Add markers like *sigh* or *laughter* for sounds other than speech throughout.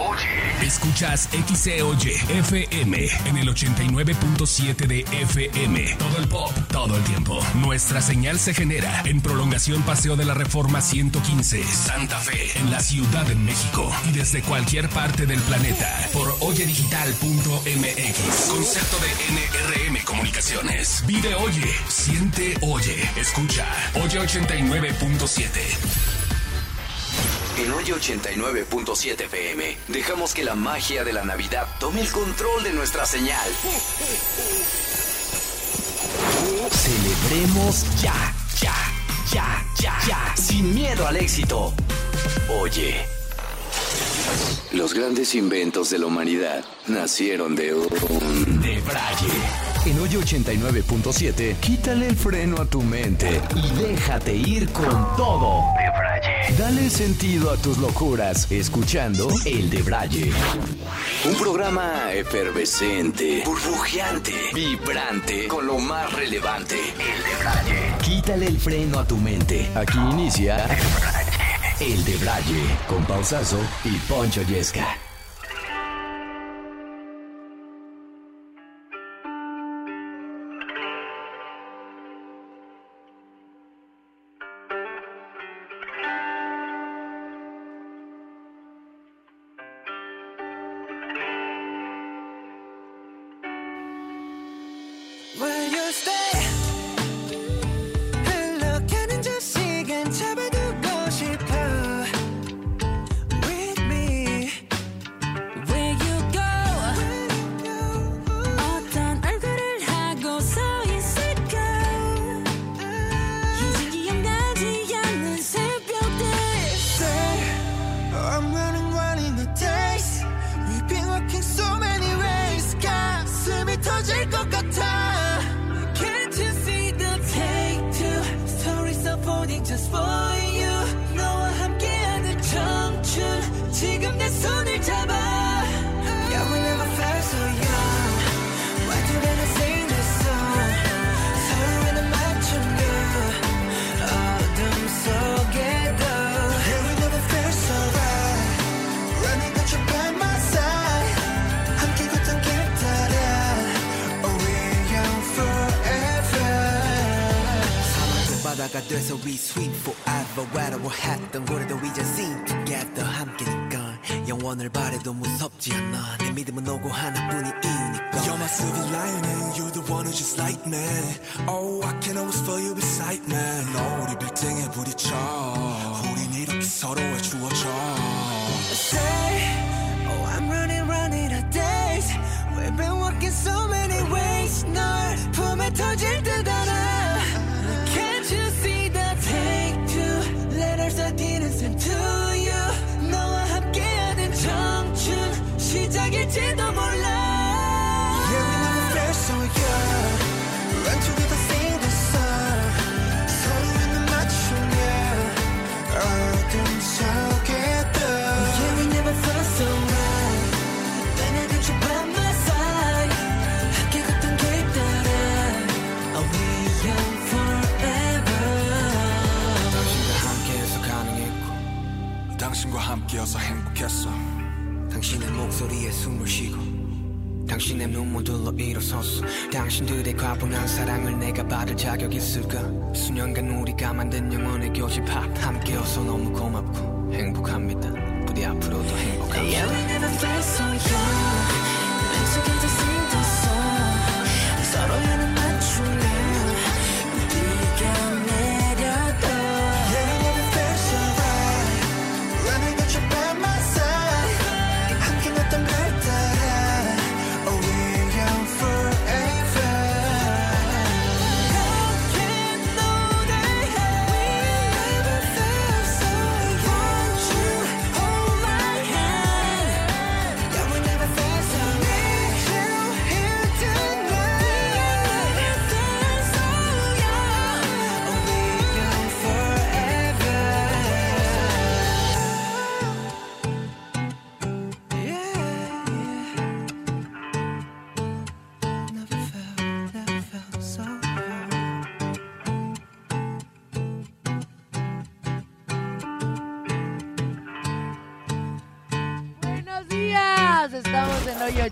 Oye. Escuchas XE Oye FM en el 89.7 de FM. Todo el pop, todo el tiempo. Nuestra señal se genera en prolongación Paseo de la Reforma 115, Santa Fe, en la Ciudad de México. Y desde cualquier parte del planeta por oyedigital.mx. Concepto de NRM Comunicaciones. Vive Oye, siente Oye, escucha. Oye 89.7. En Hoy 89.7 FM dejamos que la magia de la Navidad tome el control de nuestra señal. Celebremos ya, ya, ya, ya, ya, sin miedo al éxito. Oye, los grandes inventos de la humanidad nacieron de un debraye. En hoy 89.7, quítale el freno a tu mente y déjate ir con todo. Debraye. Dale sentido a tus locuras escuchando El Debraye. Un programa efervescente, burbujeante, vibrante, con lo más relevante. El Debraye. Quítale el freno a tu mente. Aquí inicia El Debraye con Pausazo y Poncho Yesca.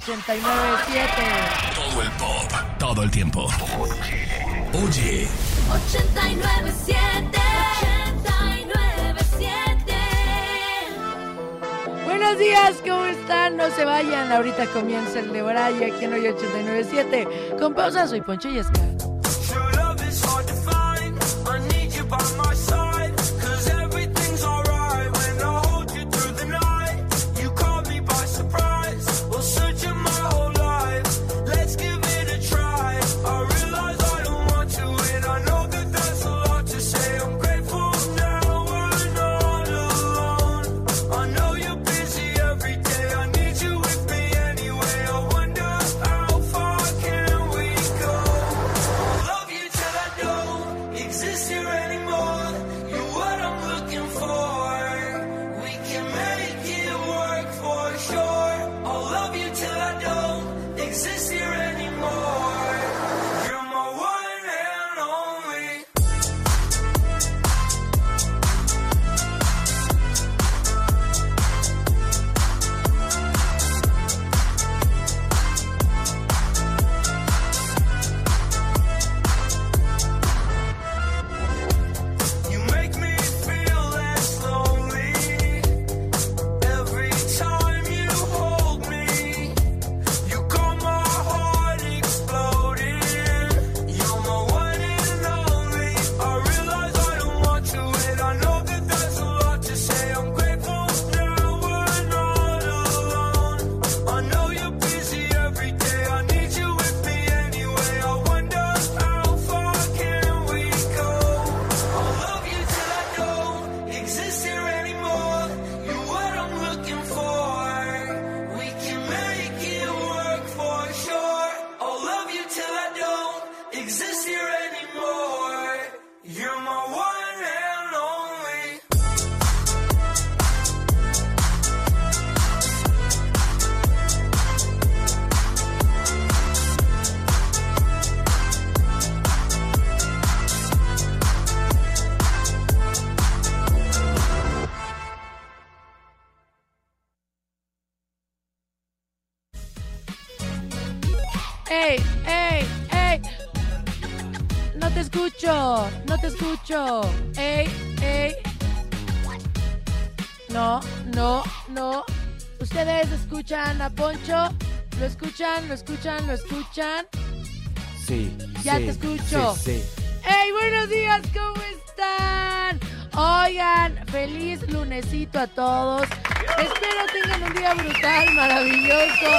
89.7. Todo el pop, todo el tiempo. Oye. 89.7. 89.7. Buenos días, ¿cómo están? No se vayan, ahorita comienza el de Boraya aquí en hoy 89.7. Con pausa, soy Poncho y escuchan, lo escuchan, lo escuchan? Sí. Ya sí, te escucho. Sí, sí. ¡Hey, buenos días! ¿Cómo están? Oigan, feliz lunesito a todos. Espero tengan un día brutal, maravilloso,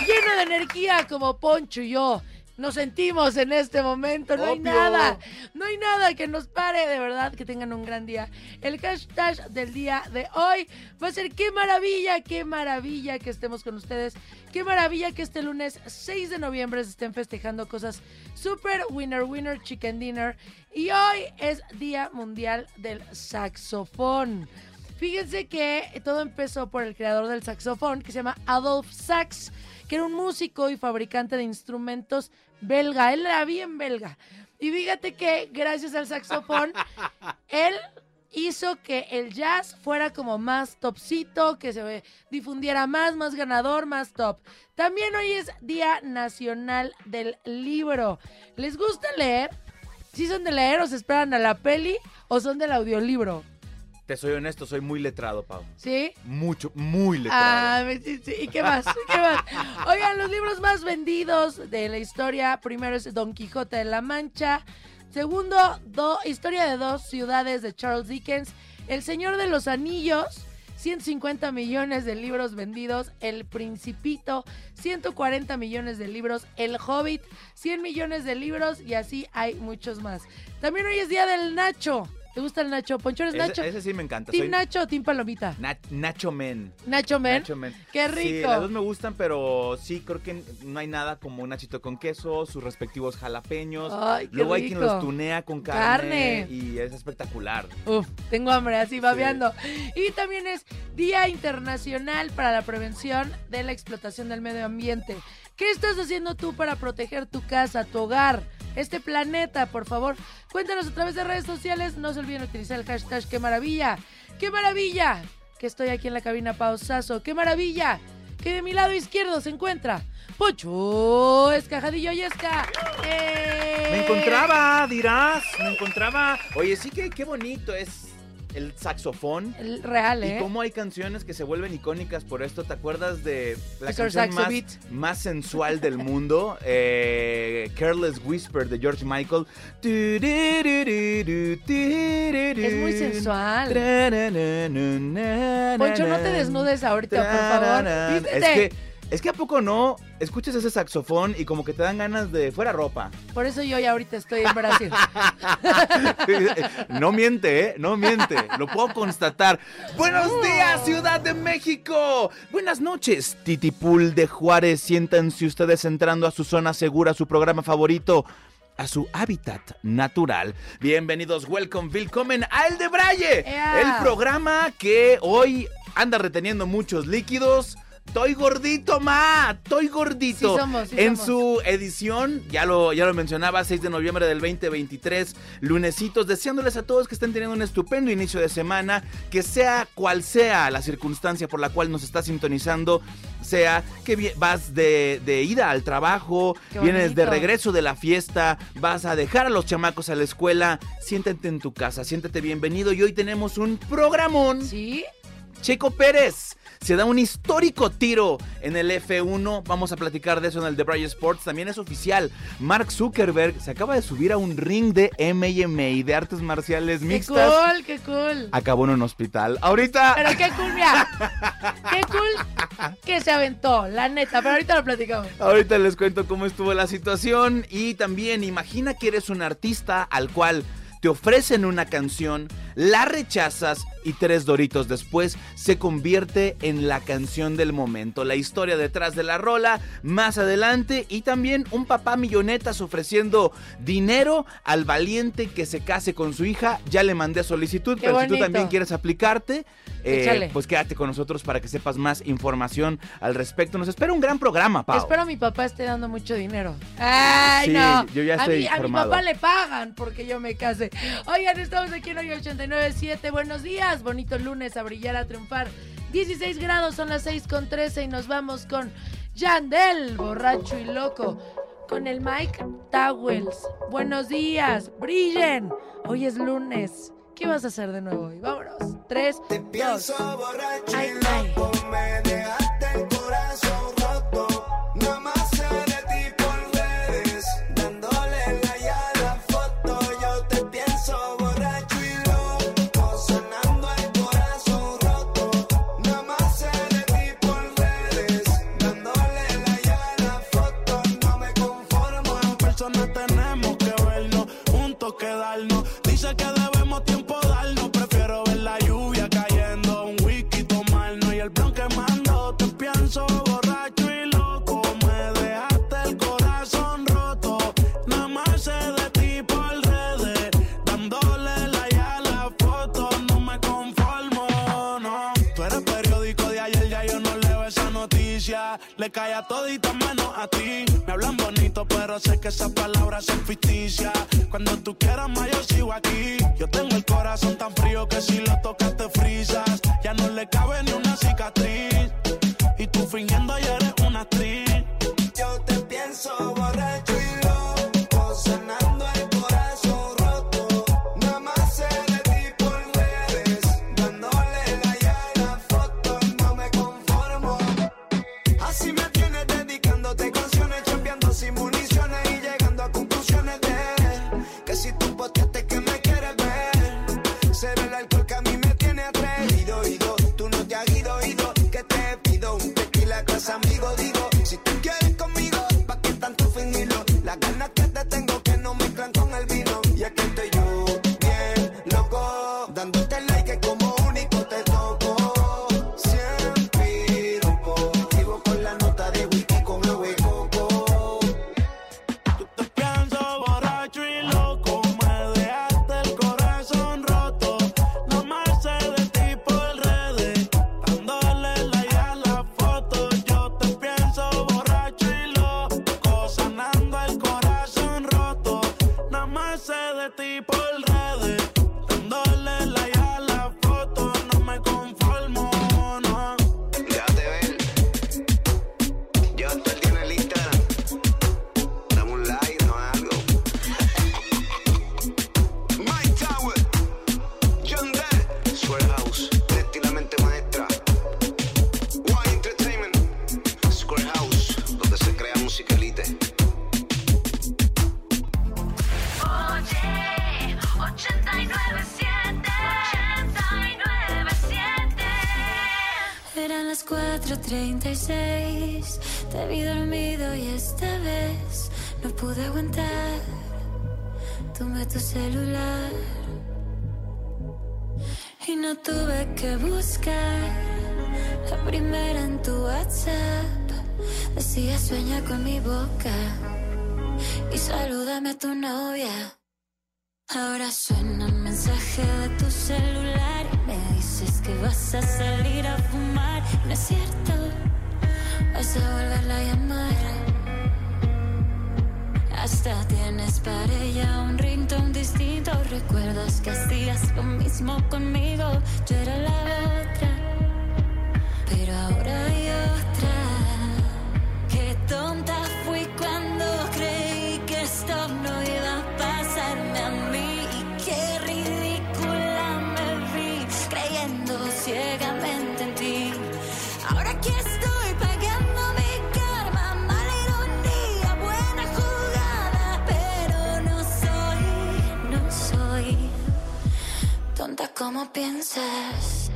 lleno de energía como Poncho y yo. Nos sentimos en este momento, no hay nada, no hay nada que nos de verdad, que tengan un gran día. El hashtag del día de hoy va a ser qué maravilla, qué maravilla que estemos con ustedes, qué maravilla que este lunes 6 de noviembre se estén festejando cosas super winner, winner, chicken dinner. Y hoy es Día Mundial del Saxofón. Fíjense que todo empezó por el creador del saxofón, que se llama Adolf Sax, que era un músico y fabricante de instrumentos belga. Él era bien belga. Y fíjate que gracias al saxofón, él hizo que el jazz fuera como más topcito, que se difundiera más, más ganador, más top. También hoy es Día Nacional del Libro. ¿Les gusta leer? ¿Sí son de leer o se esperan a la peli o son del audiolibro? Te soy honesto, soy muy letrado, Pau. ¿Sí? Mucho, muy letrado. Ah, sí, sí. ¿Y qué más? ¿Qué más? Oigan, los libros más vendidos de la historia, primero es Don Quijote de la Mancha, segundo, do- Historia de dos ciudades de Charles Dickens, El Señor de los Anillos, 150 millones de libros vendidos, El Principito, 140 millones de libros, El Hobbit, 100 millones de libros y así hay muchos más. También hoy es Día del Nacho. ¿Te gusta el Nacho? Poncho, ¿eres Nacho? ese sí me encanta. ¿Team soy Nacho o Team Palomita? Na- Nacho Men. Nacho Men. Nacho Men. Qué Sí, rico. las dos me gustan, pero sí, creo que no hay nada como un nachito con queso, sus respectivos jalapeños. Ay, qué Luego hay quien los tunea con carne, Carne. y es espectacular. Uf, tengo hambre, así babeando. Y también es Día Internacional para la Prevención de la Explotación del Medio Ambiente. ¿Qué estás haciendo tú para proteger tu casa, tu hogar, este planeta, por favor? Cuéntanos a través de redes sociales. No se olviden utilizar el hashtag ¡Qué maravilla! ¡Qué maravilla! Que estoy aquí en la cabina pausazo. ¡Qué maravilla! que de mi lado izquierdo se encuentra Pocho Escajadillo Yesca. ¡Eh! Me encontraba, dirás, me encontraba. Oye, sí que qué bonito es el saxofón. El real, ¿eh? Y cómo hay canciones que se vuelven icónicas por esto. ¿Te acuerdas de la Mr. canción más, más sensual del mundo? Eh, Careless Whisper de George Michael. Es muy sensual. Poncho, no te desnudes ahorita, por favor. Es Vístete. que, es que a poco no escuchas ese saxofón y como que te dan ganas de fuera ropa. Por eso yo ya ahorita estoy en Brasil. *laughs* No miente, ¿eh? No miente. Lo puedo constatar. Buenos días, Ciudad de México. Buenas noches, Titipul de Juárez. Siéntanse ustedes entrando a su zona segura, a su programa favorito. A su hábitat natural. Bienvenidos, welcome, willkommen a El de Braille. El programa que hoy anda reteniendo muchos líquidos. Estoy gordito, ma. Estoy gordito. Sí somos, sí en somos. su edición, ya lo, ya lo mencionaba, 6 de noviembre del 2023, lunesitos, deseándoles a todos que estén teniendo un estupendo inicio de semana, que sea cual sea la circunstancia por la cual nos está sintonizando, sea que vas de, de ida al trabajo, vienes de regreso de la fiesta, vas a dejar a los chamacos a la escuela, siéntate en tu casa, siéntate bienvenido y hoy tenemos un programón. ¿Sí? Checo Pérez se da un histórico tiro en el F1. Vamos a platicar de eso en el The Bright Sports. También es oficial. Mark Zuckerberg se acaba de subir a un ring de MMA, de artes marciales ¡Qué mixtas. cool, qué cool! Acabó en un hospital. Ahorita. Pero qué cool, mira. *laughs* Qué cool que se aventó, la neta. Pero ahorita lo platicamos. Ahorita les cuento cómo estuvo la situación y también imagina que eres un artista al cual te ofrecen una canción, la rechazas y tres doritos después se convierte en la canción del momento. La historia detrás de la rola más adelante y también un papá millonetas ofreciendo dinero al valiente que se case con su hija. Ya le mandé solicitud, Qué pero si tú también quieres aplicarte, eh, pues quédate con nosotros para que sepas más información al respecto. Nos espera un gran programa, Pau. Espero mi papá esté dando mucho dinero. ¡Ay, Sí, no! yo ya a, estoy a mi papá le pagan porque yo me case. *laughs* Oigan, estamos aquí en hoy 89.7. Buenos días. Bonito lunes a brillar, a triunfar. 16 grados, son las 6 con 13 y nos vamos con Yandel, borracho y loco. Con el Mike Towels. Buenos días, brillen. Hoy es lunes. ¿Qué vas a hacer de nuevo hoy? Vámonos. 3, Te 2. pienso borracho Ay, y ay. loco, me dejaste el corazón Le cae a todita menos a ti. Me hablan bonito, pero sé que esas palabras son ficticias. Cuando tú quieras más, yo sigo aquí. Yo tengo el corazón tan frío que si lo tocas te frisas. Ya no le cabe ni una cicatriz. Y tú fingiendo ya eres una actriz. Yo te pienso 4:36. Te vi dormido y esta vez no pude aguantar. Tomé tu celular y no tuve que buscar la primera en tu WhatsApp. Decía sueña con mi boca y salúdame a tu novia. Ahora suena un mensaje de tu celular me dices que vas a salir a fumar. No es cierto, vas a volverla a llamar. Hasta tienes para ella un ringtone distinto. Recuerdas que hacías lo mismo conmigo. Yo era la otra, como piensas.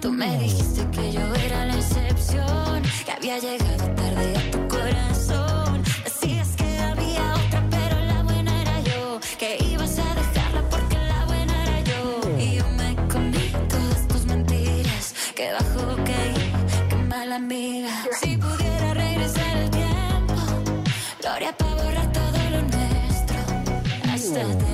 Tú me dijiste que yo era la excepción, que había llegado tarde a tu corazón. Decías que había otra, pero la buena era yo. Que ibas a dejarla porque la buena era yo. Y yo me comí todas tus mentiras. Que bajo caí, qué mala amiga. Si pudiera regresar el tiempo, lo haría para borrar todo lo nuestro. Hasta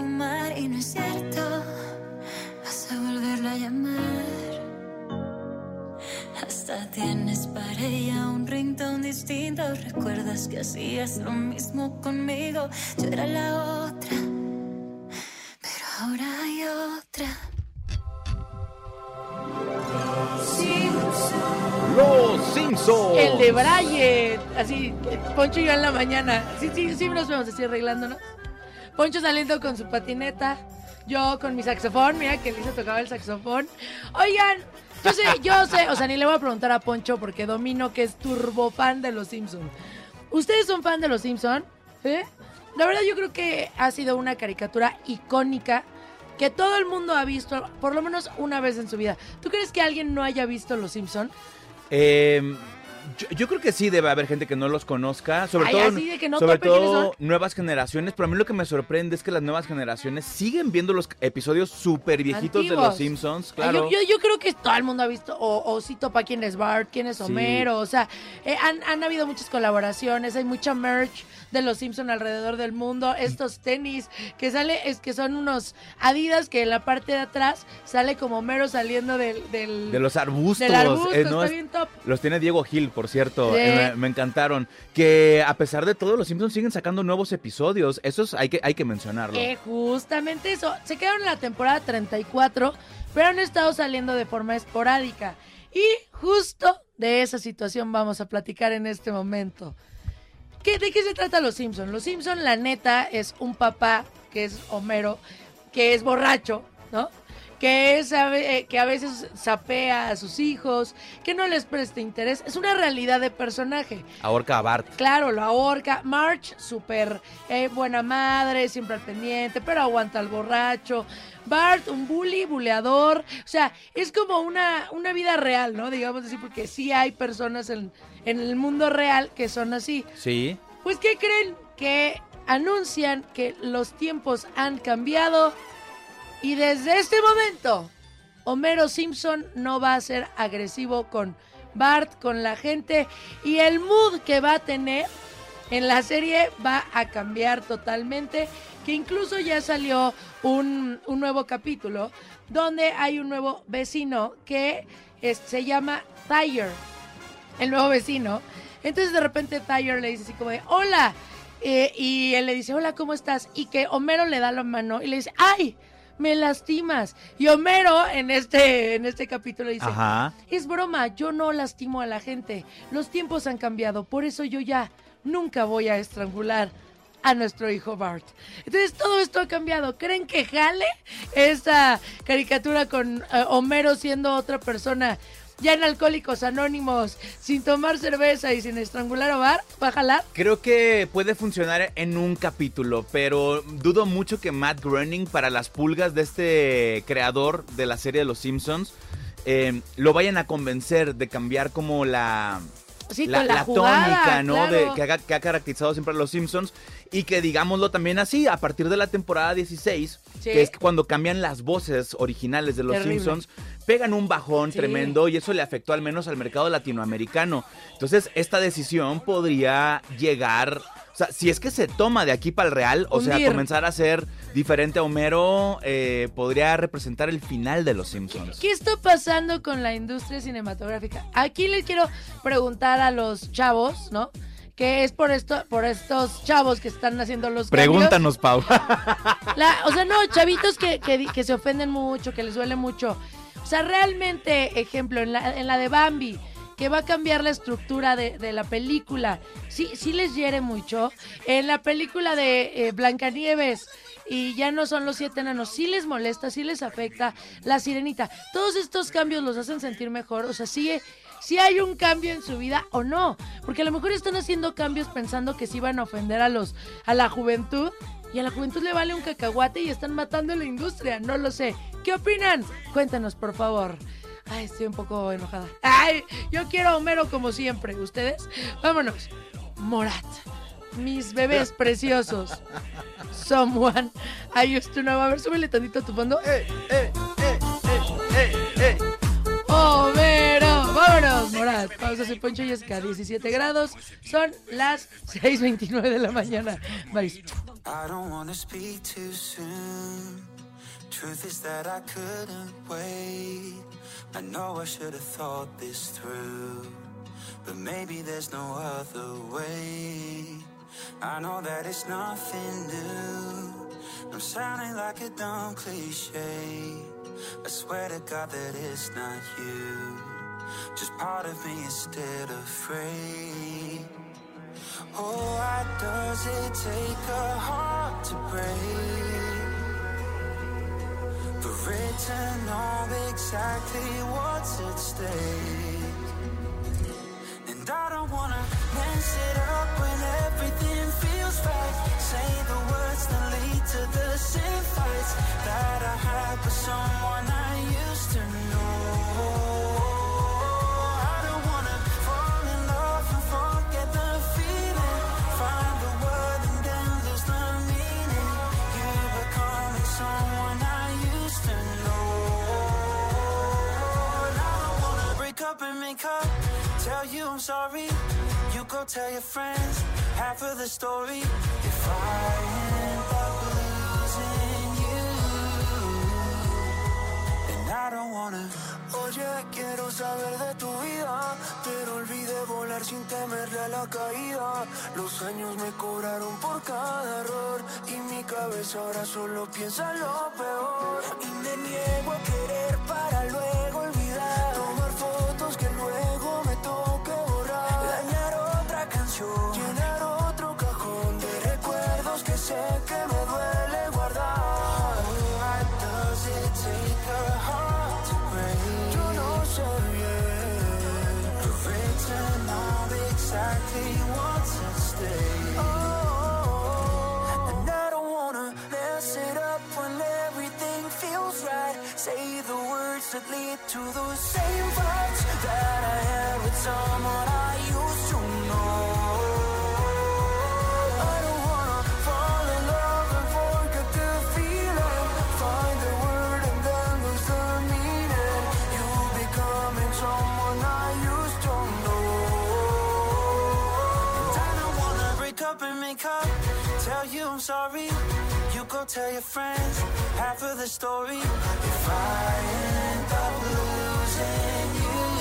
ella un ringtone distinto. Recuerdas que hacías lo mismo conmigo. Yo era la otra, pero ahora hay otra. Los Simpsons. El de Braille, así, Poncho y yo en la mañana. Sí, sí, sí, nos vemos así arreglándonos. Poncho saliendo con su patineta, yo con mi saxofón, mira que Lisa tocaba el saxofón. Oigan, yo sé, yo sé, o sea, ni le voy a preguntar a Poncho porque domino que es turbo fan de los Simpsons. ¿Ustedes son fan de los Simpsons? ¿Eh? La verdad yo creo que ha sido una caricatura icónica que todo el mundo ha visto por lo menos una vez en su vida. ¿Tú crees que alguien no haya visto los Simpsons? Eh, yo, yo creo que sí debe haber gente que no los conozca, sobre Ay, todo, así de que no sobre todo nuevas generaciones, pero a mí lo que me sorprende es que las nuevas generaciones siguen viendo los episodios súper viejitos de los Simpsons, claro. Yo, yo, yo creo que todo el mundo ha visto, o, o sí topa quién es Bart, quién es Sí. Homero, o sea, eh, han, han habido muchas colaboraciones, hay mucha merch de los Simpson alrededor del mundo, estos tenis que sale, es que son unos Adidas que en la parte de atrás sale como Homero saliendo del... del de los arbustos, del arbusto, eh, no, está es- bien top. los tiene Diego Gil, por cierto, Sí. eh, me, encantaron. Que a pesar de todo, los Simpsons siguen sacando nuevos episodios, eso es- hay que, hay que mencionarlo. Eh, justamente eso. Se quedaron en la temporada 34, pero han estado saliendo de forma esporádica. Y justo de esa situación vamos a platicar en este momento. ¿Qué, ¿De qué se trata Los Simpson? Los Simpson, la neta, es un papá que es Homero, que es borracho, ¿no? Que, es, eh, que a veces sapea a sus hijos, que no les presta interés. Es una realidad de personaje. Ahorca a Bart. Claro, lo ahorca. March, súper eh, buena madre, siempre al pendiente, pero aguanta al borracho. Bart, un bully, buleador. O sea, es como una, una vida real, ¿no? Digamos así, porque sí hay personas en, en el mundo real que son así. Sí. Pues, ¿qué creen? Que anuncian que los tiempos han cambiado y desde este momento Homero Simpson no va a ser agresivo con Bart, con la gente y el mood que va a tener en la serie va a cambiar totalmente, que incluso ya salió un, un nuevo capítulo donde hay un nuevo vecino que se llama Tyre, el nuevo vecino. Entonces de repente Tyre le dice así como de, hola, Eh, y él le dice, hola, ¿cómo estás? Y que Homero le da la mano y le dice, ¡ay! Me lastimas. Y Homero en este, en este capítulo dice, Ajá. es broma, yo no lastimo a la gente. Los tiempos han cambiado, por eso yo ya nunca voy a estrangular a nuestro hijo Bart. Entonces todo esto ha cambiado. ¿Creen que jale esta caricatura con eh, Homero siendo otra persona ya en Alcohólicos Anónimos, sin tomar cerveza y sin estrangular a Bart? ¿Va a jalar? Creo que puede funcionar en un capítulo, pero dudo mucho que Matt Groening, para las pulgas de este creador de la serie de Los Simpsons, eh, lo vayan a convencer de cambiar como la, Sí, la, la, la jugada, tónica, ¿no? claro. De, que, haga- que ha caracterizado siempre a los Simpsons. Y que digámoslo también así, a partir de la temporada 16, Sí. que es cuando cambian las voces originales de los Terrible. Simpsons, pegan un bajón Sí. tremendo y eso le afectó al menos al mercado latinoamericano. Entonces, esta decisión podría llegar. O sea, si es que se toma de aquí para el Real, o sea, comenzar a ser diferente a Homero, eh, podría representar el final de los Simpsons. ¿Qué está pasando con la industria cinematográfica? Aquí les quiero preguntar a los chavos, ¿no? Que es por esto, por estos chavos que están haciendo los cambios. Pregúntanos, Pau. *laughs* La- o sea, no, chavitos que, que, se ofenden mucho, que les duele mucho. O sea, realmente, ejemplo, en la, en la de Bambi, que va a cambiar la estructura de, de la película, sí, sí les hiere mucho. En la película de eh, Blancanieves, y ya no son los siete enanos, sí les molesta, sí les afecta la sirenita. Todos estos cambios los hacen sentir mejor, o sea, sí, sí hay un cambio en su vida o no, porque a lo mejor están haciendo cambios pensando que sí van a ofender a los a la juventud y a la juventud le vale un cacahuate y están matando la industria, no lo sé. ¿Qué opinan? Cuéntanos, por favor. Ay, estoy un poco enojada. Ay, yo quiero a Homero como siempre. ¿Ustedes? Vámonos. Morat. Mis bebés *laughs* preciosos. Someone I used to know. A ver, súbele tantito a tu fondo. Homero. Vámonos. Pausa, Poncho Yesca. 17 grados. Son las 6.29 de la mañana. Bye. I don't wanna speak too soon. Truth is that I couldn't wait. I know I should have thought this through. But maybe there's no other way. I know that it's nothing new. I'm sounding like a dumb cliche. I swear to God that it's not you. Just part of me is still afraid. Oh, why does it take a heart to break? It to know exactly what's at stake. And I don't wanna mess it up when everything feels right. Say the words that lead to the same fights that I had with someone I used to know. Up and make up. Tell you I'm sorry. You go tell your friends half of the story. If I end up losing you, and I don't wanna. Oye, quiero saber de tu vida, pero olvidé volar sin temerle a la caída. Los años me cobraron por cada error y mi cabeza ahora solo piensa lo peor. Y me niego a querer para luego exactly what's at stake. Oh, and I don't wanna mess it up when everything feels right. Say the words that lead to those same fights tell your friends half of the story. If I end up losing you,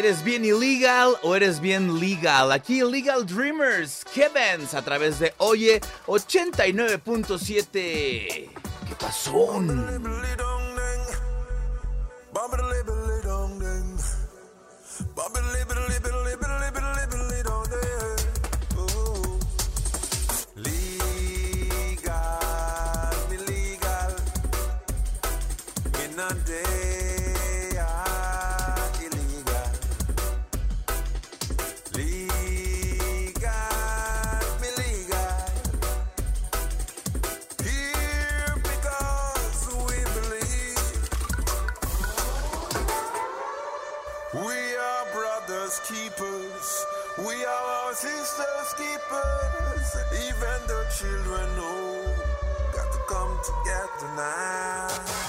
¿Eres bien illegal o eres bien legal? Aquí Legal Dreamers, Kevins, a través de Oye 89.7. ¿Qué pasó? Together now.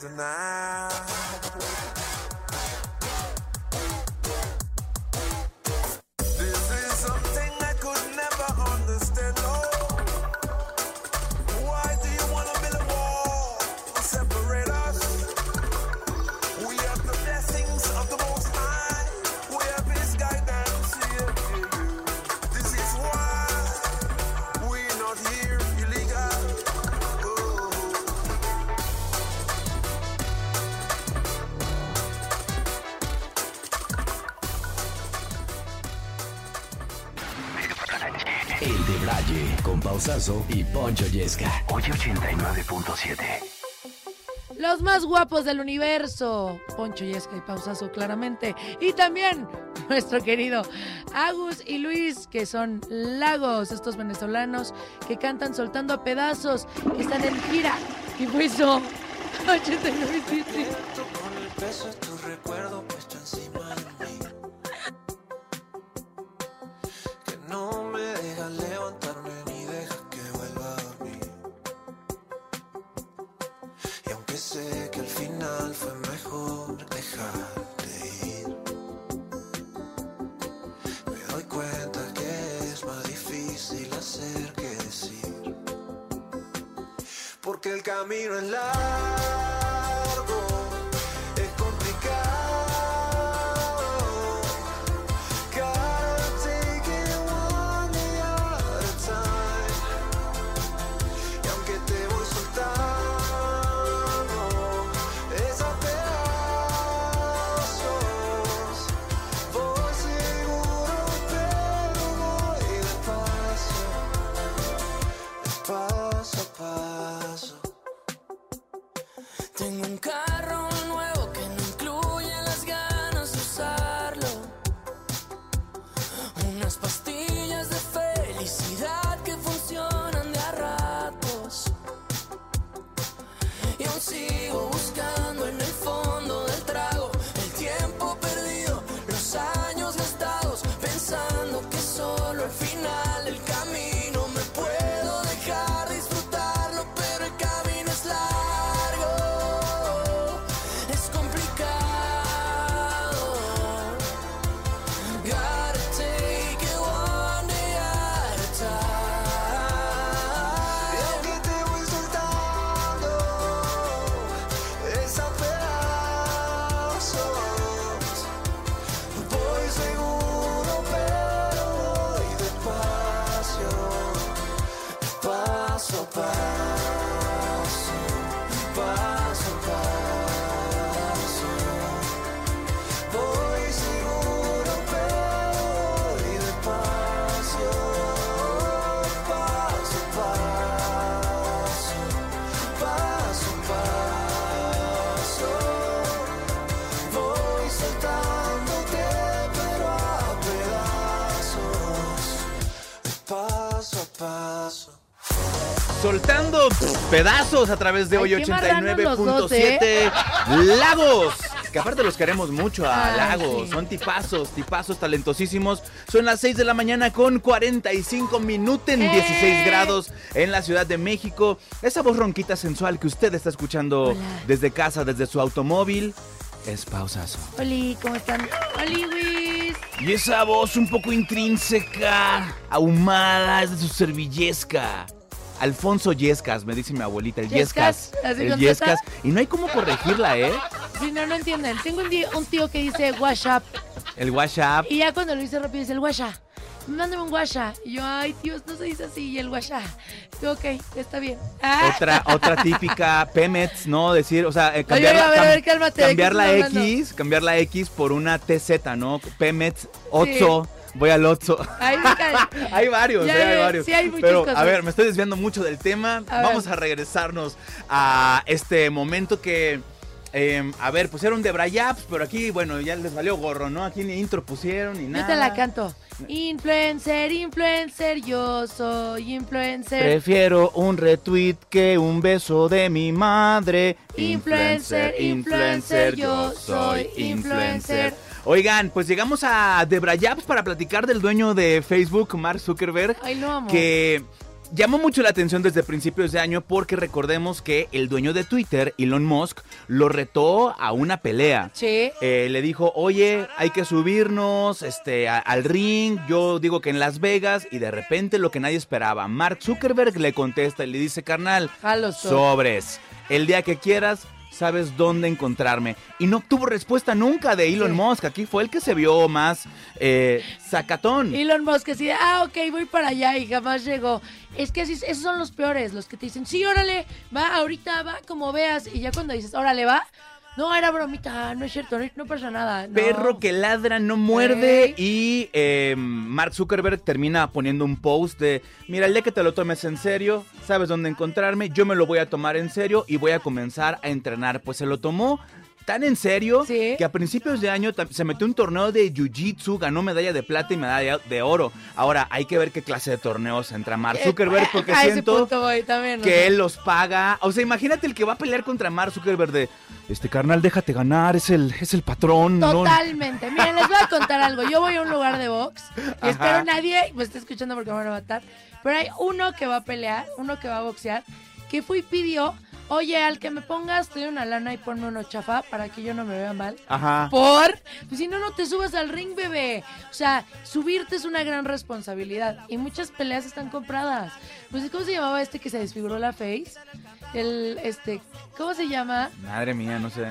Deny. the night. Y Poncho Yesca. Oye 89.7. Los más guapos del universo. Poncho Yesca y Pausazo, claramente. Y también nuestro querido Agus y Luis, que son lagos, estos venezolanos que cantan soltando a pedazos, que están en gira. *laughs* Y pues eso, 89.7. Con el peso de tu recuerdo puesto encima de mí. Que no me deja levantarme Porque el camino es largo, soltando pedazos a través de hoy qué marranos los dos, ¿eh? 87 Lagos. Que aparte los queremos mucho a Lagos. sí. Son tipazos, tipazos talentosísimos. Son las 6 de la mañana con 45 minutos en ¡Eh! 16 grados en la Ciudad de México. Esa voz ronquita sensual que usted está escuchando Hola. desde casa, desde su automóvil, es pausazo. Oli, ¿cómo están? Oli, Luis. Y esa voz un poco intrínseca, ahumada, es de su servillesca. Alfonso Yescas, me dice mi abuelita, el Yescas, El Yescas. Y no hay cómo corregirla, ¿eh? Si no, no entienden. Tengo un tío, un tío que dice WhatsApp. El WhatsApp. Y ya cuando lo dice rápido dice el WhatsApp. Mándame un WhatsApp. Y yo, ay, Dios, no se dice así. Y el. Yo, ok, está bien. Ah. Otra, otra típica Pemex, ¿no? Decir, o sea, eh, cambiar, a ver, a ver, cálmate, ¿de qué cambiar la? X, cambiar la X por una TZ, ¿no? Pemex, Otso, voy al Otso. *laughs* Hay varios, Ya, eh, hay varios. sí, hay Pero, cosas. a ver, me estoy desviando mucho del tema. A Vamos ver. a regresarnos a este momento que. eh, a ver, pusieron de Brayaps, pero aquí, bueno, ya les valió gorro, ¿no? Aquí ni intro pusieron ni nada. Yo te la canto. Influencer, influencer, yo soy influencer. Prefiero un retweet que un beso de mi madre. Influencer, influencer, yo soy influencer. Oigan, pues llegamos a Debrayaps para platicar del dueño de Facebook, Mark Zuckerberg, Ay, lo amo. que llamó mucho la atención desde principios de año porque recordemos que el dueño de Twitter, Elon Musk, lo retó a una pelea. Sí. Eh, le dijo, oye, hay que subirnos este, a- al ring. Yo digo que en Las Vegas. Y de repente lo que nadie esperaba. Mark Zuckerberg le contesta y le dice, carnal, Jalo, so- sobres. El día que quieras, sabes dónde encontrarme. Y no obtuvo respuesta nunca de Elon Sí. Musk. Aquí fue el que se vio más eh, sacatón. Elon Musk así de, ah, ok, voy para allá y jamás llegó. Es que así, esos son los peores, los que te dicen, sí, órale, va, ahorita va, como veas. Y ya cuando dices, órale, va, no, era bromita, no es cierto, no, no pasa nada. no. Perro que ladra no muerde y eh, Mark Zuckerberg termina poniendo un post de, mira, el día que te lo tomes en serio, sabes dónde encontrarme, yo me lo voy a tomar en serio y voy a comenzar a entrenar. Pues se lo tomó tan en serio Sí. que a principios de año se metió un torneo de Jiu-Jitsu, ganó medalla de plata y medalla de oro. Ahora hay que ver qué clase de torneos entra Mark Eh, Zuckerberg porque *laughs* a siento voy también. que él los paga. O sea, imagínate el que va a pelear contra Mark Zuckerberg de, este carnal, déjate ganar, es el, es el patrón. ¿no?". Totalmente. Miren, les voy a contar algo. Yo voy a un lugar de box y espero nadie me esté escuchando porque me van a matar. Pero hay uno que va a pelear, uno que va a boxear, que fue y pidió, oye, al que me pongas, te doy una lana y ponme uno chafa para que yo no me vea mal. Ajá. Por, pues si no, no te subas al ring, bebé. O sea, subirte es una gran responsabilidad y muchas peleas están compradas. Pues, ¿cómo se llamaba este que se desfiguró la face? El, este, ¿cómo se llama? Madre mía, no sé.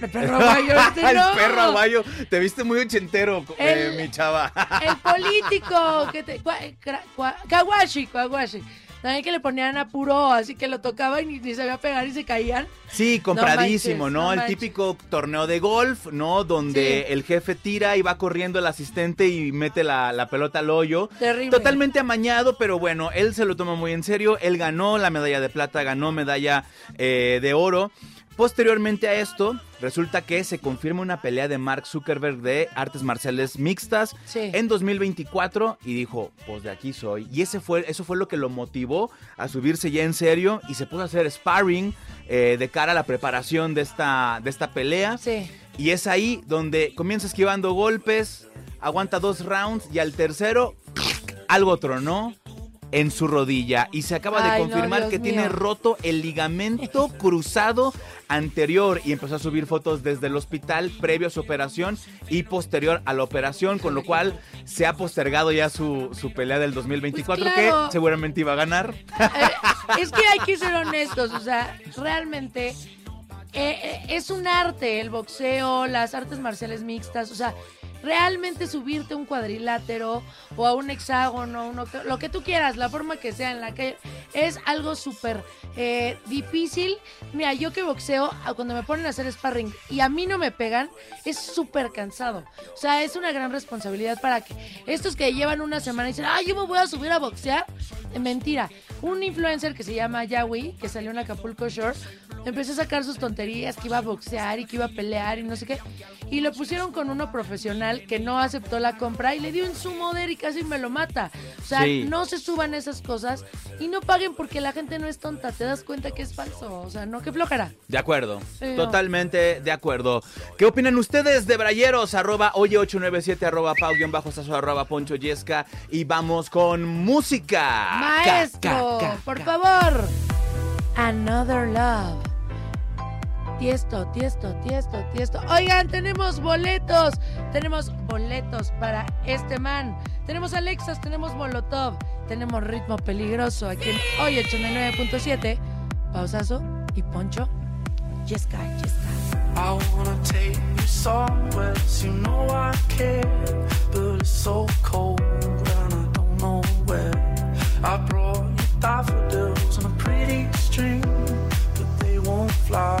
El perro aguayo, *laughs* este el no. perro aguayo. Te viste muy ochentero, eh, El- mi chava. El político que te. cua- cra- cua- Kawashi, Kawashi. También que le ponían apuro, así que lo tocaban y ni sabía pegar y se caían. Sí, compradísimo, manches, ¿no? no el manches. típico torneo de golf, ¿no? Donde Sí. el jefe tira y va corriendo el asistente y mete la, la pelota al hoyo. Terrible. Totalmente amañado, pero bueno, él se lo toma muy en serio. Él ganó la medalla de plata, ganó medalla eh, de oro. Posteriormente a esto, resulta que se confirma una pelea de Mark Zuckerberg de artes marciales mixtas Sí. en 2024 y dijo, pues de aquí soy. Y ese fue, eso fue lo que lo motivó a subirse ya en serio y se puso a hacer sparring eh, de cara a la preparación de esta, de esta pelea. Sí. Y es ahí donde comienza esquivando golpes, aguanta dos rounds y al tercero algo tronó en su rodilla y se acaba de confirmar que tiene roto el ligamento *laughs* cruzado anterior y empezó a subir fotos desde el hospital previo a su operación y posterior a la operación, con lo cual se ha postergado ya su, su pelea del 2024 Pues claro. que seguramente iba a ganar. Eh, es que hay que ser *laughs* honestos, o sea, realmente eh, eh, es un arte el boxeo, las artes marciales mixtas, o sea, realmente subirte a un cuadrilátero o a un hexágono, un lo que tú quieras, la forma que sea en la calle, es algo súper eh, difícil. Mira, yo que boxeo, a- cuando me ponen a hacer sparring y a mí no me pegan, es súper cansado. O sea, es una gran responsabilidad para que estos que llevan una semana y dicen, ay, yo me voy a subir a boxear, mentira. Un influencer que se llama Yawi, que salió en Acapulco Shore, empezó a sacar sus tonterías, que iba a boxear y que iba a pelear y no sé qué. Y lo pusieron con uno profesional que no aceptó la compra y le dio en su moder y casi me lo mata. O sea, Sí. no se suban esas cosas y no paguen porque la gente no es tonta. Te das cuenta que es falso. O sea, no, que flojera. De acuerdo, Sí, no. totalmente de acuerdo. ¿Qué opinan ustedes de Brayeros? Arroba oye897, arroba pau, guion bajo, saso, arroba poncho yesca. Y vamos con música. Maestro, Ca, ca, ca, por favor. Another Love. Tiesto, tiesto, tiesto, tiesto. Oigan, tenemos boletos. Tenemos boletos para este man. Tenemos Alexas, tenemos Molotov, tenemos Ritmo Peligroso aquí en Hoy 89.7. Pausazo y Poncho. Yesca, Yesca. I wanna take you somewhere, you know I care, but it's so cold and I don't know where. I brought you daffodils on a pretty string, but they won't fly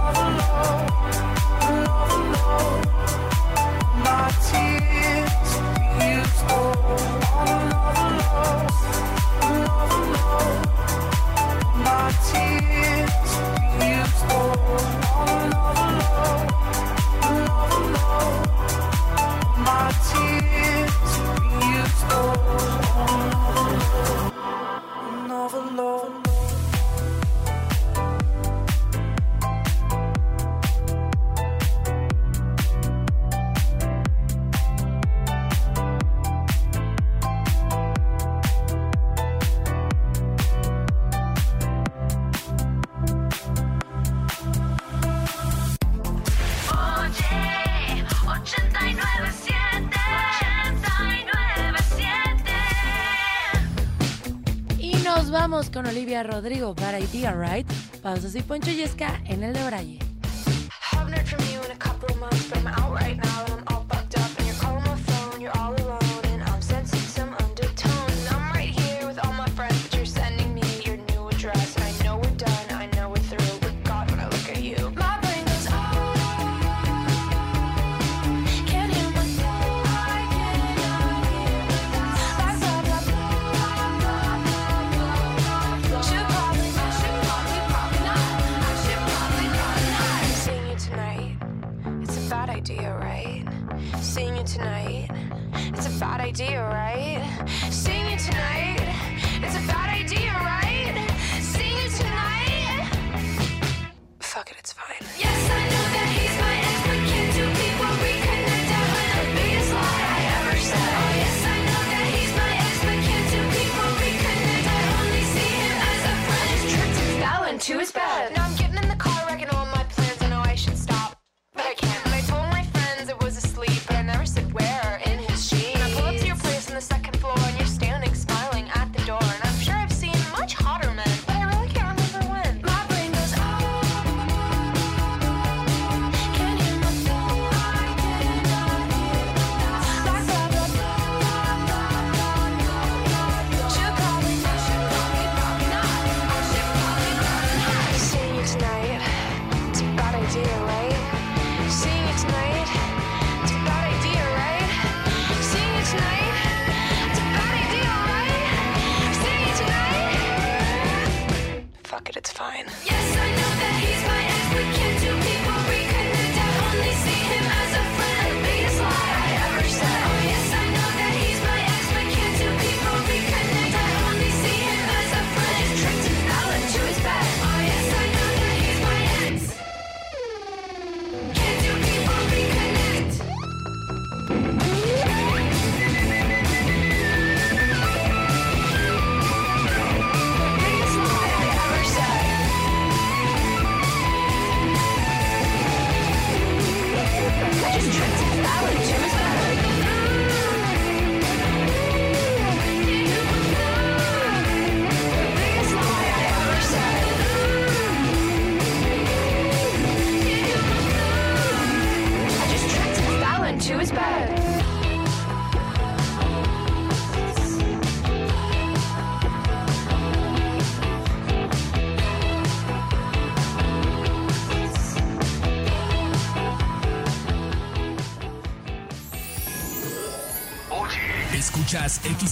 love, another love. Rodrigo, Bad Idea, Right? Pausas y Poncho Yesca en el de Braille.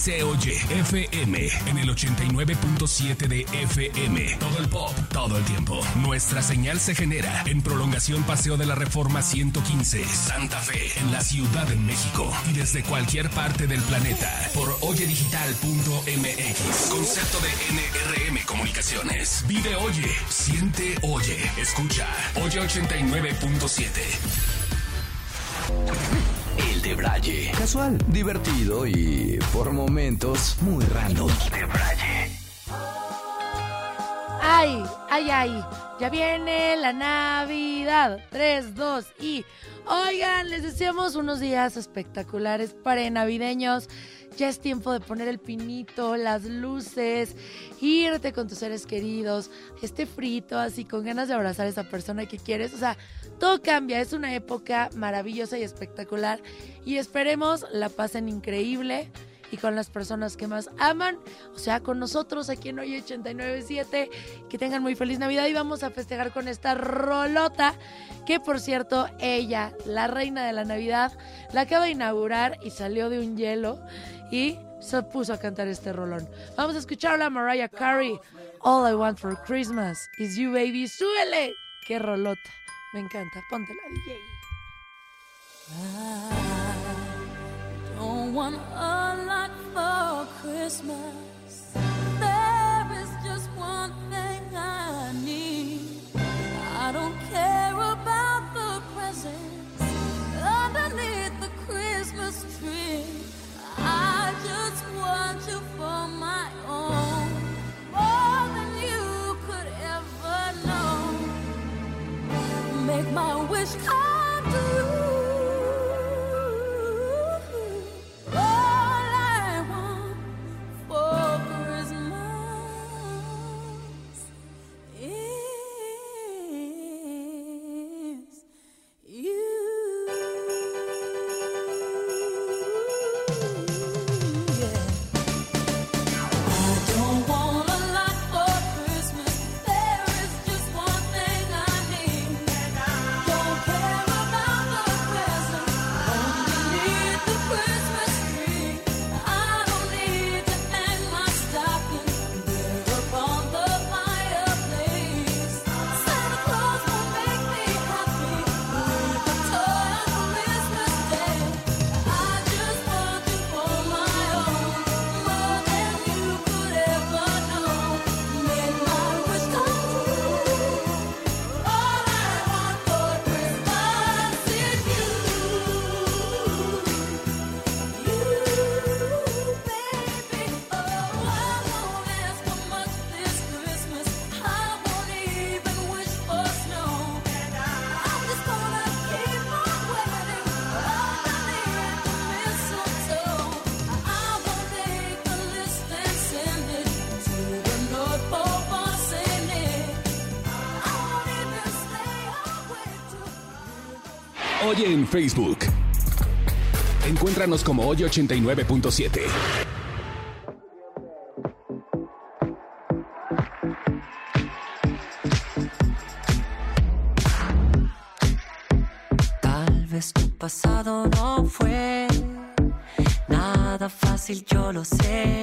Escuchas XEOY FM en el 89.7 de FM. Todo el pop, todo el tiempo. Nuestra señal se genera en prolongación Paseo de la Reforma 115, Santa Fe, en la Ciudad de México. Y desde cualquier parte del planeta por oyedigital.mx. Concepto de NRM Comunicaciones. Vive Oye, siente Oye, escucha Oye 89.7. Braille. Casual, divertido y por momentos muy random. De Braille. Ay, ay, ay. Ya viene la Navidad. 3, 2 y. Oigan, les deseamos unos días espectaculares para navideños. Ya es tiempo de poner el pinito, las luces, irte con tus seres queridos, este frito, así con ganas de abrazar a esa persona que quieres. O sea, todo cambia. Es una época maravillosa y espectacular. Y esperemos la pasen increíble y con las personas que más aman, o sea, con nosotros aquí en Hoy 897, que tengan muy feliz Navidad y vamos a festejar con esta rolota, que por cierto, ella, la reina de la Navidad, la acaba de inaugurar y salió de un hielo y se puso a cantar este rolón. Vamos a escucharla a Mariah Carey, All I Want for Christmas is You Baby, súbele, qué rolota, me encanta, póntela DJ. Don't want a lot for Christmas. There is just one thing I need. I don't care about the presents underneath the Christmas tree. My own, more Oye en Facebook. Encuéntranos como Oye 89.7. Tal vez tu pasado no fue nada fácil, yo lo sé.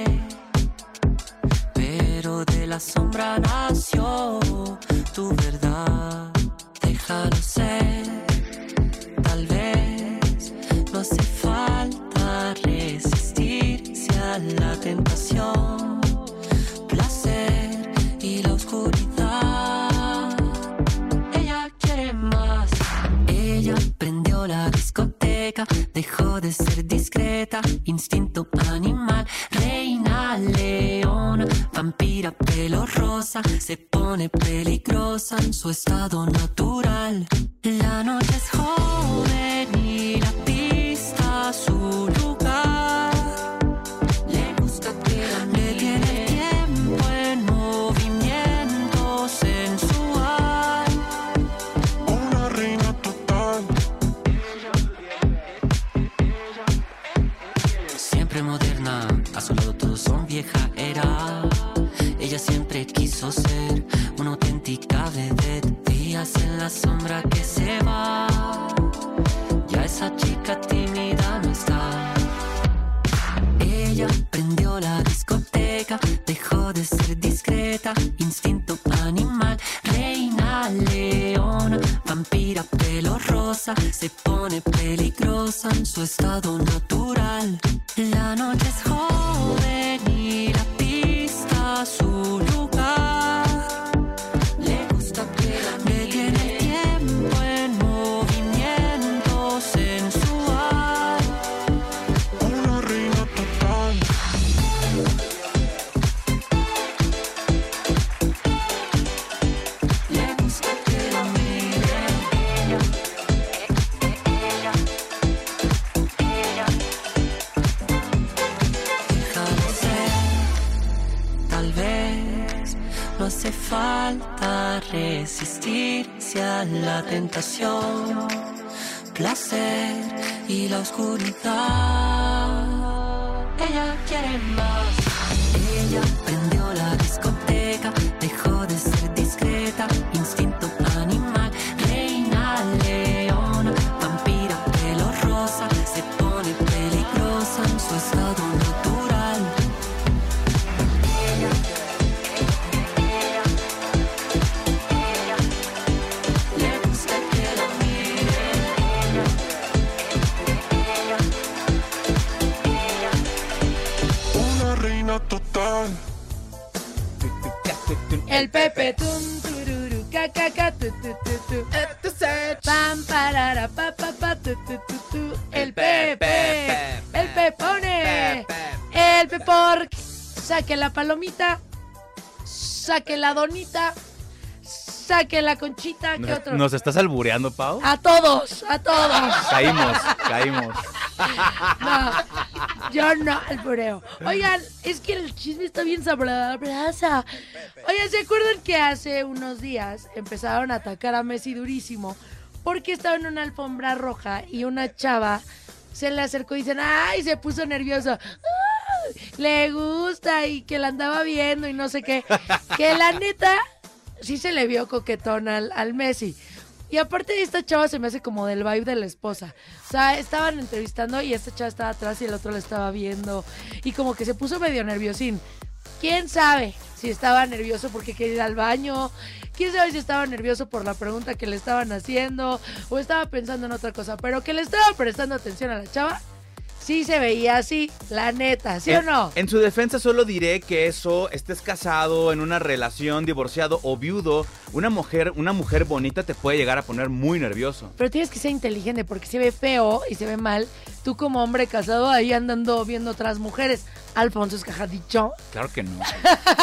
Palomita, saque la donita, saque la conchita. ¿Qué ¿Nos, otro? nos estás albureando, Pau? A todos, a todos. Caímos, caímos. No, yo no albureo. Oigan, es que el chisme está bien sabrosa. Oigan, ¿se acuerdan que hace unos días empezaron a atacar a Messi durísimo? Porque estaba en una alfombra roja y una chava se le acercó y dicen, ¡ay! Se puso nervioso. ¡Ay! Le gusta y que la andaba viendo y no sé qué. Que la neta, sí se le vio coquetón al, al Messi. Y aparte esta chava se me hace como del vibe de la esposa. O sea, estaban entrevistando y esta chava estaba atrás y el otro la estaba viendo. Y como que se puso medio nerviosín. ¿Quién sabe si estaba nervioso porque quería ir al baño? ¿Quién sabe si estaba nervioso por la pregunta que le estaban haciendo? O estaba pensando en otra cosa. Pero que le estaba prestando atención a la chava, sí se veía así, la neta, ¿sí o no? En su defensa solo diré que eso, estés casado, en una relación, divorciado o viudo, una mujer, una mujer bonita te puede llegar a poner muy nervioso. Pero tienes que ser inteligente porque se ve feo y se ve mal. Tú como hombre casado ahí andando viendo otras mujeres. Alfonso Escaja dicho. Claro que no.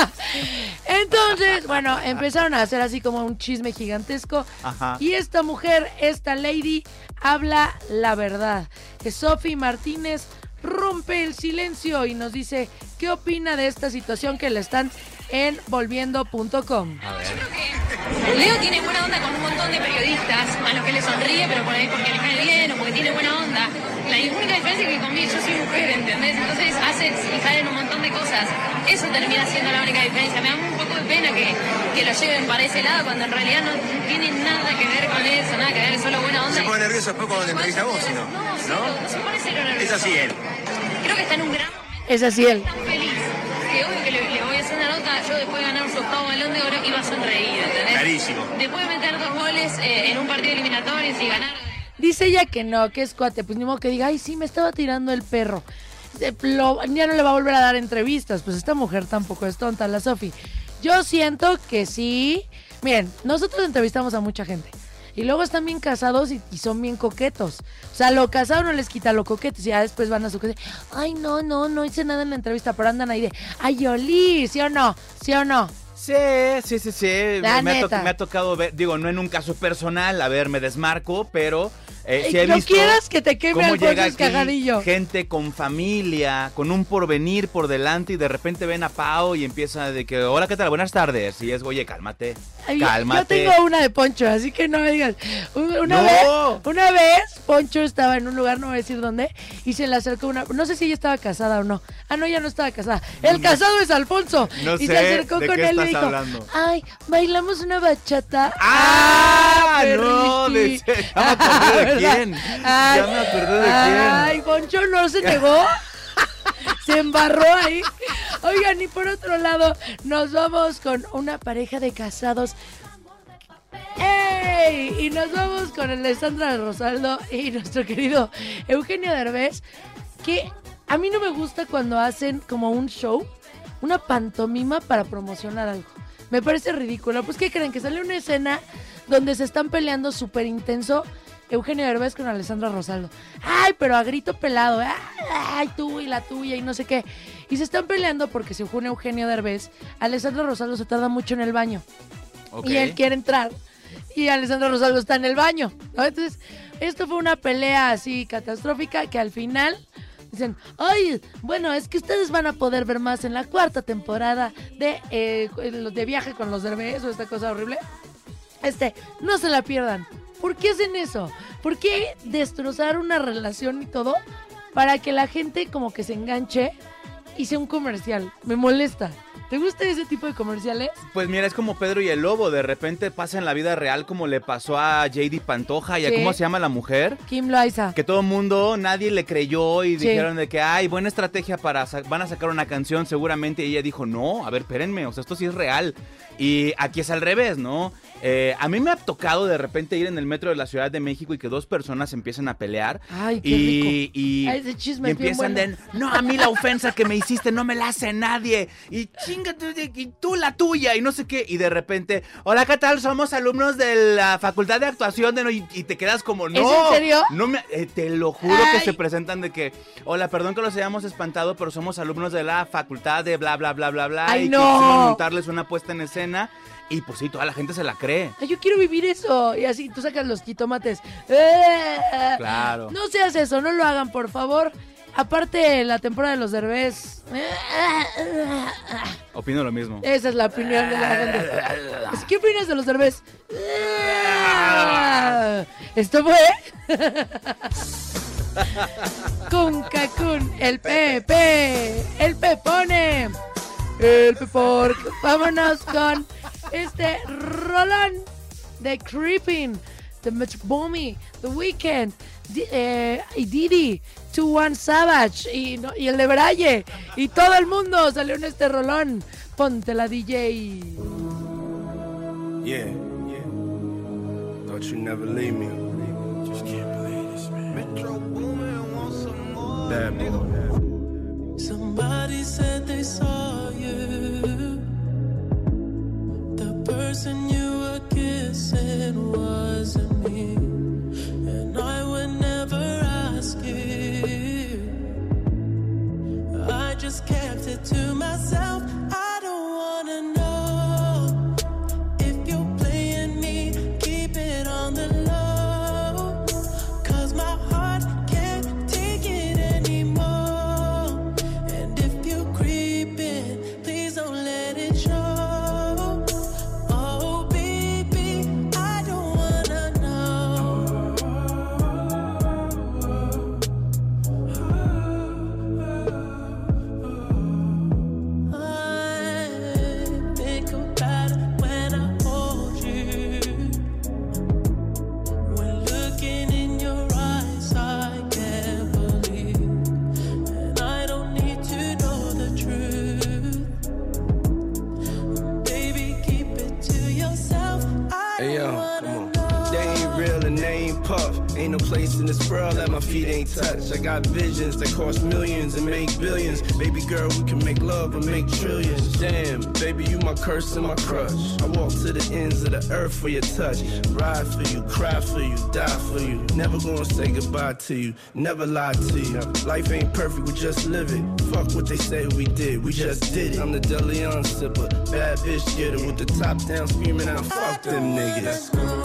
*laughs* Entonces, bueno, empezaron a hacer así como un chisme gigantesco. Ajá. Y esta mujer, esta lady, habla la verdad. Que Sophie Martínez rompe el silencio y nos dice qué opina de esta situación que le están en volviendo.com. Leo tiene buena onda con un montón de periodistas, a los que le sonríe, pero por ahí porque le cae bien o porque tiene buena onda. La única diferencia es que conmigo yo soy mujer, ¿entendés? Entonces hace y salen un montón de cosas. Eso termina siendo la única diferencia. Me da un poco de pena que, que lo lleven para ese lado cuando en realidad no tiene nada que ver con eso, nada que ver, es solo buena onda. Se pone nervioso después cuando te entrevista a vos, ¿sí no? No, sí, ¿No? no se pone cero nervioso. Es así él. Creo que está en un gran Es así él. tan feliz que obvio que le, le voy a hacer una nota. Yo después de ganar un octavo balón de oro iba a sonreír, ¿entendés? Clarísimo. Después de meter dos goles eh, en un partido eliminatorio y ganar. Dice ella que no, que es cuate. Pues ni modo que diga, ay, sí, me estaba tirando el perro. Ya no le va a volver a dar entrevistas. Pues esta mujer tampoco es tonta, la Sofi. Yo siento que sí. Miren, nosotros entrevistamos a mucha gente. Y luego están bien casados y, son bien coquetos. O sea, lo casado no les quita lo coquetos. Y ya después van a su casa. Ay, no, no, no hice nada en la entrevista. Pero andan ahí de, ay, Oli, ¿sí o no? ¿Sí o no? Sí, sí, sí, sí. Me, ha me ha tocado ver, digo, no en un caso personal, a ver, me desmarco, pero eh, he no visto quieras que te queme Alfonso llega aquí Escajadillo. gente con familia, con un porvenir por delante y de repente ven a Pau y empieza de que, hola, ¿qué tal? Buenas tardes. Y es, oye, cálmate, Ay, Yo cálmate. tengo una de Poncho, así que no me digas. Un- Una, No. vez, una vez, Poncho estaba en un lugar, no voy a decir dónde, y se le acercó una. No sé si ella estaba casada o no. Ah, no, ya no estaba casada. El casado es Alfonso. No y sé se acercó de con qué él y dijo: hablando. Ay, bailamos una bachata. ¡Ah! no, perriqui". de- ya me acordé de ¿verdad? quién. Ay, Ya me acordé de Ay, Poncho no se negó. *laughs* se embarró ahí. Oigan, y por otro lado, nos vamos con una pareja de casados. ¡Ey! Y nos vamos con Alessandra Rosaldo y nuestro querido Eugenio Derbez, que a mí no me gusta cuando hacen como un show, una pantomima para promocionar algo. Me parece ridículo. Pues, ¿qué creen? Que sale una escena donde se están peleando súper intenso Eugenio Derbez con Alessandra Rosaldo. Ay, pero a grito pelado. ¿eh? Ay, tú y la tuya y no sé qué. Y se están peleando porque se une Eugenio Derbez. Alessandra Rosaldo se tarda mucho en el baño. Y él quiere entrar. Y Alessandro Rosaldo está en el baño. ¿no? Entonces, esto fue una pelea así catastrófica que al final dicen, ay, bueno, es que ustedes van a poder ver más en la cuarta temporada de, eh, de viaje con los Derbez o esta cosa horrible. Este, no se la pierdan. ¿Por qué hacen eso? ¿Por qué destrozar una relación y todo para que la gente como que se enganche y sea un comercial? Me molesta. ¿Te gusta ese tipo de comerciales? Pues mira, es como Pedro y el Lobo. De repente pasa en la vida real como le pasó a JD Pantoja y a Sí. cómo se llama la mujer. Kim Loaiza. Que todo el mundo, nadie le creyó y Sí. dijeron de que, ay, buena estrategia para, van a sacar una canción seguramente. Y ella dijo, no, a ver, espérenme, o sea, esto sí es real. Y aquí es al revés, ¿no? Eh, a mí me ha tocado de repente ir en el metro de la Ciudad de México y que dos personas empiecen a pelear. Ay, qué y, rico. y- Ay, ese chisme y es empiezan bueno. de, no, a mí la ofensa que me hiciste no me la hace nadie. Y chingate, y tú la tuya, y no sé qué. Y de repente, hola, ¿qué tal? Somos alumnos de la Facultad de Actuación. De no-" y, y te quedas como, no. en serio? No me, eh, te lo juro Ay. que se presentan de que, hola, perdón que los hayamos espantado, pero somos alumnos de la Facultad de bla, bla, bla, bla, bla. Ay, y no. quisimos montarles una puesta en escena. Y pues sí, toda la gente se la cree. Ay, yo quiero vivir eso. Y así tú sacas los jitomates. ¡Eh! Claro. No seas eso, no lo hagan, por favor. Aparte, la temporada de los derbés. Opino lo mismo. Esa es la opinión de la gente. ¿Qué opinas de los derbés? Esto fue. Con Cacún, el Pepe, el Pepone, el Pepork. Vámonos con este rolón de Creeping, The Mitch Boomy, The Weeknd, Di- eh, y Didi, 2-1 Savage y, no- y el de Braille. Y todo el mundo salió en este rolón. Ponte la DJ. Yeah, yeah. Thought you never leave me. Just can't believe this, man. Metro Boomin wants some more. Bad boy. Somebody said they saw you. The person you were kissing wasn't me. And I would never ask you. I just kept it to myself. I don't wanna know if you're playing me. Keep it on the girl, we can make love and make trillions. Damn, baby, you my curse and my crush. I walk to the ends of the earth for your touch. Ride for you, cry for you, die for you. Never gonna say goodbye to you, never lie to you. Life ain't perfect, we just live it. Fuck what they say we did, we just did it. I'm the Deleon sipper, bad bitch getter with the top down screaming out, fuck them niggas.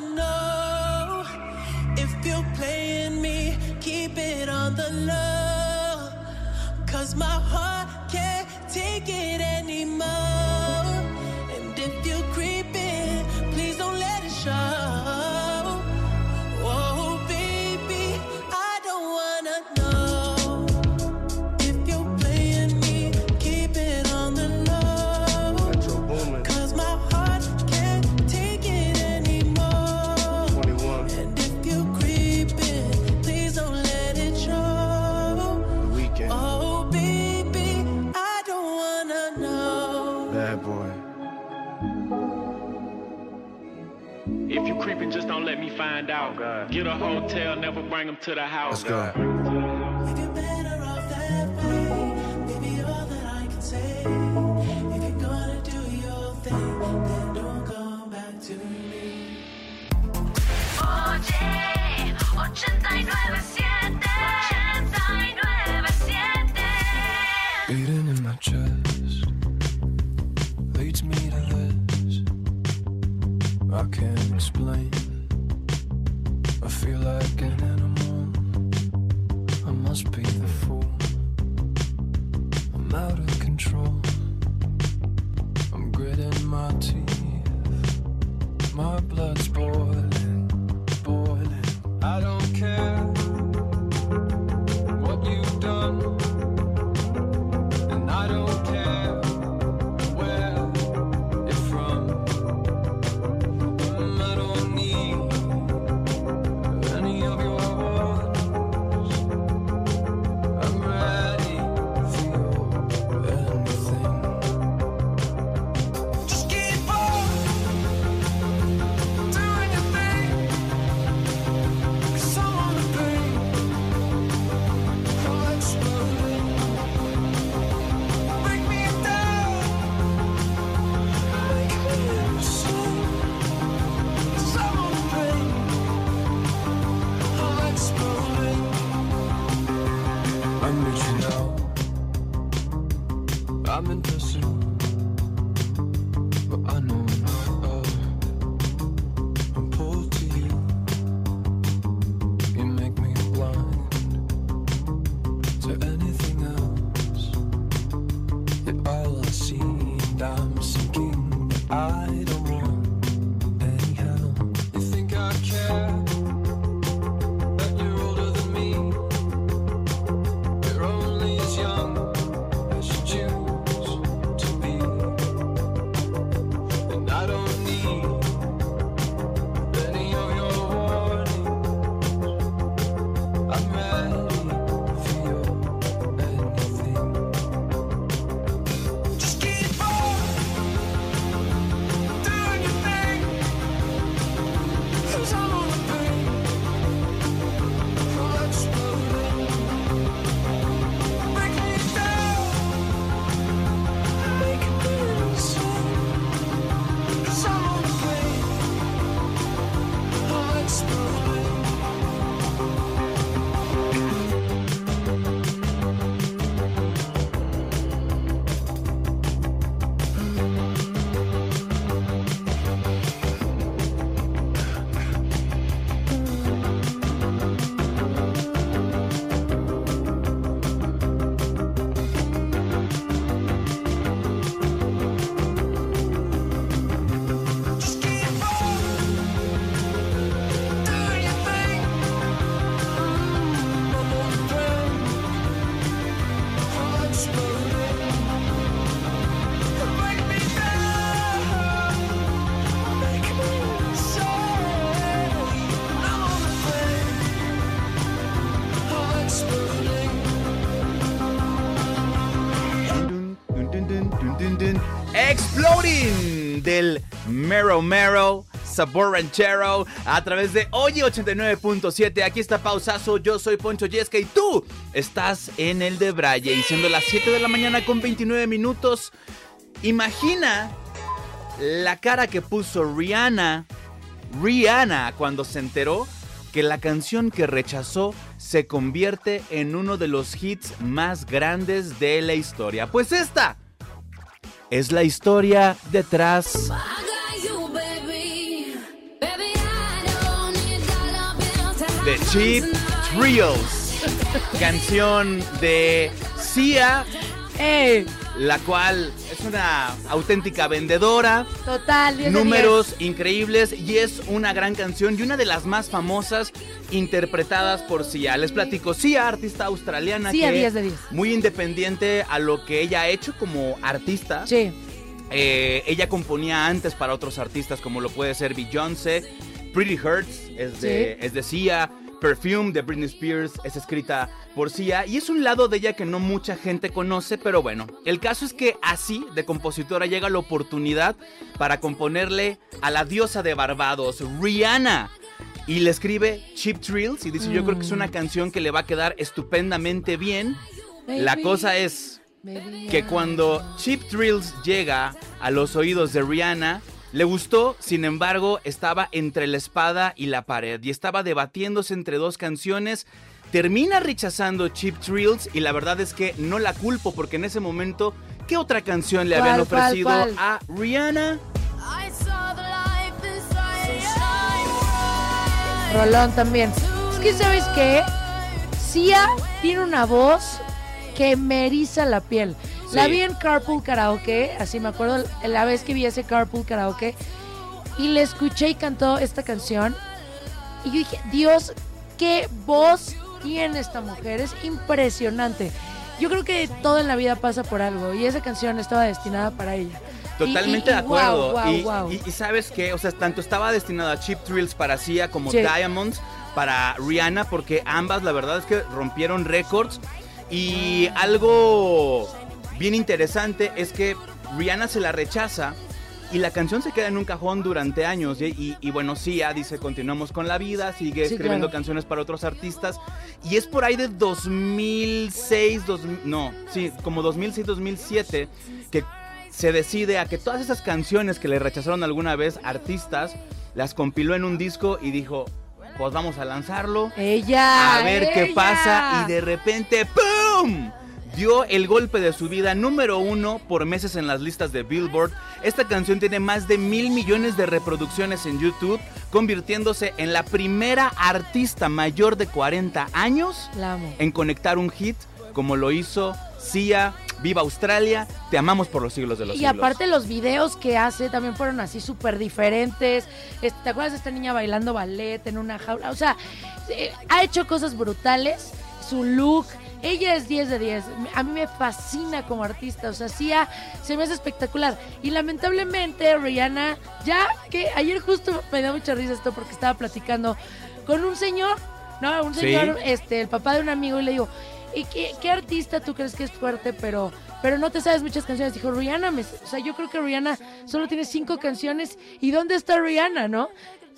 to the house. Let's go. del Mero Mero. Sabor Ranchero a través de Oye 89.7. Aquí está Pausazo. Yo soy Poncho Yesca y tú estás en el de Braille. Y siendo las 7 de la mañana con 29 minutos, imagina la cara que puso Rihanna. Rihanna cuando se enteró que la canción que rechazó se convierte en uno de los hits más grandes de la historia. Pues esta es la historia detrás. De Cheap Thrills, canción de Sia, la cual es una auténtica vendedora. Total, 10 de Números increíbles y es una gran canción y una de las más famosas interpretadas por Sia. Les platico, Sia, artista australiana Sia, que 10 de 10. muy independiente a lo que ella ha hecho como artista. Sí. Eh, ella componía antes para otros artistas como lo puede ser Beyoncé, Pretty Hurts es de, Sí. es de Sia, Perfume de Britney Spears es escrita por Sia y es un lado de ella que no mucha gente conoce, pero bueno, el caso es que así de compositora llega la oportunidad para componerle a la diosa de Barbados, Rihanna. Y le escribe Cheap Thrills y dice, yo creo que es una canción que le va a quedar estupendamente bien. La cosa es que cuando Cheap Thrills llega a los oídos de Rihanna, le gustó, sin embargo, estaba entre la espada y la pared y estaba debatiéndose entre dos canciones. Termina rechazando Cheap Thrills y la verdad es que no la culpo porque en ese momento, ¿qué otra canción le habían ¿Cuál, cuál, ofrecido cuál? a Rihanna? Rolón también. Es que, ¿sabes qué? Sia tiene una voz que me eriza la piel. La vi en Carpool Karaoke, así me acuerdo la vez que vi ese Carpool Karaoke, y le escuché y cantó esta canción. Y yo dije, Dios, qué voz tiene esta mujer, es impresionante. Yo creo que todo en la vida pasa por algo, y esa canción estaba destinada para ella. Totalmente Y- y- de y acuerdo. y, sabes que, o sea, tanto estaba destinado a Cheap Thrills para Sia como Sí. Diamonds para Rihanna, porque ambas la verdad es que rompieron récords. Y algo bien interesante es que Rihanna se la rechaza y la canción se queda en un cajón durante años. Y, y- y bueno, Sia dice, continuamos con la vida, sigue Sí, escribiendo claro. canciones para otros artistas. Y es por ahí de 2006, 2000, no, sí, como 2006, 2007, que se decide a que todas esas canciones que le rechazaron alguna vez artistas, las compiló en un disco y dijo, pues vamos a lanzarlo. Ella. A ver qué pasa. Y de repente, ¡pum! Dio el golpe de su vida número uno por meses en las listas de Billboard. Esta canción tiene más de mil millones de reproducciones en YouTube, convirtiéndose en la primera artista mayor de 40 años en conectar un hit como lo hizo Sia, Viva Australia, Te amamos por los siglos de los Y siglos. aparte los videos que hace también fueron así súper diferentes. ¿Te acuerdas de esta niña bailando ballet en una jaula? O sea, eh, ha hecho cosas brutales. Su look, ella es 10 de 10. A mí me fascina como artista. O sea, sí, se me hace espectacular. Y lamentablemente Rihanna, ya que ayer justo me da mucha risa esto porque estaba platicando con un señor, no, un Sí. señor, este, el papá de un amigo y le digo, ¿y qué, qué artista tú crees que es fuerte, pero, pero no te sabes muchas canciones? Dijo, Rihanna, me- o sea, yo creo que Rihanna solo tiene cinco canciones. ¿Y dónde está Rihanna, no?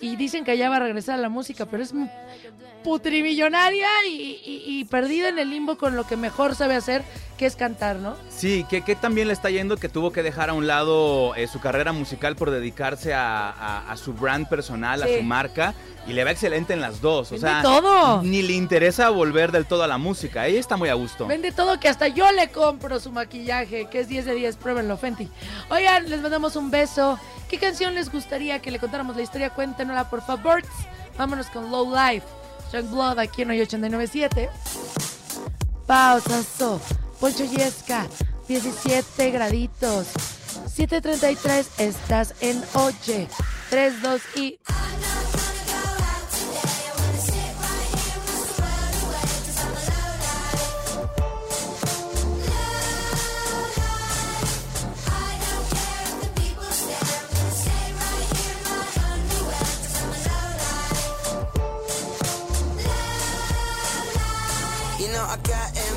Y dicen que allá va a regresar a la música, pero es putrimillonaria y, y- y perdida en el limbo con lo que mejor sabe hacer, que es cantar, ¿no? Sí, que, que también le está yendo que tuvo que dejar a un lado eh, su carrera musical por dedicarse a, a- a su brand personal, a su marca, y le va excelente en las dos. O Vende sea, todo. ni le interesa volver del todo a la música. Ella está muy a gusto. Vende todo que hasta yo le compro su maquillaje, que es 10 de 10, pruébenlo, Fenty. Oigan, les mandamos un beso. ¿Qué canción les gustaría que le contáramos la historia? Cuéntenosla, por favor. Vámonos con Low Life. Young Blood aquí en hoy 897. Pausazo. Poncho Yesca, 17 graditos. 733, estás en Oye. 3, 2 y... You know, I got embarrassed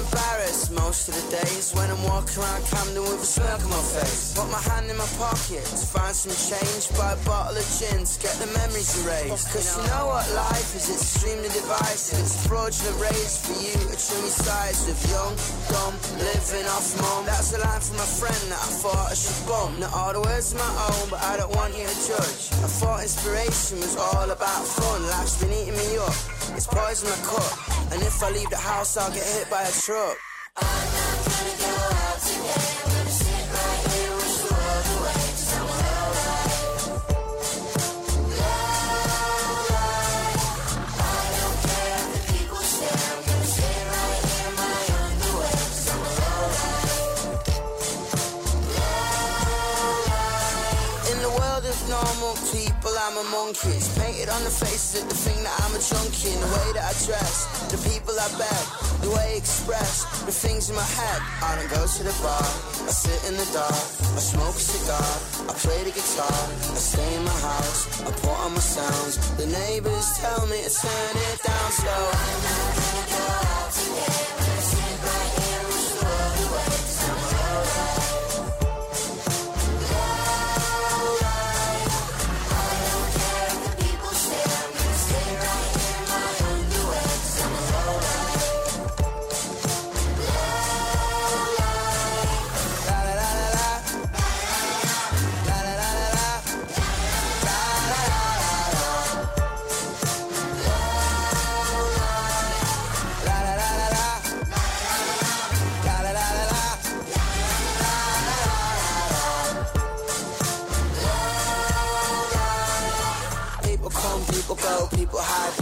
most of the days when I'm walking around Camden with a smirk on my face. Put my hand in my pocket to find some change, buy a bottle of gin to get the memories erased. Cause you know what life is, it's extremely divisive. It's fraudulent raised for you to trim your sides with young, dumb, living off mum. That's a line from a friend that I thought I should bump. Not all the words are my own, but I don't want you to judge. I thought inspiration was all about fun. Life's been eating me up. It's poison my cup. And if I leave the house, I'll get hit by a truck. I'm not trying to go. Painted on the faces of the thing that I'm a junkie. The way that I dress, the people I beg, the way I express, the things in my head. I don't go to the bar, I sit in the dark, I smoke a cigar, I play the guitar, I stay in my house, I put on my sounds. The neighbors tell me to turn it down slow. I'm not gonna go out today.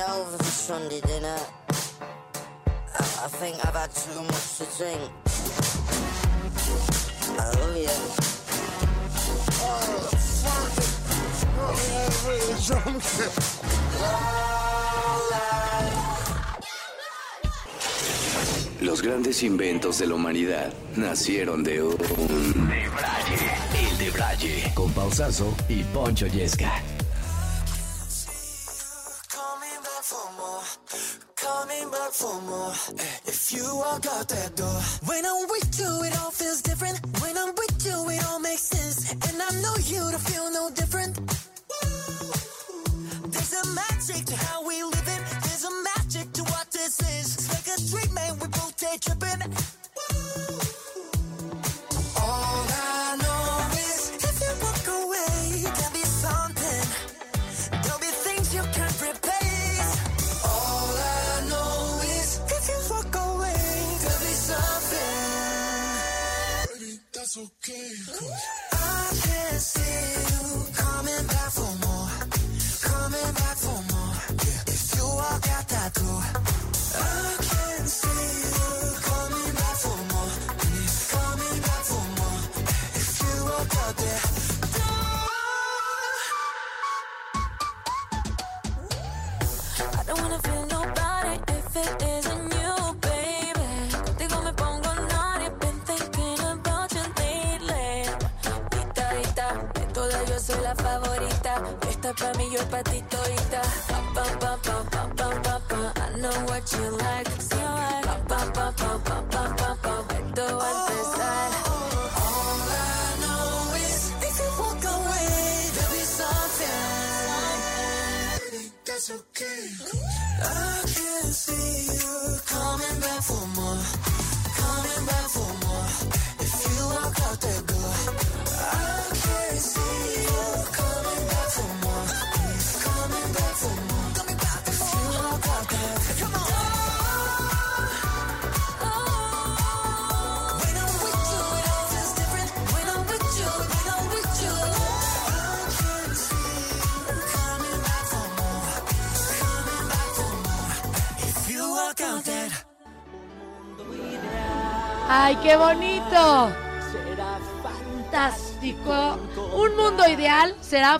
Coming over for Sunday dinner. I, I think I've had too much to drink. I love you. Oh, fuck it. Oh, yeah, I'm really drunk. Los grandes inventos de la humanidad nacieron de un... Debraye. El Debraye. Con Pausazo y Poncho Yesca. For more, coming back for more. Eh, If you walk out that door, when I'm with you, it all feels different. When I'm with you, it all makes sense. And I know you to feel no different. There's a magic to how we live it. There's a magic to what this is. It's like a dream, man. We both day tripping.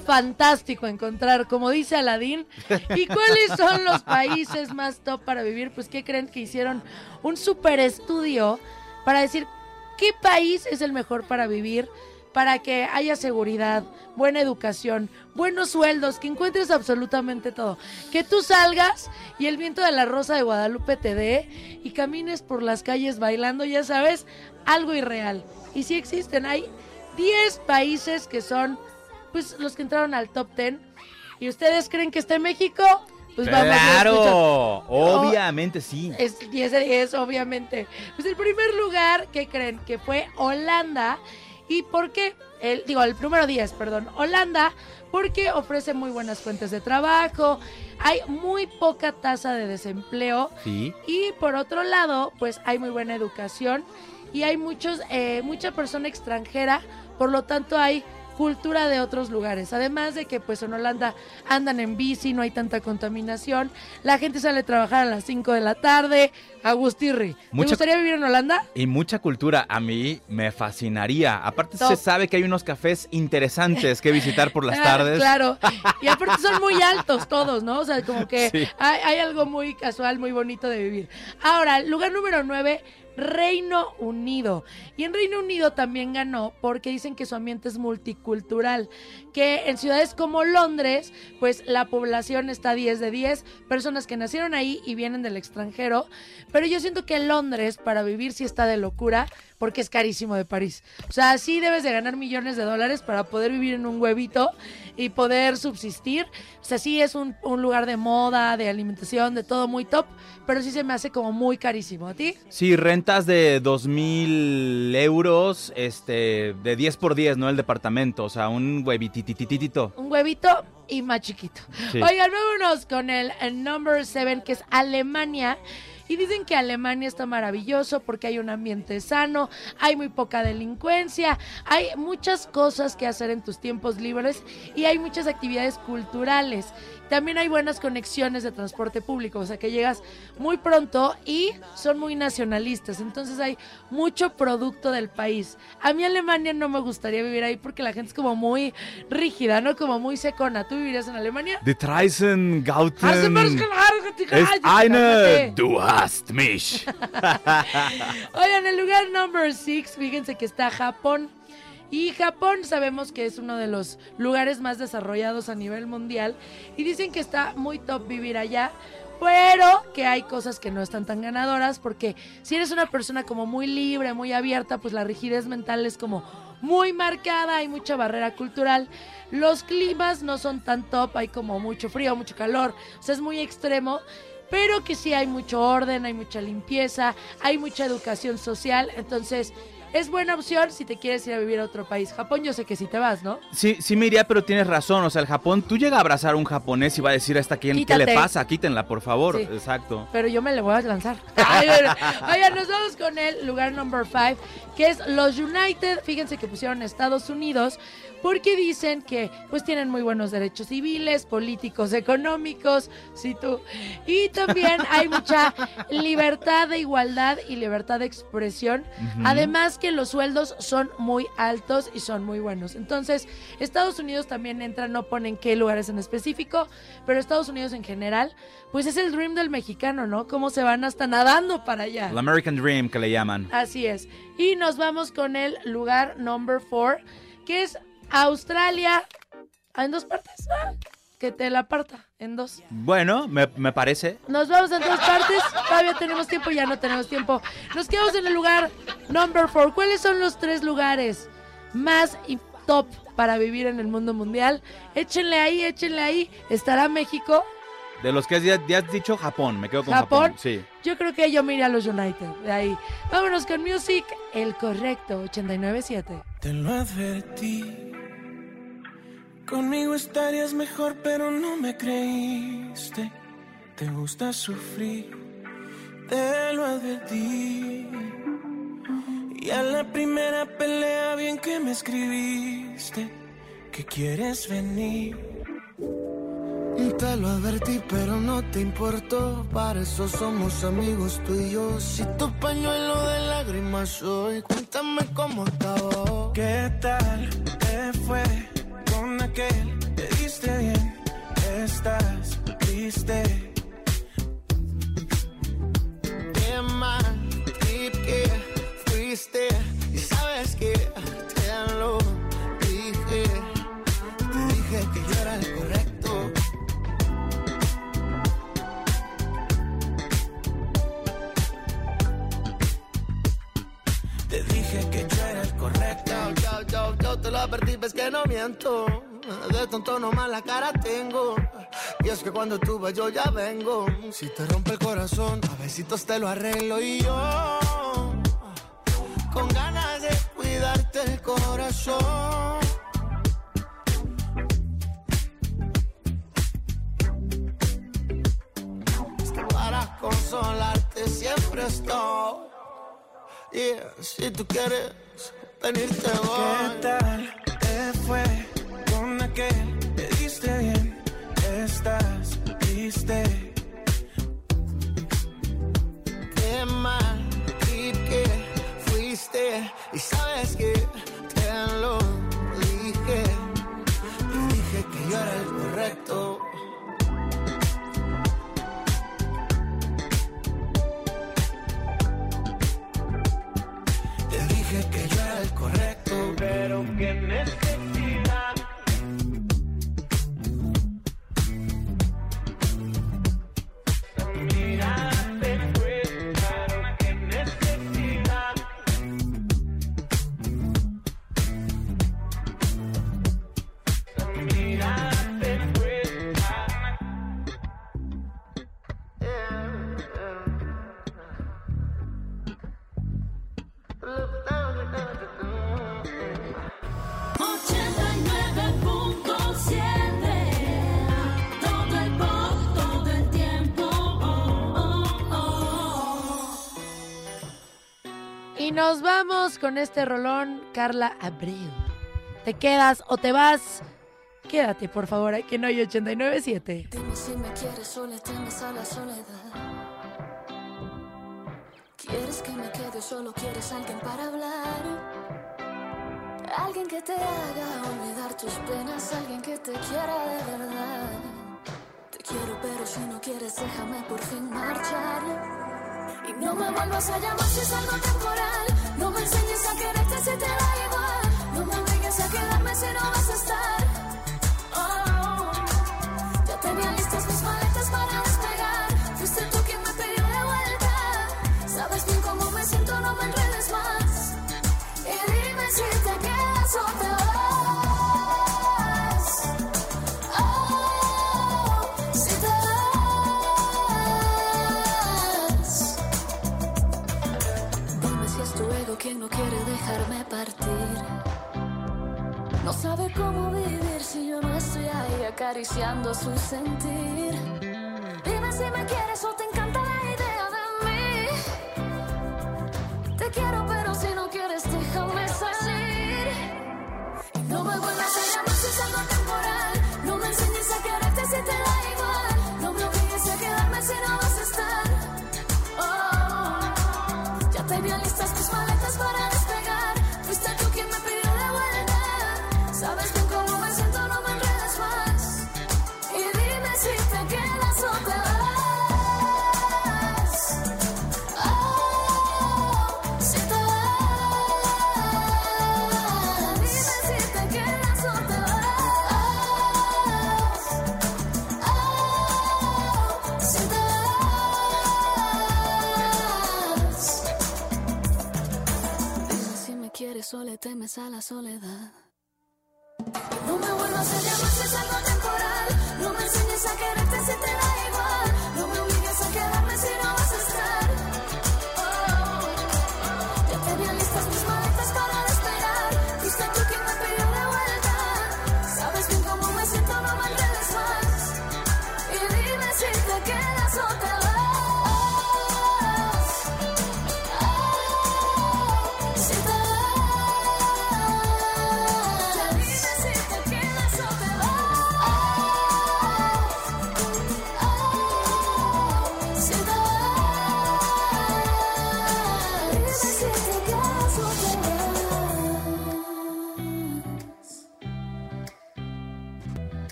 Fantástico encontrar, como dice Aladín. ¿Y cuáles son los países más top para vivir? Pues, ¿qué creen que hicieron un super estudio para decir qué país es el mejor para vivir? Para que haya seguridad, buena educación, buenos sueldos, que encuentres absolutamente todo. Que tú salgas y el viento de la rosa de Guadalupe te dé y camines por las calles bailando, ya sabes, algo irreal. Y sí existen, hay 10 países que son pues los que entraron al top 10. ¿Y ustedes creen que está en México? Pues vamos claro, obviamente sí. Es 10 de 10, obviamente. Pues el primer lugar, ¿qué creen? Que fue Holanda. ¿Y por qué? El, digo, el primero 10, perdón. Holanda, porque ofrece muy buenas fuentes de trabajo, hay muy poca tasa de desempleo Sí. y por otro lado, pues hay muy buena educación y hay muchos, eh, mucha persona extranjera, por lo tanto hay cultura de otros lugares. Además de que pues en Holanda andan en bici, no hay tanta contaminación, la gente sale a trabajar a las 5 de la tarde, Agustirri. ¿Te Mucha- gustaría vivir en Holanda? Y mucha cultura, a mí me fascinaría. Aparte Top. se sabe que hay unos cafés interesantes que visitar por las *laughs* Ah, tardes. Claro. Y aparte son muy altos todos, ¿no? O sea, como que *laughs* Sí. hay, hay algo muy casual, muy bonito de vivir. Ahora, lugar número 9, Reino Unido. Y en Reino Unido también ganó porque dicen que su ambiente es multicultural, que en ciudades como Londres, pues la población está 10 de 10, personas que nacieron ahí y vienen del extranjero, pero yo siento que Londres para vivir sí está de locura porque es carísimo de París. O sea, sí debes de ganar millones de dólares para poder vivir en un huevito y poder subsistir. O sea, sí es un, un lugar de moda, de alimentación, de todo muy top, pero sí se me hace como muy carísimo. ¿A ti? Sí, rentas de dos mil euros, este, de 10 por 10, ¿no? El departamento, o sea, un huevititititito. Un huevito y más chiquito. Sí. Oigan, vámonos con el, el number 7, que es Alemania. Y dicen que Alemania está maravilloso porque hay un ambiente sano, hay muy poca delincuencia, hay muchas cosas que hacer en tus tiempos libres y hay muchas actividades culturales. También hay buenas conexiones de transporte público, o sea que llegas muy pronto y son muy nacionalistas, entonces hay mucho producto del país. A mí Alemania no me gustaría vivir ahí porque la gente es como muy rígida, ¿no? Como muy secona. ¿Tú vivirías en Alemania? Die Treisen Gauten es eine. Du hast mich. *laughs* Oigan, el lugar number 6, fíjense que está Japón. Y Japón sabemos que es uno de los lugares más desarrollados a nivel mundial. Y dicen que está muy top vivir allá. Pero que hay cosas que no están tan ganadoras. Porque si eres una persona como muy libre, muy abierta, pues la rigidez mental es como muy marcada. Hay mucha barrera cultural. Los climas no son tan top. Hay como mucho frío, mucho calor. O sea, es muy extremo pero que sí hay mucho orden, hay mucha limpieza, hay mucha educación social, entonces es buena opción si te quieres ir a vivir a otro país. Japón yo sé que sí te vas, ¿no? Sí, sí me iría, pero tienes razón. O sea, el Japón, tú llegas a abrazar a un japonés y va a decir a esta quién, ¿qué le pasa? Quítenla, por favor. Sí. Exacto. Pero yo me le voy a lanzar. *laughs* Oigan, nos vamos con el lugar number 5, que es los United. Fíjense que pusieron Estados Unidos porque dicen que pues tienen muy buenos derechos civiles, políticos, económicos, sí tú. Y también hay mucha *laughs* libertad de igualdad y libertad de expresión. Además que los sueldos son muy altos y son muy buenos. Entonces, Estados Unidos también entra, no ponen qué lugares en específico, pero Estados Unidos en general, pues es el dream del mexicano, ¿no? Cómo se van hasta nadando para allá. El American Dream que le llaman. Así es. Y nos vamos con el lugar number four, que es Australia. En dos partes. Ah, que te la parta en dos. Bueno, me, me parece. Nos vamos en dos partes. Todavía tenemos tiempo, ya no tenemos tiempo. Nos quedamos en el lugar number four. ¿Cuáles son los tres lugares más y top para vivir en el mundo mundial? Échenle ahí, échenle ahí. ¿Estará México? De los que has, ya, ya has dicho Japón, me quedo con ¿Japón? Japón. Sí. Yo creo que yo me iré a los United. De ahí. Vámonos con Music, el correcto, 89.7. Te lo advertí. Conmigo estarías mejor, pero no me creíste. Te gusta sufrir, te lo advertí. Y a la primera pelea, bien que me escribiste, que quieres venir. Te lo advertí, pero no te importó. Para eso somos amigos tú y yo. Si tu pañuelo de lágrimas soy, cuéntame cómo acabó. ¿Qué tal te fue con aquel? Te diste bien, estás triste. Qué mal trip que fuiste. Y sabes que te lo dije. Te dije que yo era el correcto. Te dije que yo era el correcto. Yo, yo, yo te lo advertí, ves que no miento. De tonto nomás la cara tengo. Y es que cuando tú vas yo ya vengo. Si te rompe el corazón, a besitos te lo arreglo y yo. Con ganas de cuidarte el corazón. Es que para consolarte siempre estoy. Y si tú quieres venirte voy. ¿Qué tal te fue con aquel? Te diste bien, estás triste. Qué mal que fuiste y sabes que te lo dije. Te dije que yo era el correcto. Te dije que yo era el correcto. Pero qué necesidad. Y nos vamos con este rolón, Carla Abreu. ¿Te quedas o te vas? Quédate, por favor, aquí en hoy 89.7. Dime si me quieres o le temes a la soledad. ¿Quieres que me quede solo quieres alguien para hablar? Alguien que te haga olvidar tus penas, alguien que te quiera de verdad. Te quiero, pero si no quieres, déjame por fin marchar. Y no me vuelvas a llamar si es algo temporal. No me enseñes a quererte si te da igual. No sabe cómo vivir si yo no estoy ahí acariciando su sentir. Dime si me quieres o te encanta la idea de mí. Te quiero, pero a la soledad. No me vuelvas a llamar si es algo temporal. No me enseñes a quererte si te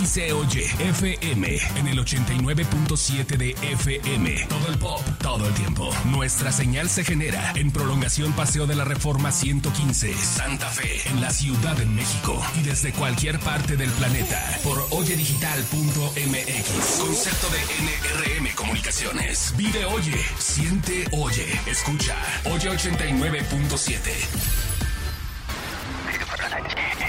Escuchas XEOY FM en el 89.7 de FM. Todo el pop, todo el tiempo. Nuestra señal se genera en prolongación Paseo de la Reforma 115, Santa Fe, en la Ciudad de México. Y desde cualquier parte del planeta por oyedigital.mx. Concepto de NRM Comunicaciones. Vive Oye, siente Oye, escucha. Oye 89.7.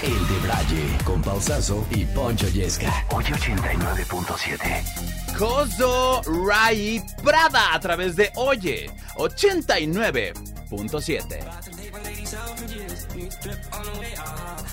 El de Braille, con Pausazo y Poncho Yesca. Hoy 89.7. Coso Ray Prada a través de Oye 89.7.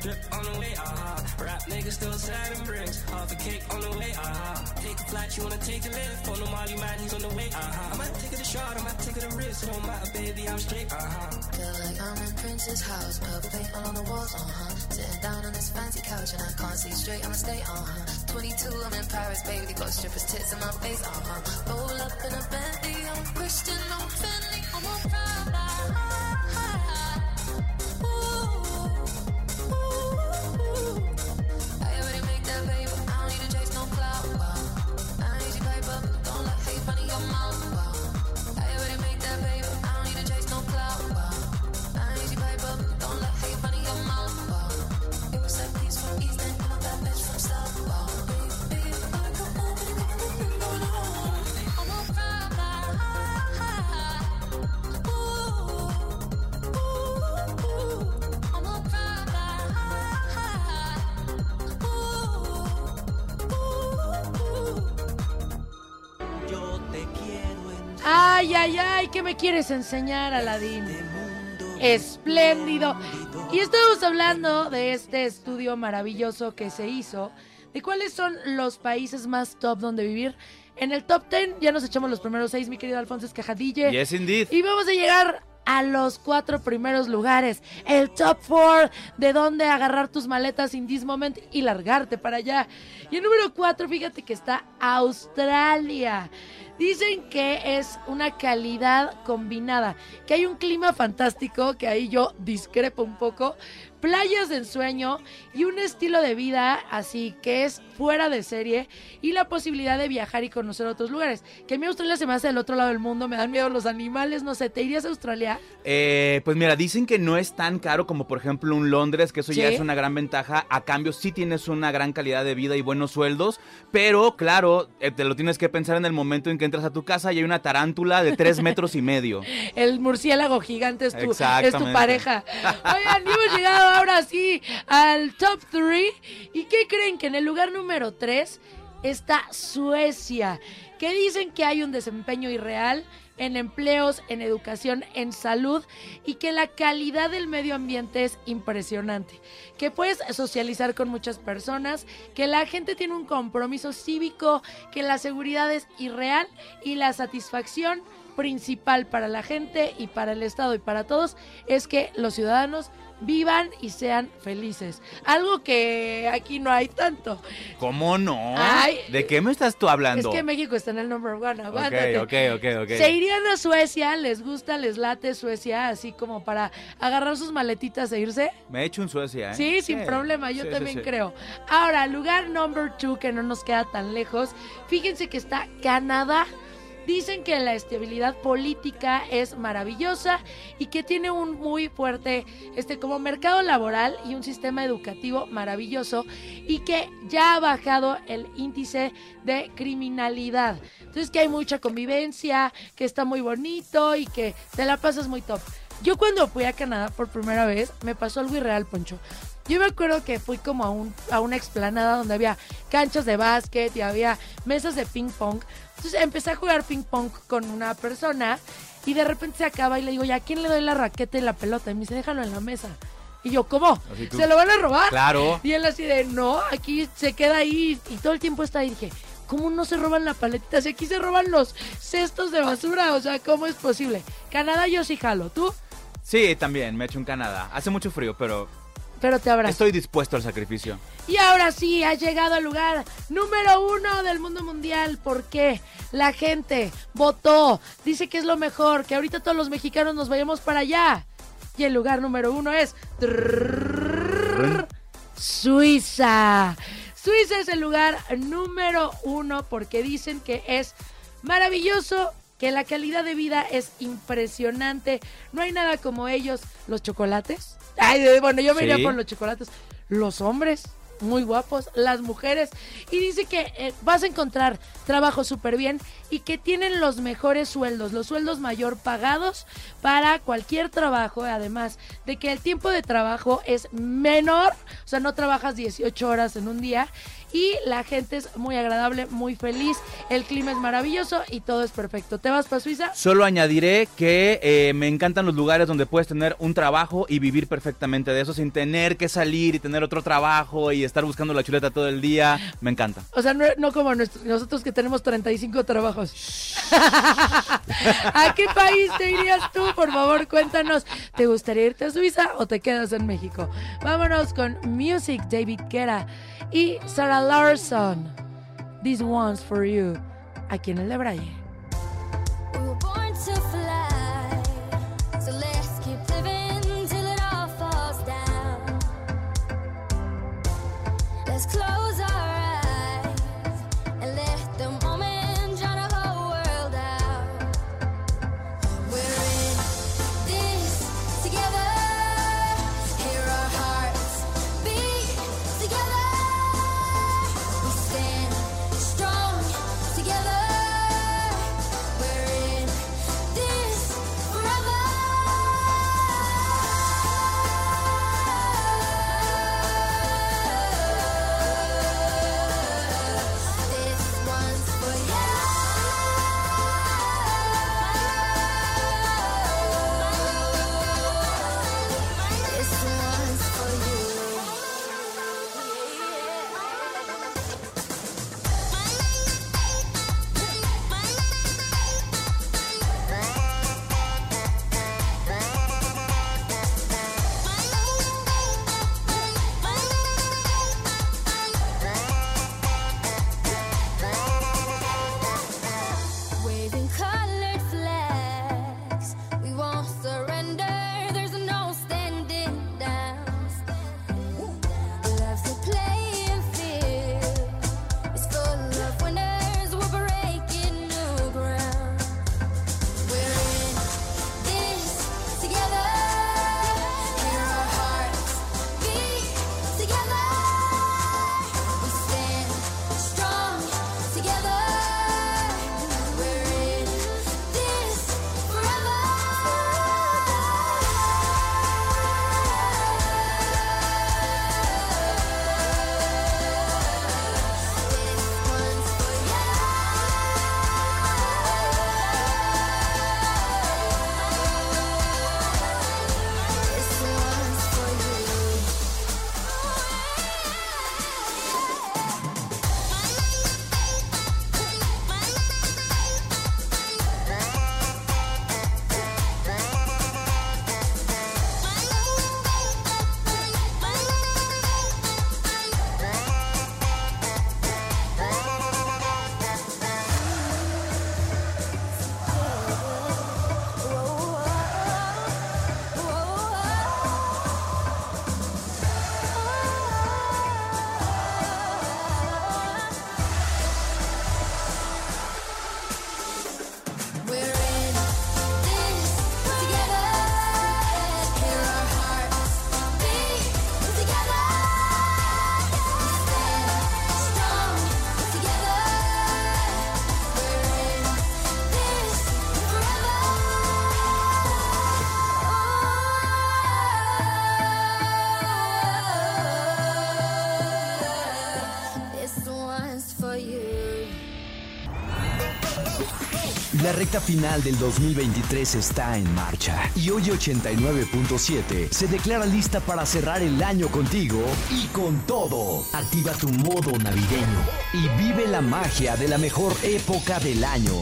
Drip on the way, uh-huh. Rap niggas still and bricks. Half a cake on the way, uh-huh. Take a flight, you wanna take a lift. On the Molly man, he's on the way, uh-huh. I might take it a shot, I might take it a risk. It don't matter, baby, I'm straight, uh-huh. Feel like I'm in Prince's house, purple paint all on the walls, uh-huh. Sitting down on this fancy couch and I can't see straight, I'ma stay, uh-huh. 22, I'm in Paris, baby, got strippers tits in my face, uh-huh. Roll up in a Bentley, I'm Christian, I'm Fendi, I'm a Prada. Ay, ay, ay, ¿qué me quieres enseñar, Aladín? Espléndido. Y estamos hablando de este estudio maravilloso que se hizo, de cuáles son los países más top donde vivir. En el top 10 ya nos echamos los primeros seis, mi querido Alfonso Escajadille. Yes, indeed. Y vamos a llegar a los cuatro primeros lugares. El top four de dónde agarrar tus maletas in this moment y largarte para allá. Y el número cuatro, fíjate que está Australia. Dicen que es una calidad combinada, que hay un clima fantástico, que ahí yo discrepo un poco, playas de ensueño y un estilo de vida así que es fuera de serie y la posibilidad de viajar y conocer otros lugares. Que a mí Australia se me hace del otro lado del mundo, me dan miedo los animales, no sé, ¿te irías a Australia? Eh, pues mira, dicen que no es tan caro como por ejemplo un Londres, que eso ya es una gran ventaja. A cambio sí tienes una gran calidad de vida y buenos sueldos, pero claro, eh, te lo tienes que pensar en el momento en que entras a tu casa y hay una tarántula de tres metros y medio. *laughs* El murciélago gigante es tu, es tu Exactamente. pareja. Oigan, hemos llegado ahora sí al top 3. ¿Y qué creen? Que en el lugar número 3 está Suecia. Que dicen que hay un desempeño irreal en empleos, en educación, en salud y que la calidad del medio ambiente es impresionante. Que puedes socializar con muchas personas, que la gente tiene un compromiso cívico, que la seguridad es irreal y la satisfacción principal para la gente y para el Estado y para todos es que los ciudadanos vivan y sean felices. Algo que aquí no hay tanto. ¿Cómo no? Ay. ¿De qué me estás tú hablando? Es que México está en el number one, aguántate. ok, ok, ok. Se irían a Suecia, les gusta, les late Suecia, así como para agarrar sus maletitas e irse. Me he hecho en Suecia, ¿eh? Sí, sin problema, yo sí, también sí. creo. Ahora, lugar number two, que no nos queda tan lejos, fíjense que está Canadá. Dicen que la estabilidad política es maravillosa y que tiene un muy fuerte, este, como mercado laboral y un sistema educativo maravilloso y que ya ha bajado el índice de criminalidad. Entonces que hay mucha convivencia, que está muy bonito y que te la pasas muy top. Yo cuando fui a Canadá por primera vez me pasó algo irreal, Poncho. Yo me acuerdo que fui como a, un, a una explanada donde había canchas de básquet y había mesas de ping pong. Entonces empecé a jugar ping pong con una persona y de repente se acaba y le digo, ¿ya a quién le doy la raqueta y la pelota? Y me dice, déjalo en la mesa. Y yo, ¿cómo? Así tú- ¿Se lo van a robar? Claro. Y él así de, no, aquí se queda ahí y todo el tiempo está ahí. Dije, ¿cómo no se roban la paletita? Si aquí se roban los cestos de basura, o sea, ¿cómo es posible? Canadá yo sí jalo, ¿tú? Sí, también, me he hecho en Canadá. Hace mucho frío, pero Pero te abrazo. estoy dispuesto al sacrificio. Y ahora sí, ha llegado al lugar número uno del mundo mundial. ¿Por qué? La gente votó, dice que es lo mejor, que ahorita todos los mexicanos nos vayamos para allá. Y el lugar número uno es Suiza. Suiza es el lugar número uno porque dicen que es maravilloso, que la calidad de vida es impresionante. No hay nada como ellos. Los chocolates. *laughs* Ay, bueno, yo me iría Sí. por los chocolates. Los hombres, muy guapos. Las mujeres. Y dice que eh, vas a encontrar trabajo súper bien y que tienen los mejores sueldos, los sueldos mayor pagados para cualquier trabajo. Además de que el tiempo de trabajo es menor. O sea, no trabajas 18 horas en un día. Y la gente es muy agradable, muy feliz. El clima es maravilloso y todo es perfecto. ¿Te vas para Suiza? Solo añadiré que eh, me encantan los lugares donde puedes tener un trabajo y vivir perfectamente de eso sin tener que salir y tener otro trabajo y estar buscando la chuleta todo el día. Me encanta. O sea, no, no como nuestro- nosotros que tenemos 35 trabajos. *laughs* ¿A qué país te irías tú? Por favor, cuéntanos. ¿Te gustaría irte a Suiza o te quedas en México? Vámonos con Music, David Guerra y Sarah Larson. This one's for you. Aquí en el de Braille. Keep recta final del 2023 está en marcha y hoy 89.7 se declara lista para cerrar el año contigo y con todo. Activa tu modo navideño y vive la magia de la mejor época del año.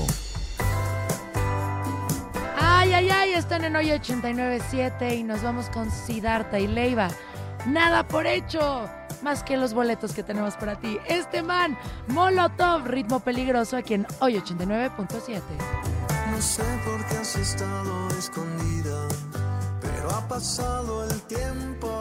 Ay, ay, ay, están en hoy 89.7 y nos vamos con Siddhartha y Leiva. Nada por hecho, más que los boletos que tenemos para ti. Este man, Molotov, ritmo peligroso aquí en hoy 89.7. No sé por qué has estado escondida, pero ha pasado el tiempo.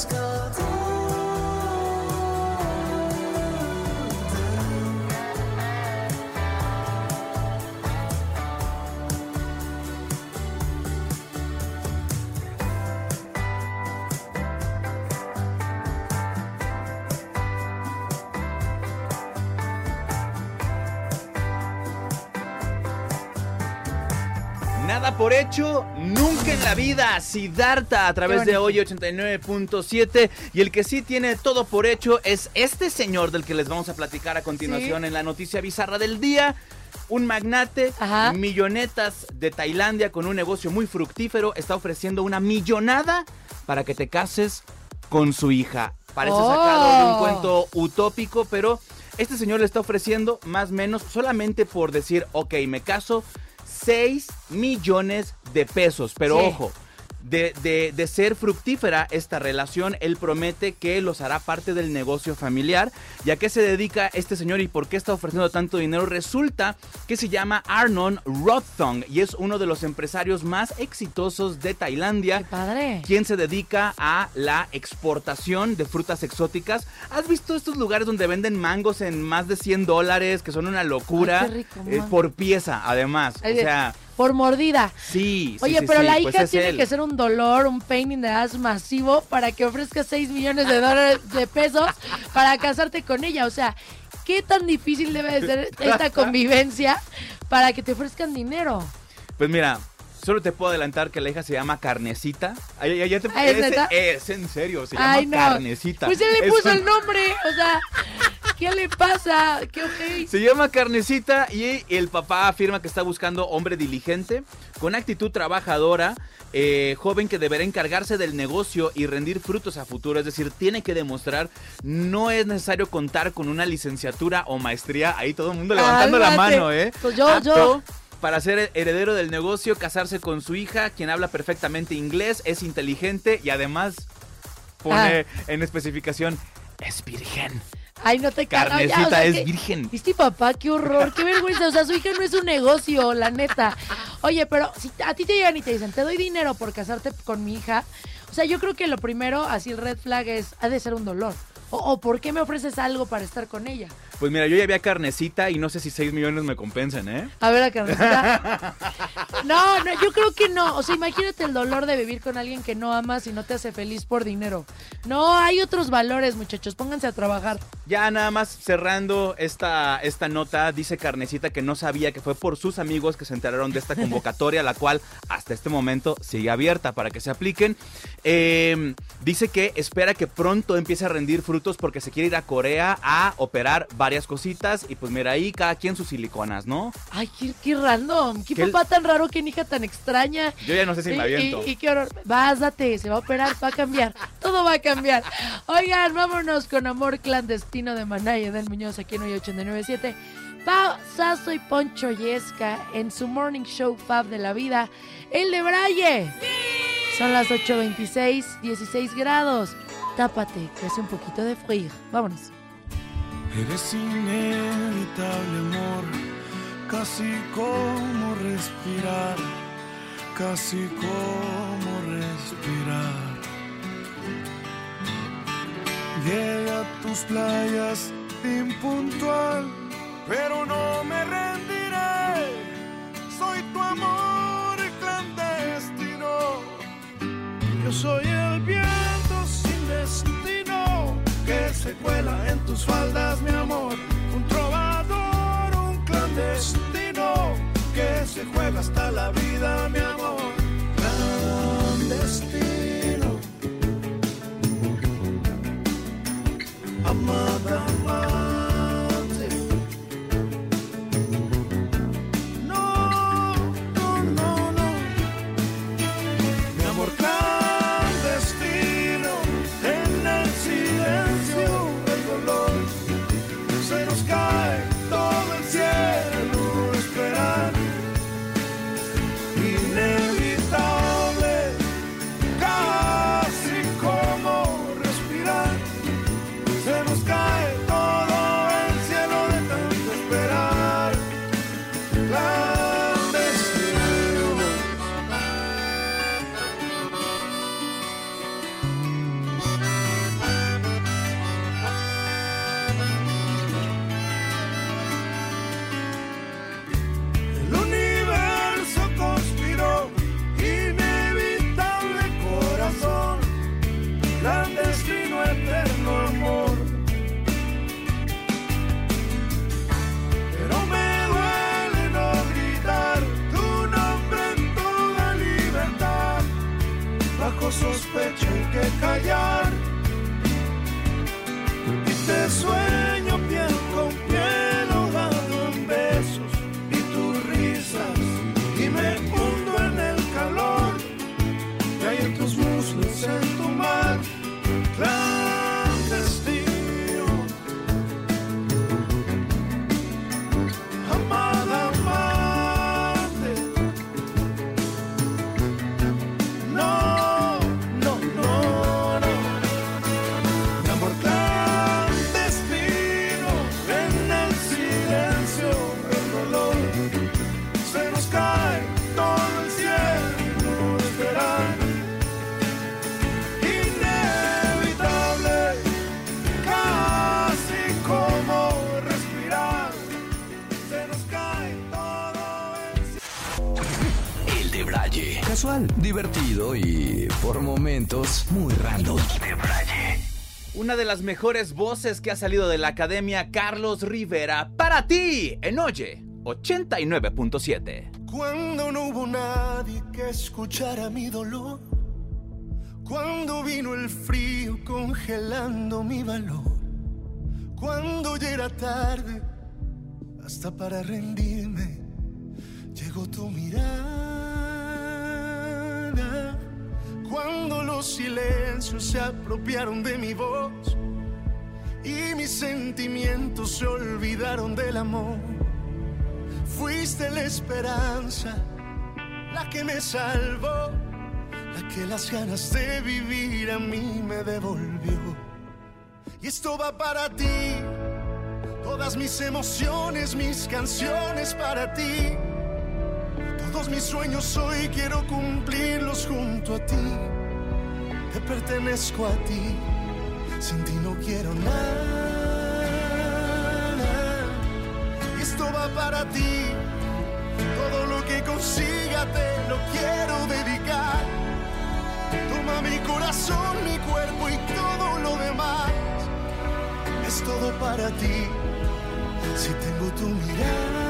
Rescatar y por hecho, nunca en la vida. Siddhartha a través de hoy 89.7. Y el que sí tiene todo por hecho es este señor del que les vamos a platicar a continuación Sí. en la noticia bizarra del día. Un magnate, millonetas de Tailandia con un negocio muy fructífero, está ofreciendo una millonada para que te cases con su hija. Parece Oh. sacado de un cuento utópico, pero este señor le está ofreciendo más o menos solamente por decir, ok, me caso, 6 millones de pesos. Pero Sí. ojo, de, de- de ser fructífera esta relación, él promete que los hará parte del negocio familiar. ¿Y a qué se dedica este señor y por qué está ofreciendo tanto dinero? Resulta que se llama Arnon Rothong y es uno de los empresarios más exitosos de Tailandia. padre. Quien se dedica a la exportación de frutas exóticas. ¿Has visto estos lugares donde venden mangos en más de 100 dólares, que son una locura? Ay, qué rico, Eh, por pieza, además. O sea, Por mordida. sí. sí, Oye, sí, pero sí, la pues hija tiene él. que ser un dolor, un pain in the ass masivo para que ofrezca 6 millones de dólares de pesos para casarte con ella. O sea, ¿qué tan difícil debe de ser esta *laughs* convivencia para que te ofrezcan dinero? Pues mira, solo te puedo adelantar que la hija se llama Carnecita. Ay, ay, ya te- Ah, ¿es es, en serio, se llama no. Carnecita. Pues él le puso un- el nombre. O sea, ¿Qué le pasa? ¿Qué ojéis? Se llama Carnecita y el papá afirma que está buscando hombre diligente, con actitud trabajadora, eh, joven que deberá encargarse del negocio y rendir frutos a futuro. Es decir, tiene que demostrar, no es necesario contar con una licenciatura o maestría. Ahí todo el mundo levantando la mano, ¿eh? Pues yo, Apto yo. Para ser heredero del negocio, casarse con su hija, quien habla perfectamente inglés, es inteligente y además pone Ah. en especificación, es virgen. Ay, no te cagas. Carnecita es virgen. ¿Viste, papá? Qué horror, qué vergüenza. O sea, su hija no es un negocio, la neta. Oye, pero si a ti te llegan y te dicen, te doy dinero por casarte con mi hija. O sea, yo creo que lo primero, así el red flag es, ha de ser un dolor. O, o ¿por qué me ofreces algo para estar con ella? Pues mira, yo ya había carnecita y no sé si 6 millones me compensan, ¿eh? A ver, a carnecita. *laughs* No, no, yo creo que no. O sea, imagínate el dolor de vivir con alguien que no amas y no te hace feliz por dinero. No, hay otros valores, muchachos. Pónganse a trabajar. Ya nada más cerrando esta, esta nota, dice Carnecita que no sabía que fue por sus amigos que se enteraron de esta *laughs* convocatoria, la cual hasta este momento sigue abierta para que se apliquen. Eh, dice que espera que pronto empiece a rendir frutos porque se quiere ir a Corea a operar varias cositas y pues mira ahí cada quien sus siliconas, ¿no? Ay, qué, qué random. Qué ¿Qué- papá tan raro, qué hija tan extraña. Yo ya no sé si me Y- aviento. Y, y qué horror. Vas, date, se va a operar, va a cambiar. *laughs* Todo va a cambiar. Oigan, vámonos con Amor Clandestino de Manaya del Muñoz aquí en 897. Pau Sasso y Poncho Yesca en su morning show Fab de la vida. El de Braille. Son las 8.26, 16 grados. Tápate, que hace un poquito de frío. Vámonos. Eres inevitable, amor, casi como respirar, casi como respirar. Llega a tus playas impuntual, pero no me rendiré. Soy tu amor clandestino. Yo soy el sin destino que se cuela en tus faldas, mi amor. Un trovador, un clandestino que se juega hasta la vida, mi amor. Clandestino. Amada, amante. Una de las mejores voces que ha salido de la academia, Carlos Rivera, para ti, en Oye 89.7. Cuando no hubo nadie que escuchara mi dolor, cuando vino el frío congelando mi valor, Cuando ya era tarde, hasta para rendirme, llegó tu mirada. Cuando los silencios se apropiaron de mi voz y mis sentimientos se olvidaron del amor, fuiste la esperanza, la que me salvó, la que las ganas de vivir a mí me devolvió. Y esto va para ti, todas mis emociones, mis canciones para ti. Todos mis sueños hoy quiero cumplirlos junto a ti. Te pertenezco a ti, sin ti no quiero nada. Esto va para ti, todo lo que consiga te lo quiero dedicar. Toma mi corazón, mi cuerpo y todo lo demás. Es todo para ti, si tengo tu mirada.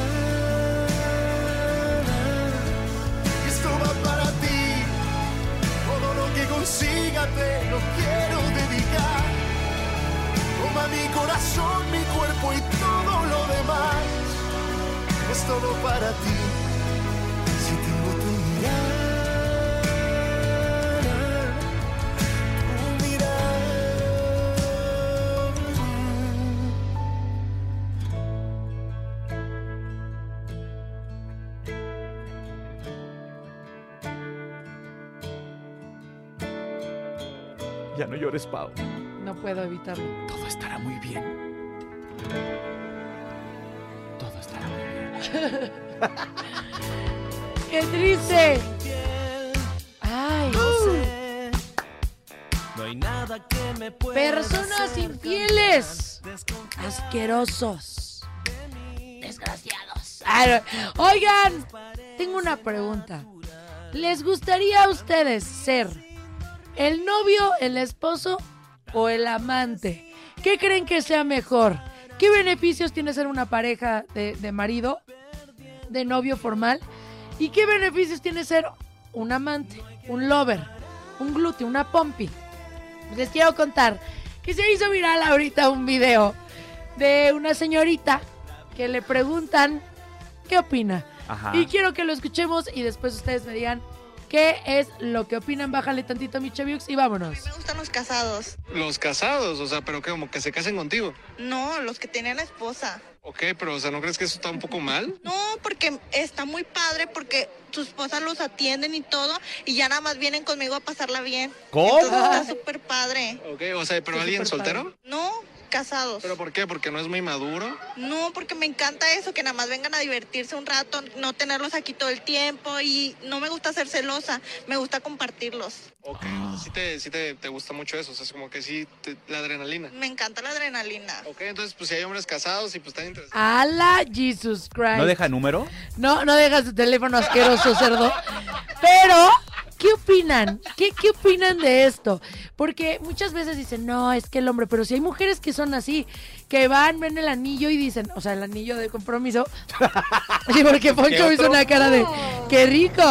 Lo que consiga te lo quiero dedicar. Toma mi corazón, mi cuerpo y todo lo demás. Es todo para ti, si tengo tu mirada. Llores, Pau. No puedo evitarlo. Todo estará muy bien. Todo estará muy bien. *laughs* ¡Qué triste! ¡Ay! No hay nada que me pueda Personas infieles. Asquerosos. Desgraciados. Ay, Oigan, tengo una pregunta. ¿Les gustaría a ustedes ser el novio, el esposo o el amante? ¿Qué creen que sea mejor? ¿Qué beneficios tiene ser una pareja de, de marido, de novio formal? ¿Y qué beneficios tiene ser un amante, un lover, un glúteo, una pompi? Les quiero contar que se hizo viral ahorita un video de una señorita que le preguntan qué opina. Ajá. Y quiero que lo escuchemos y después ustedes me digan qué es lo que opinan. Bájale tantito a mi Cheviux y vámonos. Me gustan los casados. Los casados, o sea, pero que como que se casen contigo. No, los que tienen esposa. Ok, pero o sea, ¿no crees que eso está un poco mal? No, porque está muy padre porque tu esposa los atienden y todo y ya nada más vienen conmigo a pasarla bien. ¿Cómo? Entonces está súper padre. Ok, o sea, pero alguien padre. soltero. No, casados. ¿Pero por qué? Porque no es muy maduro. No, porque me encanta eso, que nada más vengan a divertirse un rato, no tenerlos aquí todo el tiempo y no me gusta ser celosa, me gusta compartirlos. Ok, sí, te, sí te, te gusta mucho eso, o sea, es como que sí, te- la adrenalina. Me encanta la adrenalina. Ok, entonces pues si hay hombres casados y pues están interesados. ¡Hala, Jesus Christ! ¿No deja número? No, no dejas tu teléfono asqueroso, cerdo. Pero, ¿qué opinan? ¿Qué, ¿Qué opinan de esto? Porque muchas veces dicen, no, es que el hombre, pero si hay mujeres que son así, que van, ven el anillo y dicen, o sea, el anillo de compromiso. *laughs* Sí, porque Poncho ¿Qué hizo una cara de, qué rico.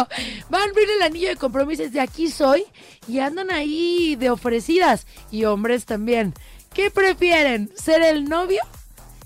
Van, ven el anillo de compromiso, de aquí soy, y andan ahí de ofrecidas. Y hombres también. ¿Qué prefieren? ¿Ser el novio?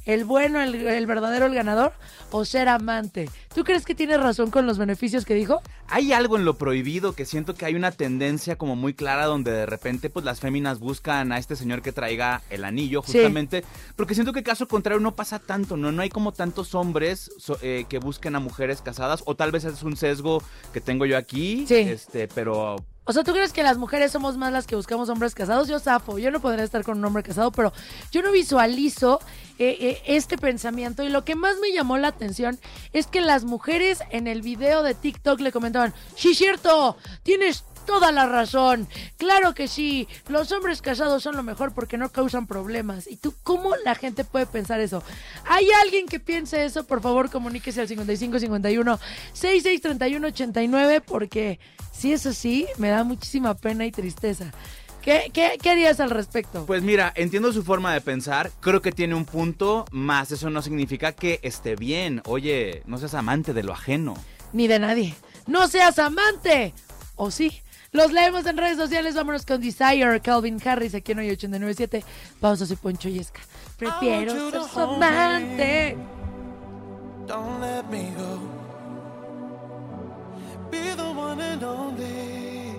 ¿El bueno, el, el verdadero, el ganador? ¿O ser amante? ¿Tú crees que tiene razón con los beneficios que dijo? Hay algo en lo prohibido que siento que hay una tendencia como muy clara donde de repente pues las féminas buscan a este señor que traiga el anillo Sí. justamente porque siento que caso contrario no pasa tanto, no no hay como tantos hombres so- eh, que busquen a mujeres casadas o tal vez es un sesgo que tengo yo aquí, Sí. este, pero O sea, ¿tú crees que las mujeres somos más las que buscamos hombres casados? Yo zafo, yo no podría estar con un hombre casado, pero yo no visualizo eh, eh, este pensamiento. Y lo que más me llamó la atención es que las mujeres en el video de TikTok le comentaban, sí, cierto, tienes toda la razón. Claro que sí, los hombres casados son lo mejor porque no causan problemas. ¿Y tú cómo la gente puede pensar eso? ¿Hay alguien que piense eso? Por favor, comuníquese al 5551 6631 89 porque si es así, me da muchísima pena y tristeza. ¿Qué, qué, qué harías al respecto? Pues mira, entiendo su forma de pensar, creo que tiene un punto, más eso no significa que esté bien. Oye, no seas amante de lo ajeno. Ni de nadie. ¡No seas amante! ¿O sí? Los leemos en redes sociales. Vámonos con Desire, Calvin Harris, aquí en hoy 897. Pausa, soy Poncho Yesca. Prefiero ser su amante. Don't let me go. Be the one and only.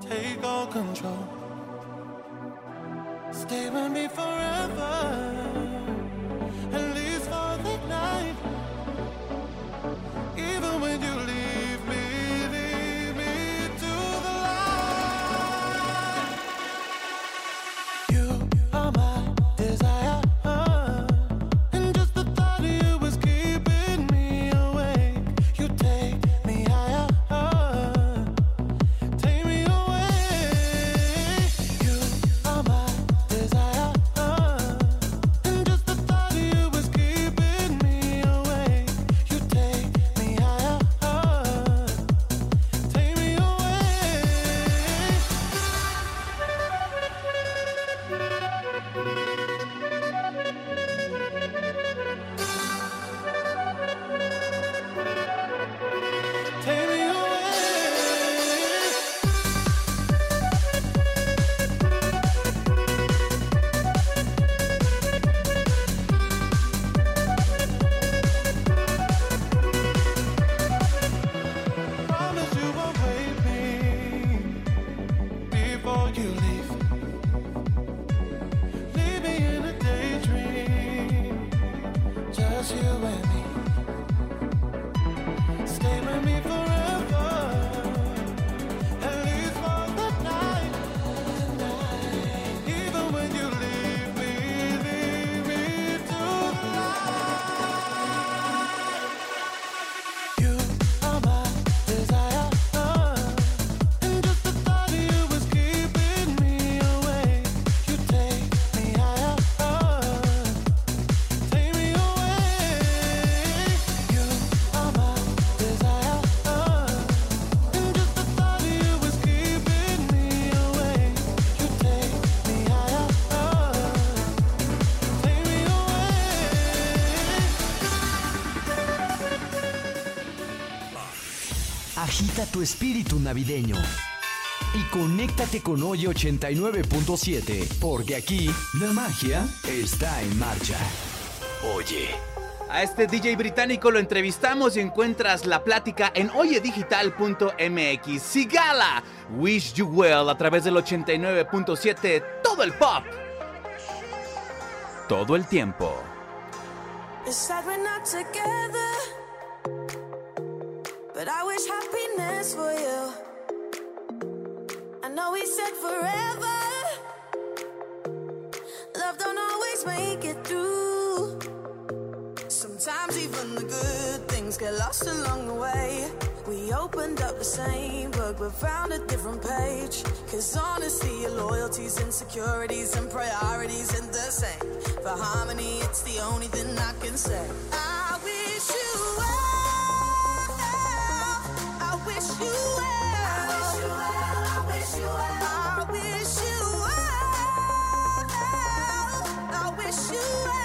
Take all control. Stay with me forever. At least for the night. Even when you leave Agita tu espíritu navideño y conéctate con hoy 89.7, porque aquí la magia está en marcha. Oye. A este DJ británico lo entrevistamos y encuentras la plática en oyedigital.mx. Sigala, Wish You Well a través del 89.7, todo el pop. Todo el tiempo. It's sad we're not together, but I wish happiness for you. I know we said forever. Love don't always make it through. Sometimes even the good things get lost along the way. We opened up the same book but found a different page. Cause honestly, your loyalties, insecurities, and priorities ain't the same. For harmony, it's the only thing I can say. I wish wish you well.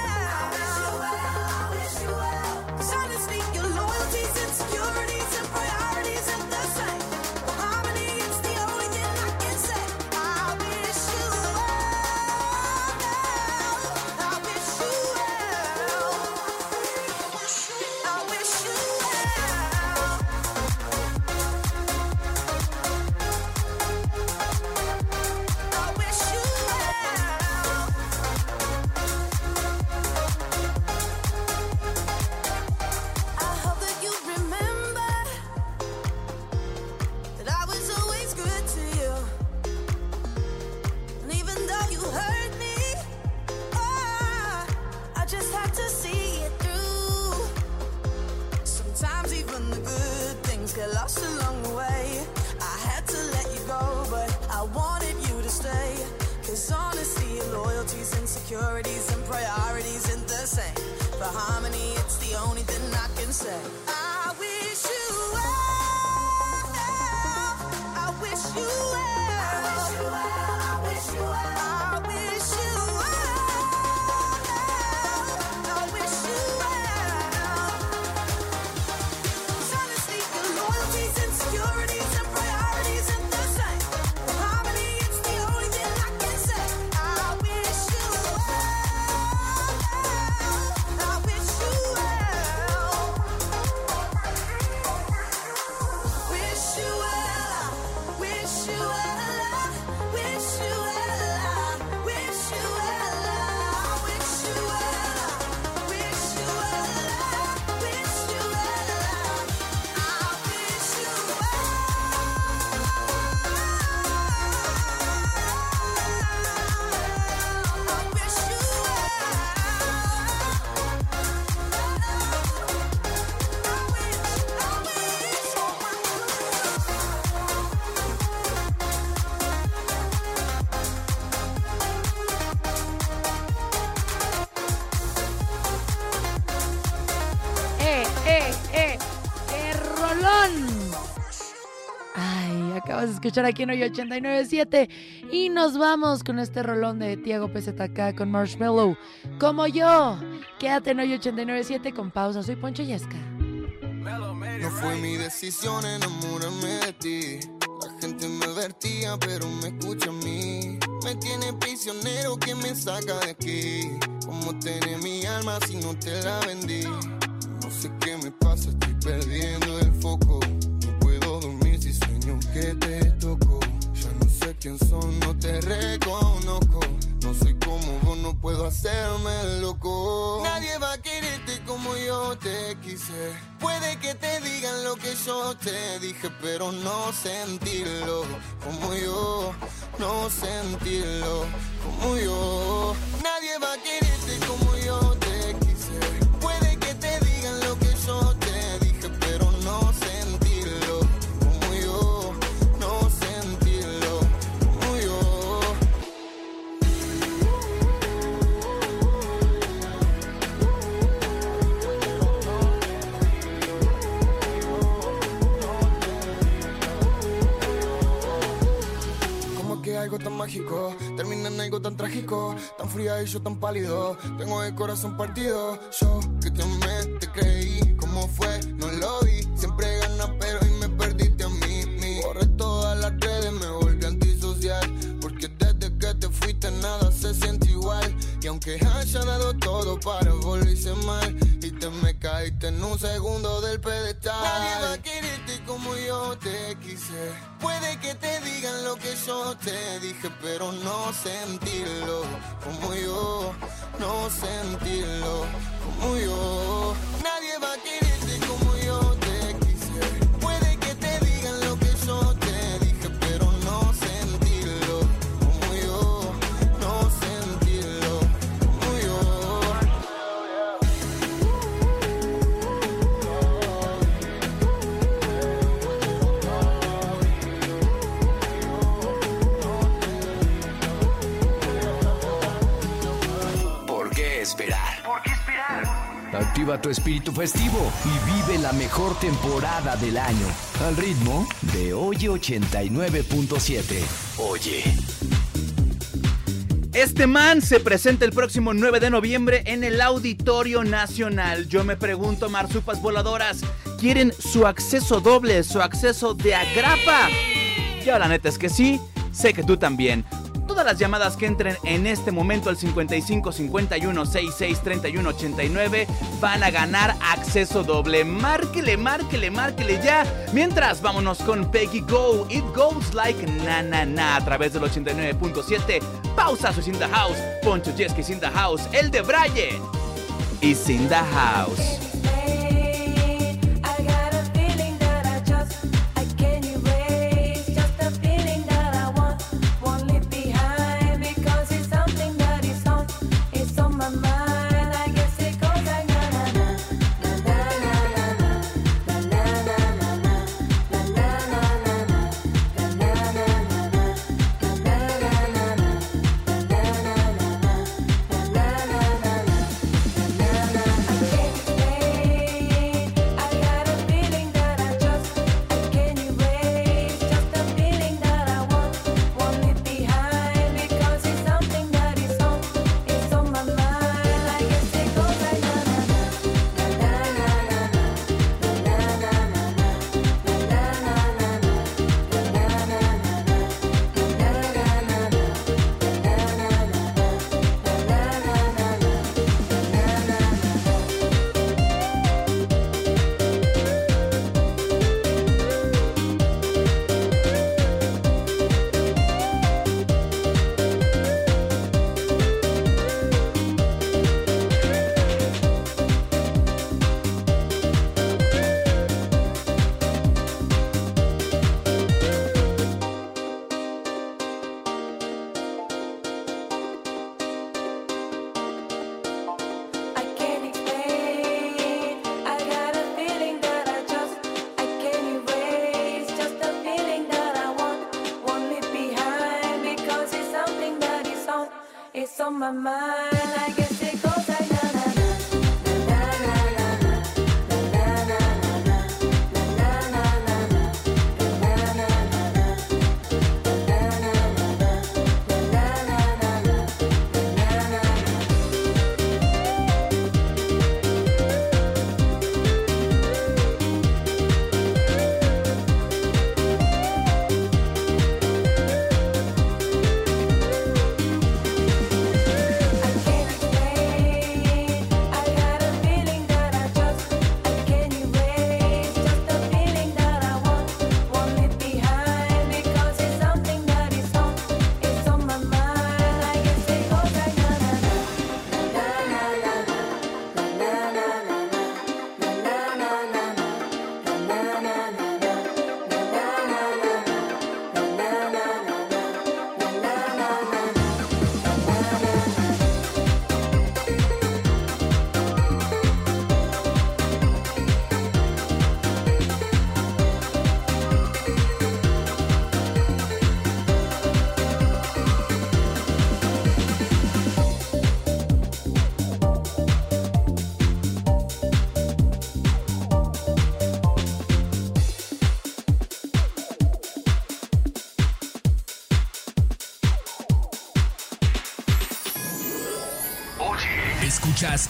Insecurities and priorities ain't the same. For harmony, it's the only thing I can say. Escuchar aquí en Hoy 897 y nos vamos con este rolón de Tiago PZK con Marshmallow. Como yo, quédate en Hoy 897 con pausa. Soy Poncho Yesca. No fue mi decisión enamorarme de ti. La gente me advertía, pero me escucha a mí. Me tiene prisionero que me saca de aquí. Como tener mi alma si no te la vendí? No sé qué me pasa, estoy perdiendo el foco. Que te toco. Ya no sé quién son, no te reconozco. No soy como vos, no puedo hacerme loco. Nadie va a quererte como yo te quise. Puede que te digan lo que yo te dije, pero no sentirlo como yo. No sentirlo como yo. Nadie va a quererte como yo algo tan mágico termina en algo tan trágico, tan fría y yo tan pálido. Tengo el corazón partido. Yo que te amé, te creí. ¿Cómo fue? No lo vi. Siempre ganas, pero hoy me perdiste a mí. mí. Borré todas las redes, me volví antisocial. Porque desde que te fuiste nada se siente igual. Y aunque haya dado todo para volverse mal, me caíste en un segundo del pedestal. Nadie va a quererte como yo te quise. Puede que te digan lo que yo te dije, pero no sentirlo como yo. No sentirlo como yo. Nadie va a quererte Activa tu espíritu festivo y vive la mejor temporada del año. Al ritmo de Oye 89.7. Oye. Este man se presenta el próximo 9 de noviembre en el Auditorio Nacional. Yo me pregunto, marsupas voladoras, ¿quieren su acceso doble, su acceso de agrapa? Yo la neta es que sí, sé que tú también. Todas las llamadas que entren en este momento al 55 51 66 31 89 van a ganar acceso doble. Márquele, márquele, márquele ya. Mientras, vámonos con Peggy Go. It goes like na na na a través del 89.7. Pausa, soy in the house. Poncho Jesky is in the house. El de Brian is in the house.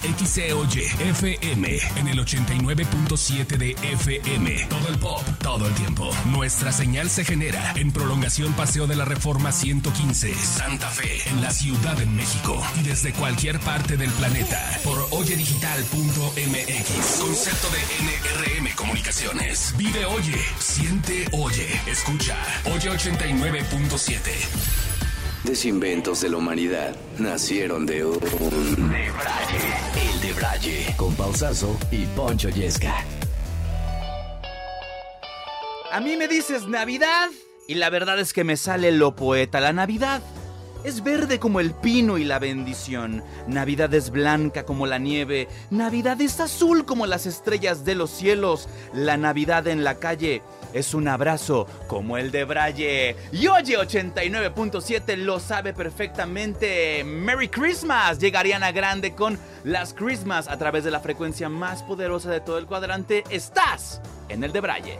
XCOY FM en el 89.7 de FM. Todo el pop, todo el tiempo. Nuestra señal se genera en prolongación Paseo de la Reforma 115, Santa Fe, en la Ciudad de México. Y desde cualquier parte del planeta por oyedigital.mx. Concepto de NRM Comunicaciones. Vive Oye, siente Oye, escucha. Oye 89.7. Desinventos de la humanidad nacieron de un... Debraye, el de Braille, con Pausazo y Poncho Yesca. A mí me dices Navidad y la verdad es que me sale lo poeta. La Navidad es verde como el pino y la bendición. Navidad es blanca como la nieve. Navidad es azul como las estrellas de los cielos. La Navidad en la calle es un abrazo como el de Braille. Y oye, 89.7 lo sabe perfectamente. Merry Christmas. Llega Ariana Grande con las Christmas a través de la frecuencia más poderosa de todo el cuadrante. Estás en el de Braille.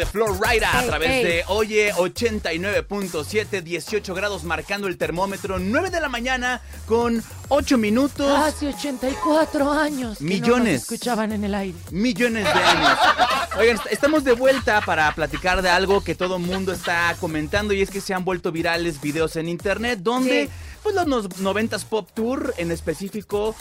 De Florida a través ey. de Oye 89.7, 18 grados marcando el termómetro, 9 de la mañana con 8 minutos. Hace 84 años. que no nos Millones. escuchaban en el aire. millones de años. Oigan, est- estamos de vuelta para platicar de algo que todo el mundo está comentando y es que se han vuelto virales videos en internet donde Sí. pues los nos- 90s Pop Tour en específico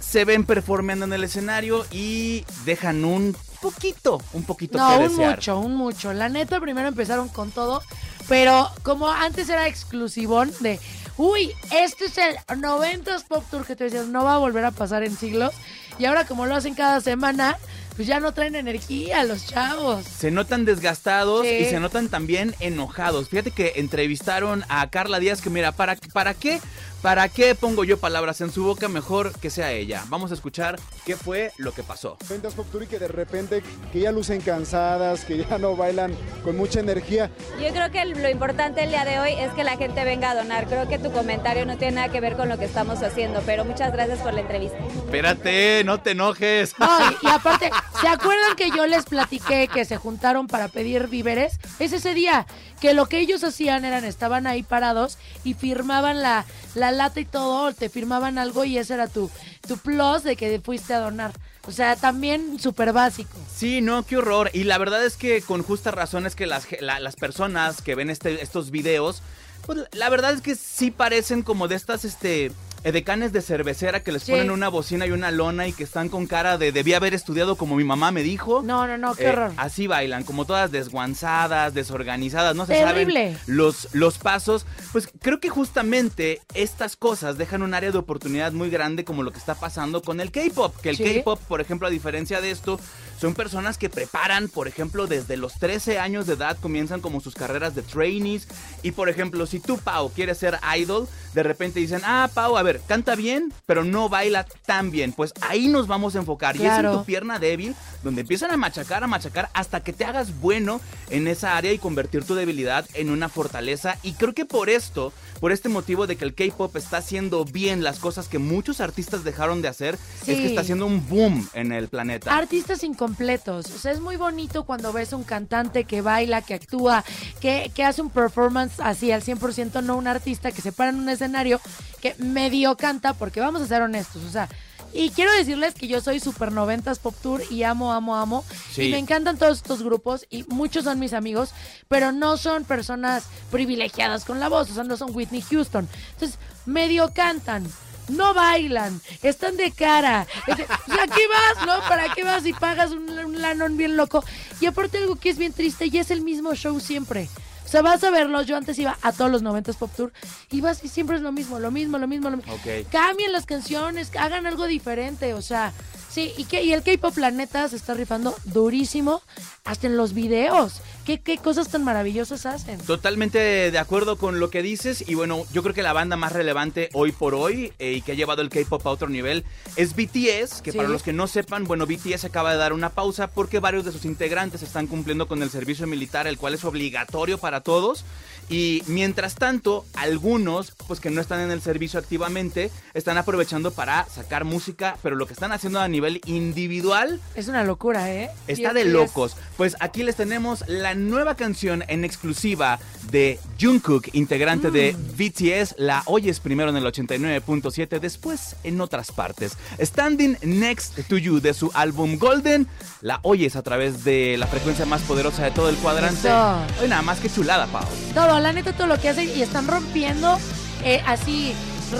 se ven performeando en el escenario y dejan un poquito, un poquito No, que un desear. mucho, un mucho. La neta, primero empezaron con todo, pero como antes era exclusivón de, uy, este es el 90s Pop Tour que te decías, no va a volver a pasar en siglos. Y ahora como lo hacen cada semana, pues ya no traen energía los chavos. Se notan desgastados Sí. y se notan también enojados. Fíjate que entrevistaron a Carla Díaz que mira, ¿para, ¿para qué? ¿Para qué pongo yo palabras en su boca? Mejor que sea ella. Vamos a escuchar qué fue lo que pasó. Ventas Pop Tour y que de repente que ya lucen cansadas, que ya no bailan con mucha energía. Yo creo que lo importante el día de hoy es que la gente venga a donar. Creo que tu comentario no tiene nada que ver con lo que estamos haciendo, pero muchas gracias por la entrevista. Espérate, no te enojes. No, y, y aparte, ¿se acuerdan que yo les platiqué que se juntaron para pedir víveres? Es ese día que lo que ellos hacían eran, estaban ahí parados y firmaban la, la lata y todo, te firmaban algo y ese era tu, tu plus de que fuiste a donar. O sea, también súper básico. Sí, no, qué horror. Y la verdad es que con justa razón es que las, las personas que ven este, estos videos, pues la verdad es que sí parecen como de estas, este, edecanes de cervecera que les ponen una bocina y una lona y que están con cara de debí haber estudiado como mi mamá me dijo. No, no, no, qué Eh, horror. Así bailan, como todas desguanzadas, desorganizadas, no se Terrible. saben los, los pasos. Pues creo que justamente estas cosas dejan un área de oportunidad muy grande como lo que está pasando con el K-pop. Que el Sí. K-pop, por ejemplo, a diferencia de esto, son personas que preparan, por ejemplo, desde los 13 años de edad comienzan como sus carreras de trainees. Y por ejemplo, si tú, Pau, quieres ser idol, de repente dicen, ah, Pau, a ver, canta bien, pero no baila tan bien. Pues ahí nos vamos a enfocar. Y es en Claro. tu pierna débil, donde empiezan a machacar, a machacar, hasta que te hagas bueno en esa área y convertir tu debilidad en una fortaleza. Y creo que por esto, por este motivo de que el K-pop está haciendo bien las cosas que muchos artistas dejaron de hacer, Sí. es que está haciendo un boom en el planeta. Artistas incompletos. O sea, es muy bonito cuando ves a un cantante que baila, que actúa, que, que hace un performance así al 100%, no un artista que se para en un escenario que medio canta, porque vamos a ser honestos, o sea. Y quiero decirles que yo soy super noventas pop tour y amo, amo, amo. Sí. Y me encantan todos estos grupos y muchos son mis amigos, pero no son personas privilegiadas con la voz, o sea, no son Whitney Houston. Entonces, medio cantan, no bailan, están de cara. Es de, ¿Y a qué vas, no? ¿Para qué vas y pagas un, un lanón bien loco? Y aparte algo que es bien triste y es el mismo show siempre. O sea, vas a verlos, yo antes iba a todos los 90s Pop Tour y vas y siempre es lo mismo, lo mismo, lo mismo, lo mismo. Ok. Cambien las canciones, hagan algo diferente, o sea, sí, y, que, y el K-Pop la neta se está rifando durísimo hasta en los videos. ¿Qué, qué cosas tan maravillosas hacen? Totalmente de acuerdo con lo que dices y bueno, yo creo que la banda más relevante hoy por hoy eh, y que ha llevado el K-pop a otro nivel es BTS, que Sí. para los que no sepan, bueno, BTS acaba de dar una pausa porque varios de sus integrantes están cumpliendo con el servicio militar, el cual es obligatorio para todos. Y mientras tanto, algunos, pues que no están en el servicio activamente, están aprovechando para sacar música, pero lo que están haciendo a nivel individual Es una locura, ¿eh? Está de locos. Pues aquí les tenemos la nueva canción en exclusiva de Jungkook, integrante de Mm. BTS. La oyes primero en el 89.7, después en otras partes. Standing Next to You de su álbum Golden. La oyes a través de la frecuencia más poderosa de todo el cuadrante. Eso. Nada más que chulada, Pau. Todo, la neta, todo lo que hacen y están rompiendo eh, así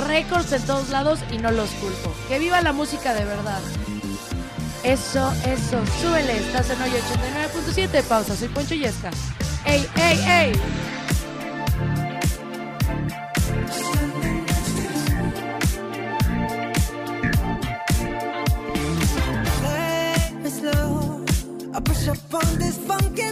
récords en todos lados y no los culpo. Que viva la música de verdad. Eso, eso, súbele, estás en hoy 89.7, pausa, soy Poncho Yesca. ¡Ey, ey, ey! I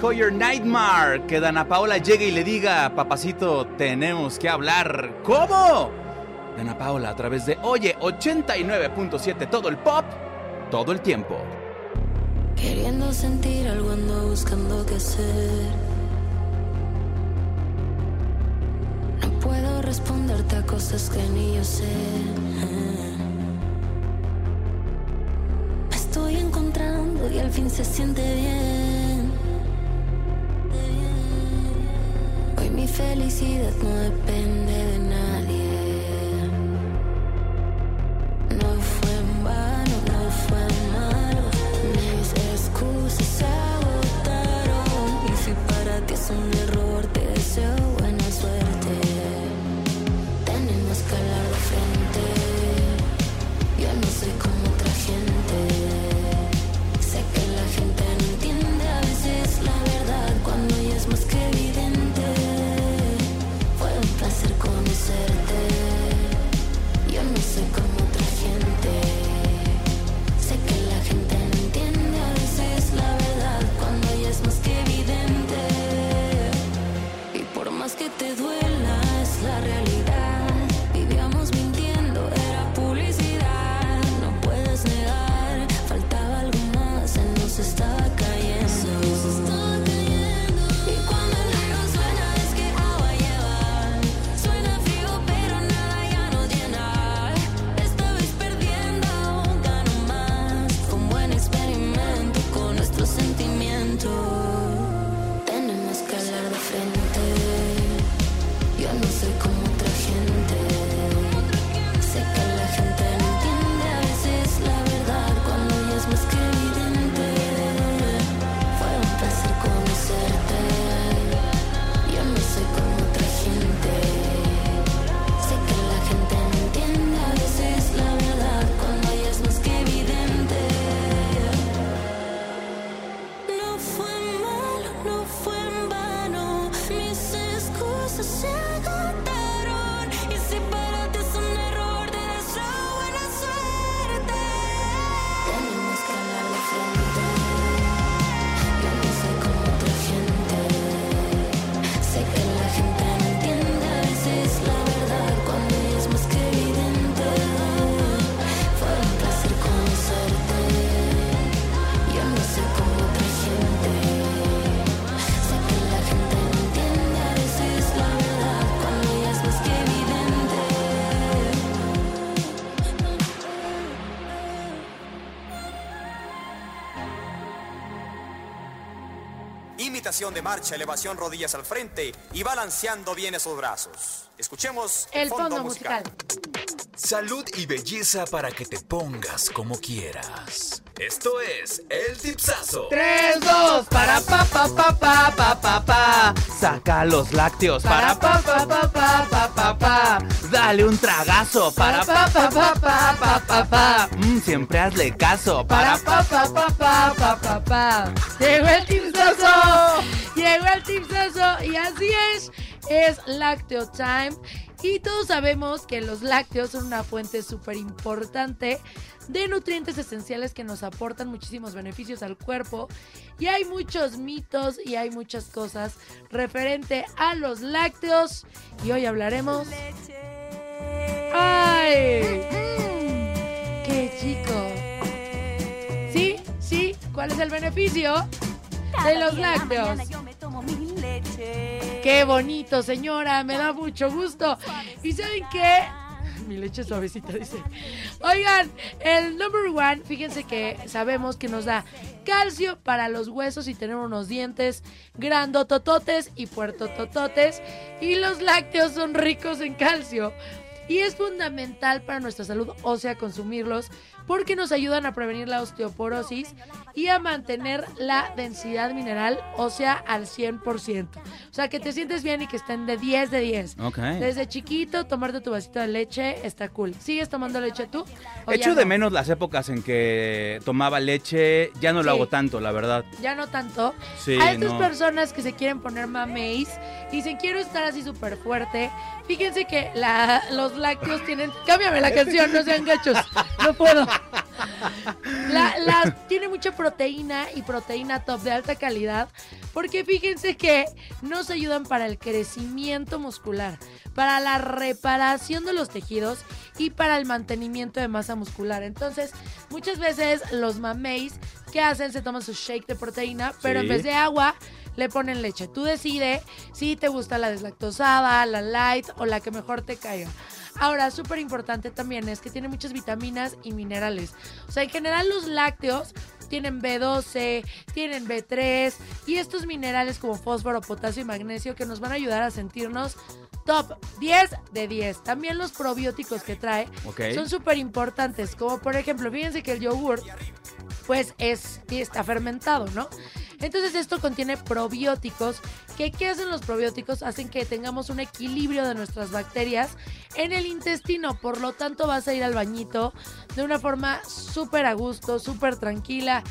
Nightmare. Que Dana Paola llegue y le diga, papacito, tenemos que hablar. ¿Cómo? Dana Paola a través de Oye 89.7, todo el pop, todo el tiempo. Queriendo sentir algo ando buscando qué hacer. No puedo responderte a cosas que ni yo sé. Me estoy encontrando y al fin se siente bien. Felicidad no depende de nadie. De marcha, elevación, rodillas al frente y balanceando bien esos brazos. Escuchemos El fondo musical. Salud y belleza para que te pongas como quieras. Esto es el tipsazo. 3, 2, para pa pa pa pa pa pa pa. Saca los lácteos para pa pa pa Dale un tragazo para pa pa pa pa pa pa pa. Mm, siempre hazle caso para pa pa pa pa pa pa pa. Llegó el tipsazo. Llegó el tipsazo. Y así es. Es Lácteo Time. Y todos sabemos que los lácteos son una fuente súper importante de nutrientes esenciales que nos aportan muchísimos beneficios al cuerpo. Y hay muchos mitos y hay muchas cosas referente a los lácteos. Y hoy hablaremos. ¡Ay! ¡Qué chico! ¿Sí? ¿Sí? ¿Cuál es el beneficio de los lácteos? Qué bonito, señora, me da mucho gusto. ¿Y saben qué? Mi leche suavecita, dice. Oigan, el number one, fíjense que sabemos que nos da calcio para los huesos y tener unos dientes grandotototes y puertotototes. Y los lácteos son ricos en calcio. Y es fundamental para nuestra salud ósea consumirlos porque nos ayudan a prevenir la osteoporosis y a mantener la densidad mineral ósea al 100%. O sea, que te sientes bien y que estén de 10 de 10. Ok. Desde chiquito, tomarte tu vasito de leche está cool. ¿Sigues tomando leche tú? ¿O ya Echo de no? menos las épocas en que tomaba leche. Ya no lo Sí. hago tanto, la verdad. Ya no tanto. Sí, a estas no. personas que se quieren poner mameis dicen quiero estar así súper fuerte, fíjense que la- los lácteos tienen... Cámbiame la *laughs* canción, no sean gachos. No puedo. La, tiene mucha proteína y proteína top de alta calidad porque fíjense que nos ayudan para el crecimiento muscular, para la reparación de los tejidos y para el mantenimiento de masa muscular. Entonces, muchas veces los mameis, ¿qué hacen? Se toman su shake de proteína, pero en vez de agua le ponen leche. Tú decides si te gusta la deslactosada, la light o la que mejor te caiga. Ahora, súper importante también es que tiene muchas vitaminas y minerales. O sea, en general los lácteos tienen B12, tienen B3 y estos minerales como fósforo, potasio y magnesio que nos van a ayudar a sentirnos top 10 de 10. También los probióticos que trae son súper importantes, como por ejemplo, fíjense que el yogur pues es, está fermentado, ¿no? Entonces esto contiene probióticos, ¿qué hacen los probióticos? Hacen que tengamos un equilibrio de nuestras bacterias en el intestino, por lo tanto vas a ir al bañito de una forma súper a gusto, súper tranquila,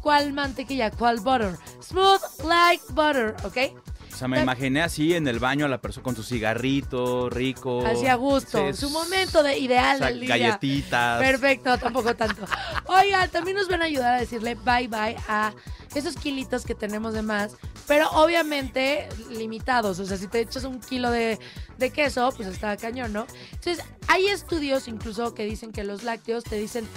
cual mantequilla, cual butter, smooth like butter, ¿ok? O sea, me imaginé así en el baño a la persona con su cigarrito rico. Así a gusto, Sí, su momento de ideal o sea, del día. galletitas. Perfecto, tampoco tanto. Oiga, también nos van a ayudar a decirle bye bye a esos kilitos que tenemos de más, pero obviamente limitados. O sea, si te echas un kilo de, de queso, pues está cañón, ¿no? Entonces, hay estudios incluso que dicen que los lácteos te dicen,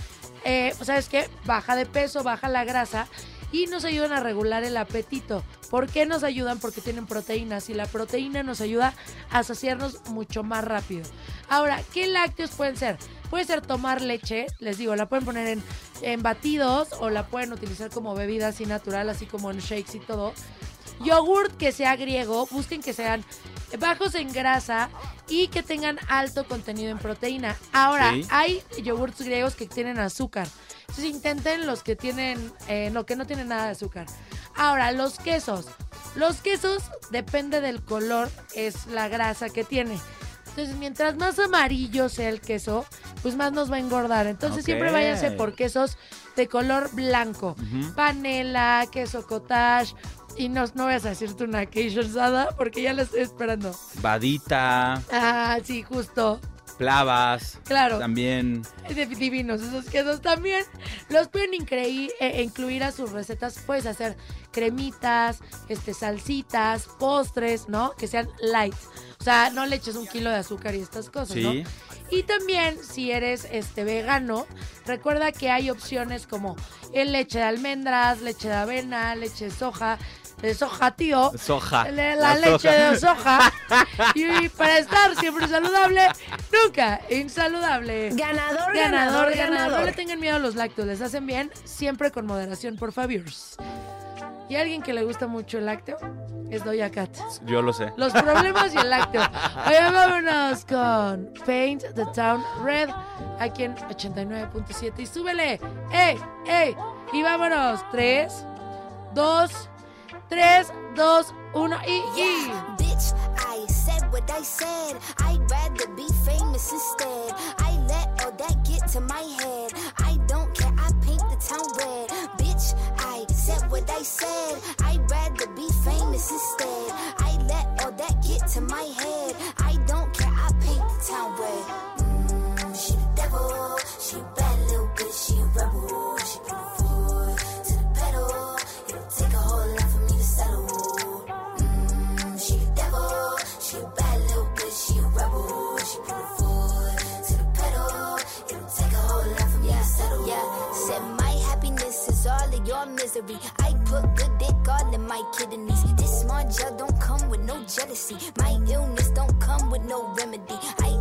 eh, ¿sabes qué? Baja de peso, baja la grasa y nos ayudan a regular el apetito. ¿Por qué nos ayudan? Porque tienen proteínas y la proteína nos ayuda a saciarnos mucho más rápido. Ahora, ¿qué lácteos pueden ser? Puede ser tomar leche, les digo, la pueden poner en, en batidos o la pueden utilizar como bebida así natural, así como en shakes y todo. Yogurt que sea griego, busquen que sean bajos en grasa y que tengan alto contenido en proteína. Ahora, Sí. hay yogurts griegos que tienen azúcar. Entonces intenten los que tienen, eh, no, que no tienen nada de azúcar. Ahora, los quesos. Los quesos, depende del color, es la grasa que tiene. Entonces, mientras más amarillo sea el queso, pues más nos va a engordar. Entonces, siempre Ok. váyanse por quesos de color blanco. Panela, queso cottage. Y no, no vayas a decirte una quiche sada porque ya la estoy esperando. Vadita, Ah, sí, justo. Plavas. Claro. También. Divinos esos quesos también. Los pueden increí- eh, incluir a sus recetas. Puedes hacer cremitas, este, salsitas, postres, ¿no? Que sean light. O sea, no le eches un kilo de azúcar y estas cosas, Sí. ¿no? Y también, si eres este vegano, recuerda que hay opciones como el leche de almendras, leche de avena, leche de soja, de soja, tío. Soja. La, La leche soja. de soja. *laughs* y para estar siempre saludable, nunca insaludable. Ganador, ganador, ganador, ganador. No le tengan miedo a los lácteos, les hacen bien, siempre con moderación, por favor. Y alguien que le gusta mucho el lácteo es Doja Cat. Yo lo sé. Los problemas y el lácteo. *laughs* Oye, vámonos con Paint the Town Red aquí en 89.7 y súbele. ¡Ey! ¡Ey! Y vámonos. 3, 2, 3, 2, 1 y... y. Bitch, I said what I said. I'd rather be famous instead. I let all that get to my head. I don't care, I paint the town red. Bitch, I said what I said. I'd rather be famous instead. I let all that get to my head. I don't care, I paint the town red. Mm, she the devil, she all of your misery. I put good dick all in my kidneys. This small gel don't come with no jealousy. My illness don't come with no remedy. I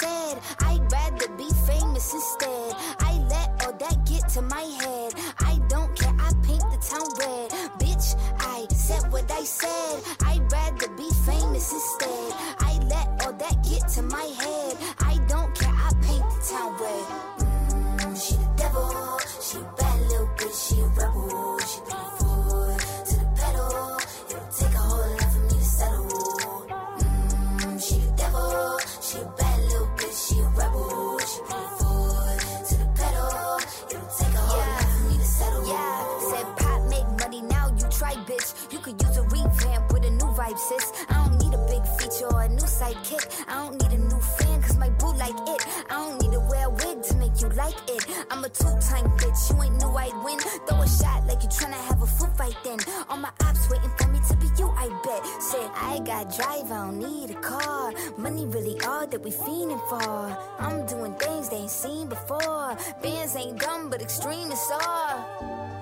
I'd rather be famous instead. I let all that get to my head. I don't care, I paint the town red. Bitch, I said what I said. I'd rather be famous instead. I let all that get to my head. I don't care, I paint the town red. Mm, she the devil, sidekick. I don't need a new fan, cause my boo like it. I don't need to wear a wig to make you like it. I'm a two-time bitch. You ain't knew I'd win. Throw a shot like you tryna have a foot fight then. All my ops waiting for me to be you, I bet. Said I got drive, I don't need a car. Money really all that we fiending for. I'm doing things they ain't seen before. Bands ain't dumb, but extreme is all.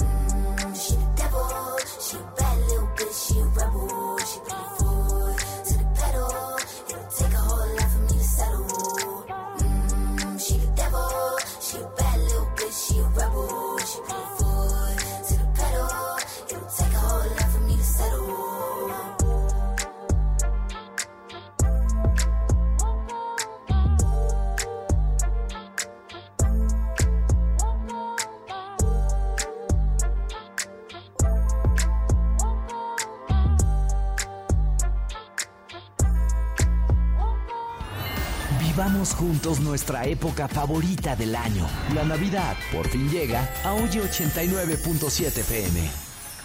Vivamos juntos nuestra época favorita del año. La Navidad por fin llega a Oye 89.7 FM.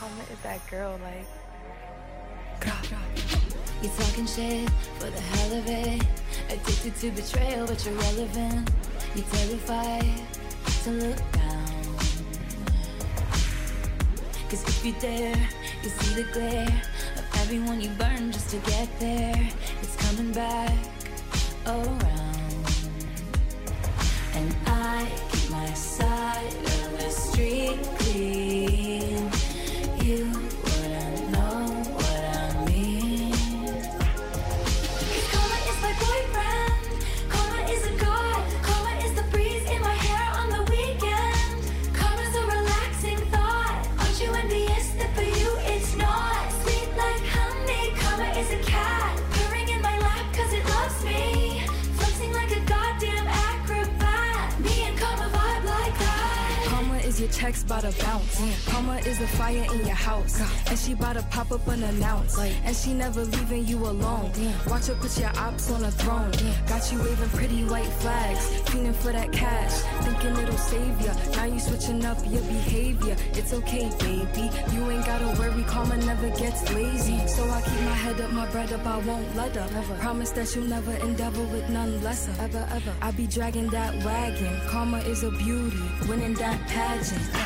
Karma is that girl, like. You talking shit for the hell of it. Addicted to betrayal, but you're relevant. You terrified to look down. Cause if you dare, you see the glare of everyone you burn just to get there. It's coming back around. clean, clean. Checks bout to bounce. Karma is a fire in your house. And she bout to pop up unannounced. And she never leaving you alone. Watch her put your ops on a throne. Got you waving pretty white flags. Feeling for that cash. Thinking it'll save ya. Now you switching up your behavior. It's okay, baby. You ain't gotta worry. Karma never gets lazy. So I keep my head up, my bread up. I won't let her. Promise that you'll never endeavor with none lesser. Ever, ever. I be dragging that wagon. Karma is a beauty. Winning that pageant.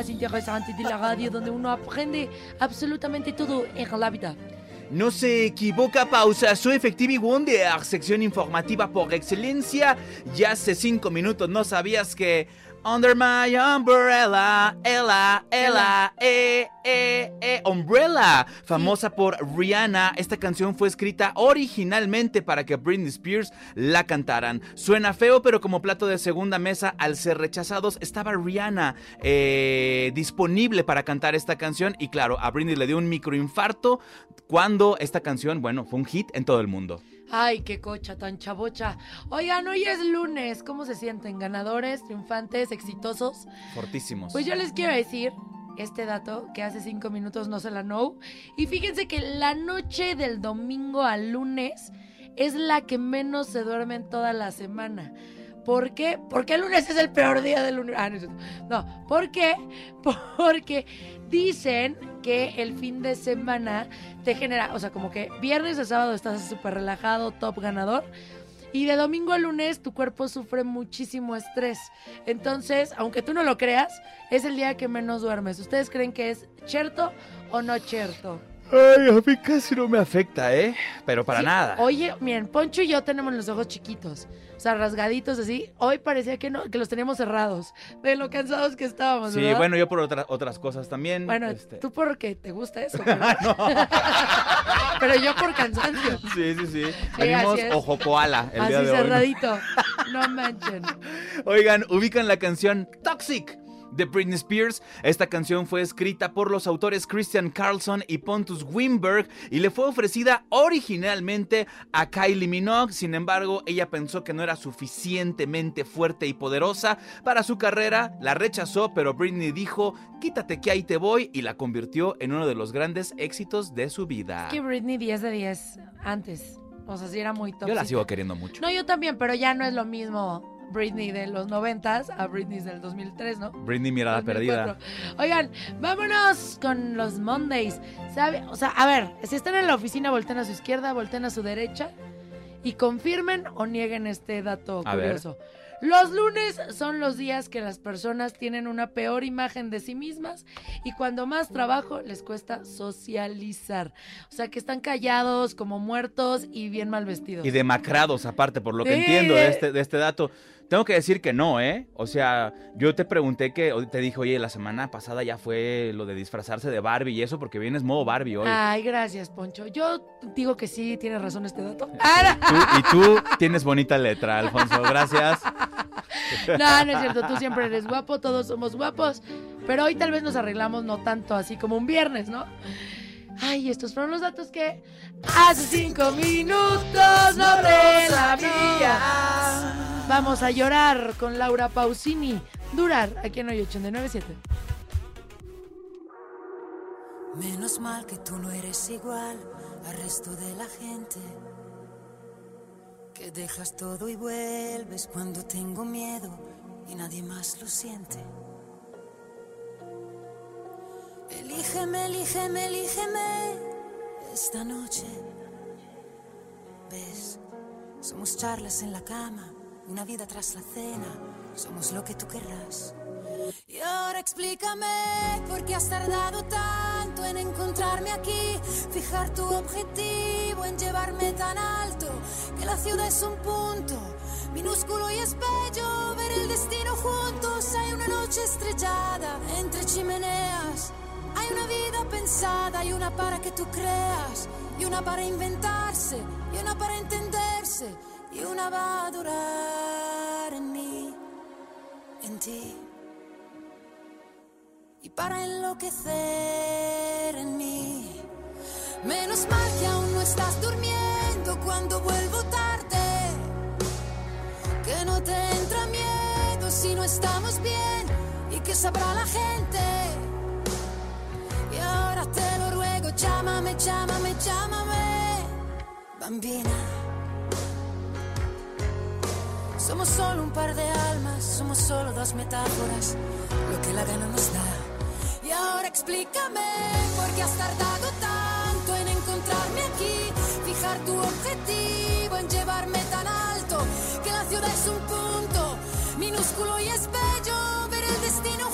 más interesante de la radio donde uno aprende absolutamente todo en la vida. No se equivoca, pausa. Soy Efectivi Wonder, sección informativa por excelencia. Ya hace cinco minutos no sabías que. Under my umbrella, Ella, Ella, eh, eh, eh, Umbrella, famosa por Rihanna. Esta canción fue escrita originalmente para que Britney Spears la cantaran. Suena feo, pero como plato de segunda mesa, al ser rechazados, estaba Rihanna eh, disponible para cantar esta canción. Y claro, a Britney le dio un microinfarto cuando esta canción, bueno, fue un hit en todo el mundo. Ay, qué cocha tan chabocha. Oigan, hoy es lunes. ¿Cómo se sienten? ¿Ganadores, triunfantes, exitosos? Fortísimos. Pues yo les quiero decir este dato que hace cinco minutos no se la know. Y fíjense que la noche del domingo al lunes es la que menos se duerme en toda la semana. ¿Por qué? Porque el lunes es el peor día del lunes. Ah, no, no, ¿por qué? *laughs* Porque dicen que el fin de semana te genera, o sea, como que viernes a sábado estás súper relajado, top ganador. Y de domingo a lunes tu cuerpo sufre muchísimo estrés. Entonces, aunque tú no lo creas, es el día que menos duermes. ¿Ustedes creen que es cierto o no cierto? Ay, a mí casi no me afecta, ¿eh? Pero para Sí, nada. Oye, miren, Poncho y yo tenemos los ojos chiquitos, o sea, rasgaditos así. Hoy parecía que no, que los teníamos cerrados, de lo cansados que estábamos, Sí, ¿verdad? bueno, yo por otra- otras cosas también. Bueno, este, tú porque te gusta *laughs* eso, pero, pero yo por cansancio. Sí, sí, sí. Sí, Venimos así es. ojo koala el así día de cerradito. No manchen. *laughs* Oigan, ubican la canción Toxic de Britney Spears. Esta canción fue escrita por los autores Christian Carlson y Pontus Wimberg y le fue ofrecida originalmente a Kylie Minogue. Sin embargo, ella pensó que no era suficientemente fuerte y poderosa para su carrera, la rechazó, pero Britney dijo, quítate que ahí te voy y la convirtió en uno de los grandes éxitos de su vida. Es que Britney 10 de 10 antes. O sea, sí era muy tóxica. Yo la sigo queriendo mucho. No, yo también, pero ya no es lo mismo Britney de los 90 a Britney del 2003, ¿no? Britney mirada 2004. perdida. Oigan, vámonos con los Mondays. ¿Sabe? O sea, a ver, si están en la oficina, volteen a su izquierda, volteen a su derecha y confirmen o nieguen este dato A ver. curioso. Los lunes son los días que las personas tienen una peor imagen de sí mismas y cuando más trabajo les cuesta socializar. O sea, que están callados, como muertos y bien mal vestidos. Y demacrados, aparte, por lo que entiendo de este, de este dato. Tengo que decir que no, ¿eh? O sea, yo te pregunté que, te dije, oye, la semana pasada ya fue lo de disfrazarse de Barbie y eso porque vienes modo Barbie hoy. Ay, gracias, Poncho. Yo digo que sí, tiene razón este dato. *laughs* Tú- y tú tienes bonita letra, Alfonso. Gracias. *laughs* No, no es cierto, tú siempre eres guapo, todos somos guapos, pero hoy tal vez nos arreglamos no tanto así como un viernes, ¿no? Ay, estos fueron los datos que hace cinco minutos no te. Vamos a llorar con Laura Pausini. Durar, aquí en Hoy 897. Menos mal que tú no eres igual al resto de la gente. Que dejas todo y vuelves cuando tengo miedo y nadie más lo siente. Elígeme, elígeme, elígeme esta noche. ¿Ves? Somos charlas en la cama, una vida tras la cena. Somos lo que tú querrás. Y ahora explícame por qué has tardado tanto en encontrarme aquí, fijar tu objetivo en llevarme tan alto, que la ciudad es un punto minúsculo y es ver el destino juntos. Hay una noche estrellada entre chimeneas, hay una vida pensada y una para que tú creas, y una para inventarse, y una para entenderse, y una va a durar en mí, en ti y para enloquecer en mí. Menos mal que aún no estás durmiendo cuando vuelvo tarde. Que no te entra miedo si no estamos bien y que sabrá la gente Ahora te lo ruego, llámame, llámame, llámame, bambina. Somos solo un par de almas, somos solo dos metáforas, lo que la gana nos da. Y ahora explícame por qué has tardado tanto en encontrarme aquí, fijar tu objetivo, en llevarme tan alto, que la ciudad es un punto minúsculo y es bello ver el destino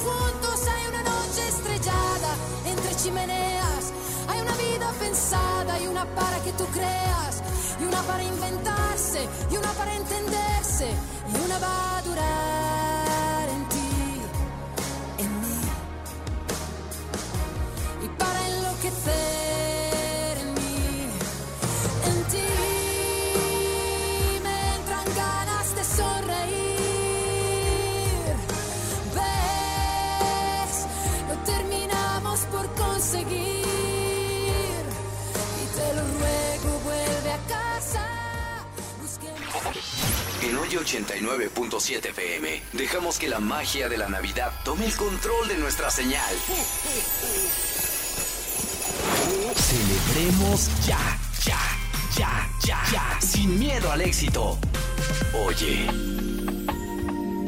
hay una vida pensada y una para que tú creas, y una para inventarse, y una para entenderse, y una va a durar en ti, en mí, y para enloquecer En hoy 89.7 FM, dejamos que la magia de la Navidad tome el control de nuestra señal. Celebremos ya, ya, ya, ya, ya, sin miedo al éxito. Oye,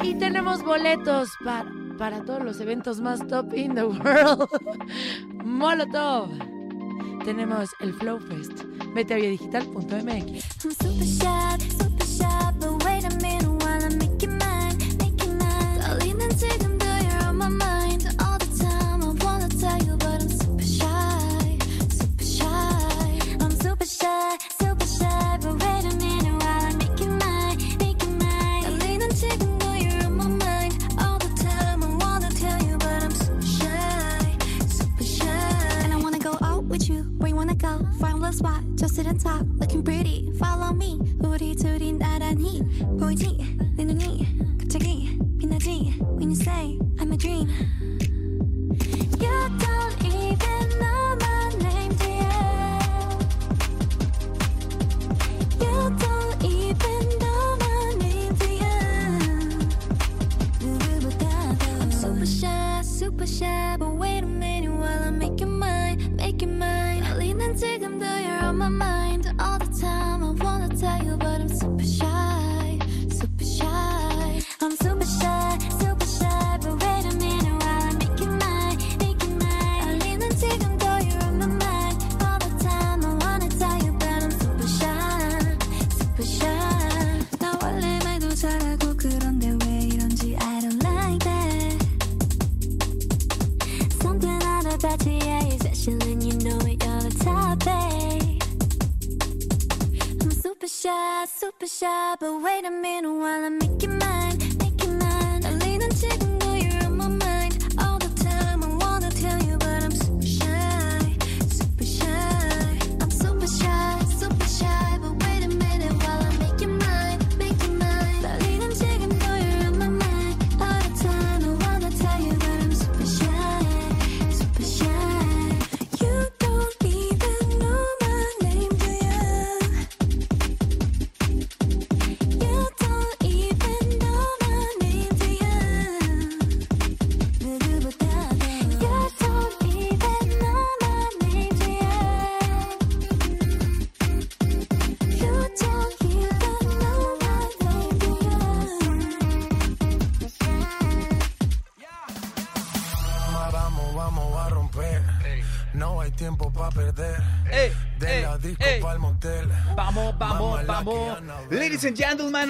Y tenemos boletos para, para todos los eventos más top in the world. *laughs* Molotov. Tenemos el Flow Fest. Vete a viadigital.mx. sit and talk, looking pretty. Follow me. My mind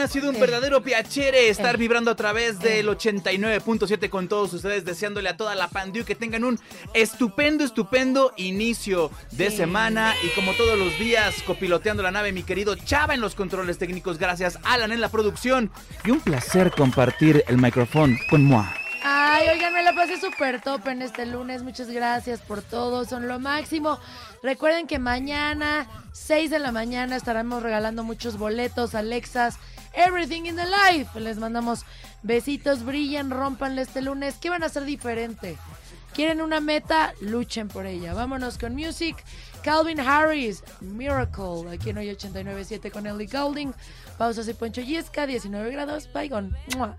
ha sido un verdadero piacere estar vibrando a través del 89.7 con todos ustedes, deseándole a toda la pandiu que tengan un estupendo, estupendo inicio de Sí. semana. Y como todos los días, copiloteando la nave, mi querido Chava en los controles técnicos. Gracias, Alan en la producción. Y un placer compartir el micrófono con moi. Ay, oigan, me la pasé súper top en este lunes. Muchas gracias por todo, son lo máximo. Recuerden que mañana, 6 de la mañana, estaremos regalando muchos boletos, Alexas, Everything in the Life. Les mandamos besitos, brillen, rompanle este lunes. ¿Qué van a hacer diferente? ¿Quieren una meta? Luchen por ella. Vámonos con music. Calvin Harris, Miracle, aquí en hoy 89.7 con Ellie Golding. Pausa y Poncho Yesca, 19 grados. ¡Mua!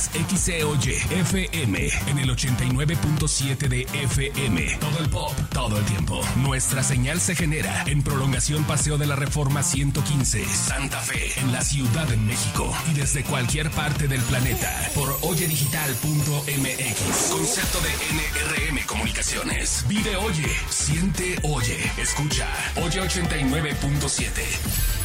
Escuchas XEOY FM en el 89.7 de FM. Todo el pop, todo el tiempo. Nuestra señal se genera en prolongación Paseo de la Reforma 115, Santa Fe, en la Ciudad de México. Y desde cualquier parte del planeta por oyedigital.mx. Concepto de NRM Comunicaciones. Vive Oye, siente Oye, escucha Oye 89.7.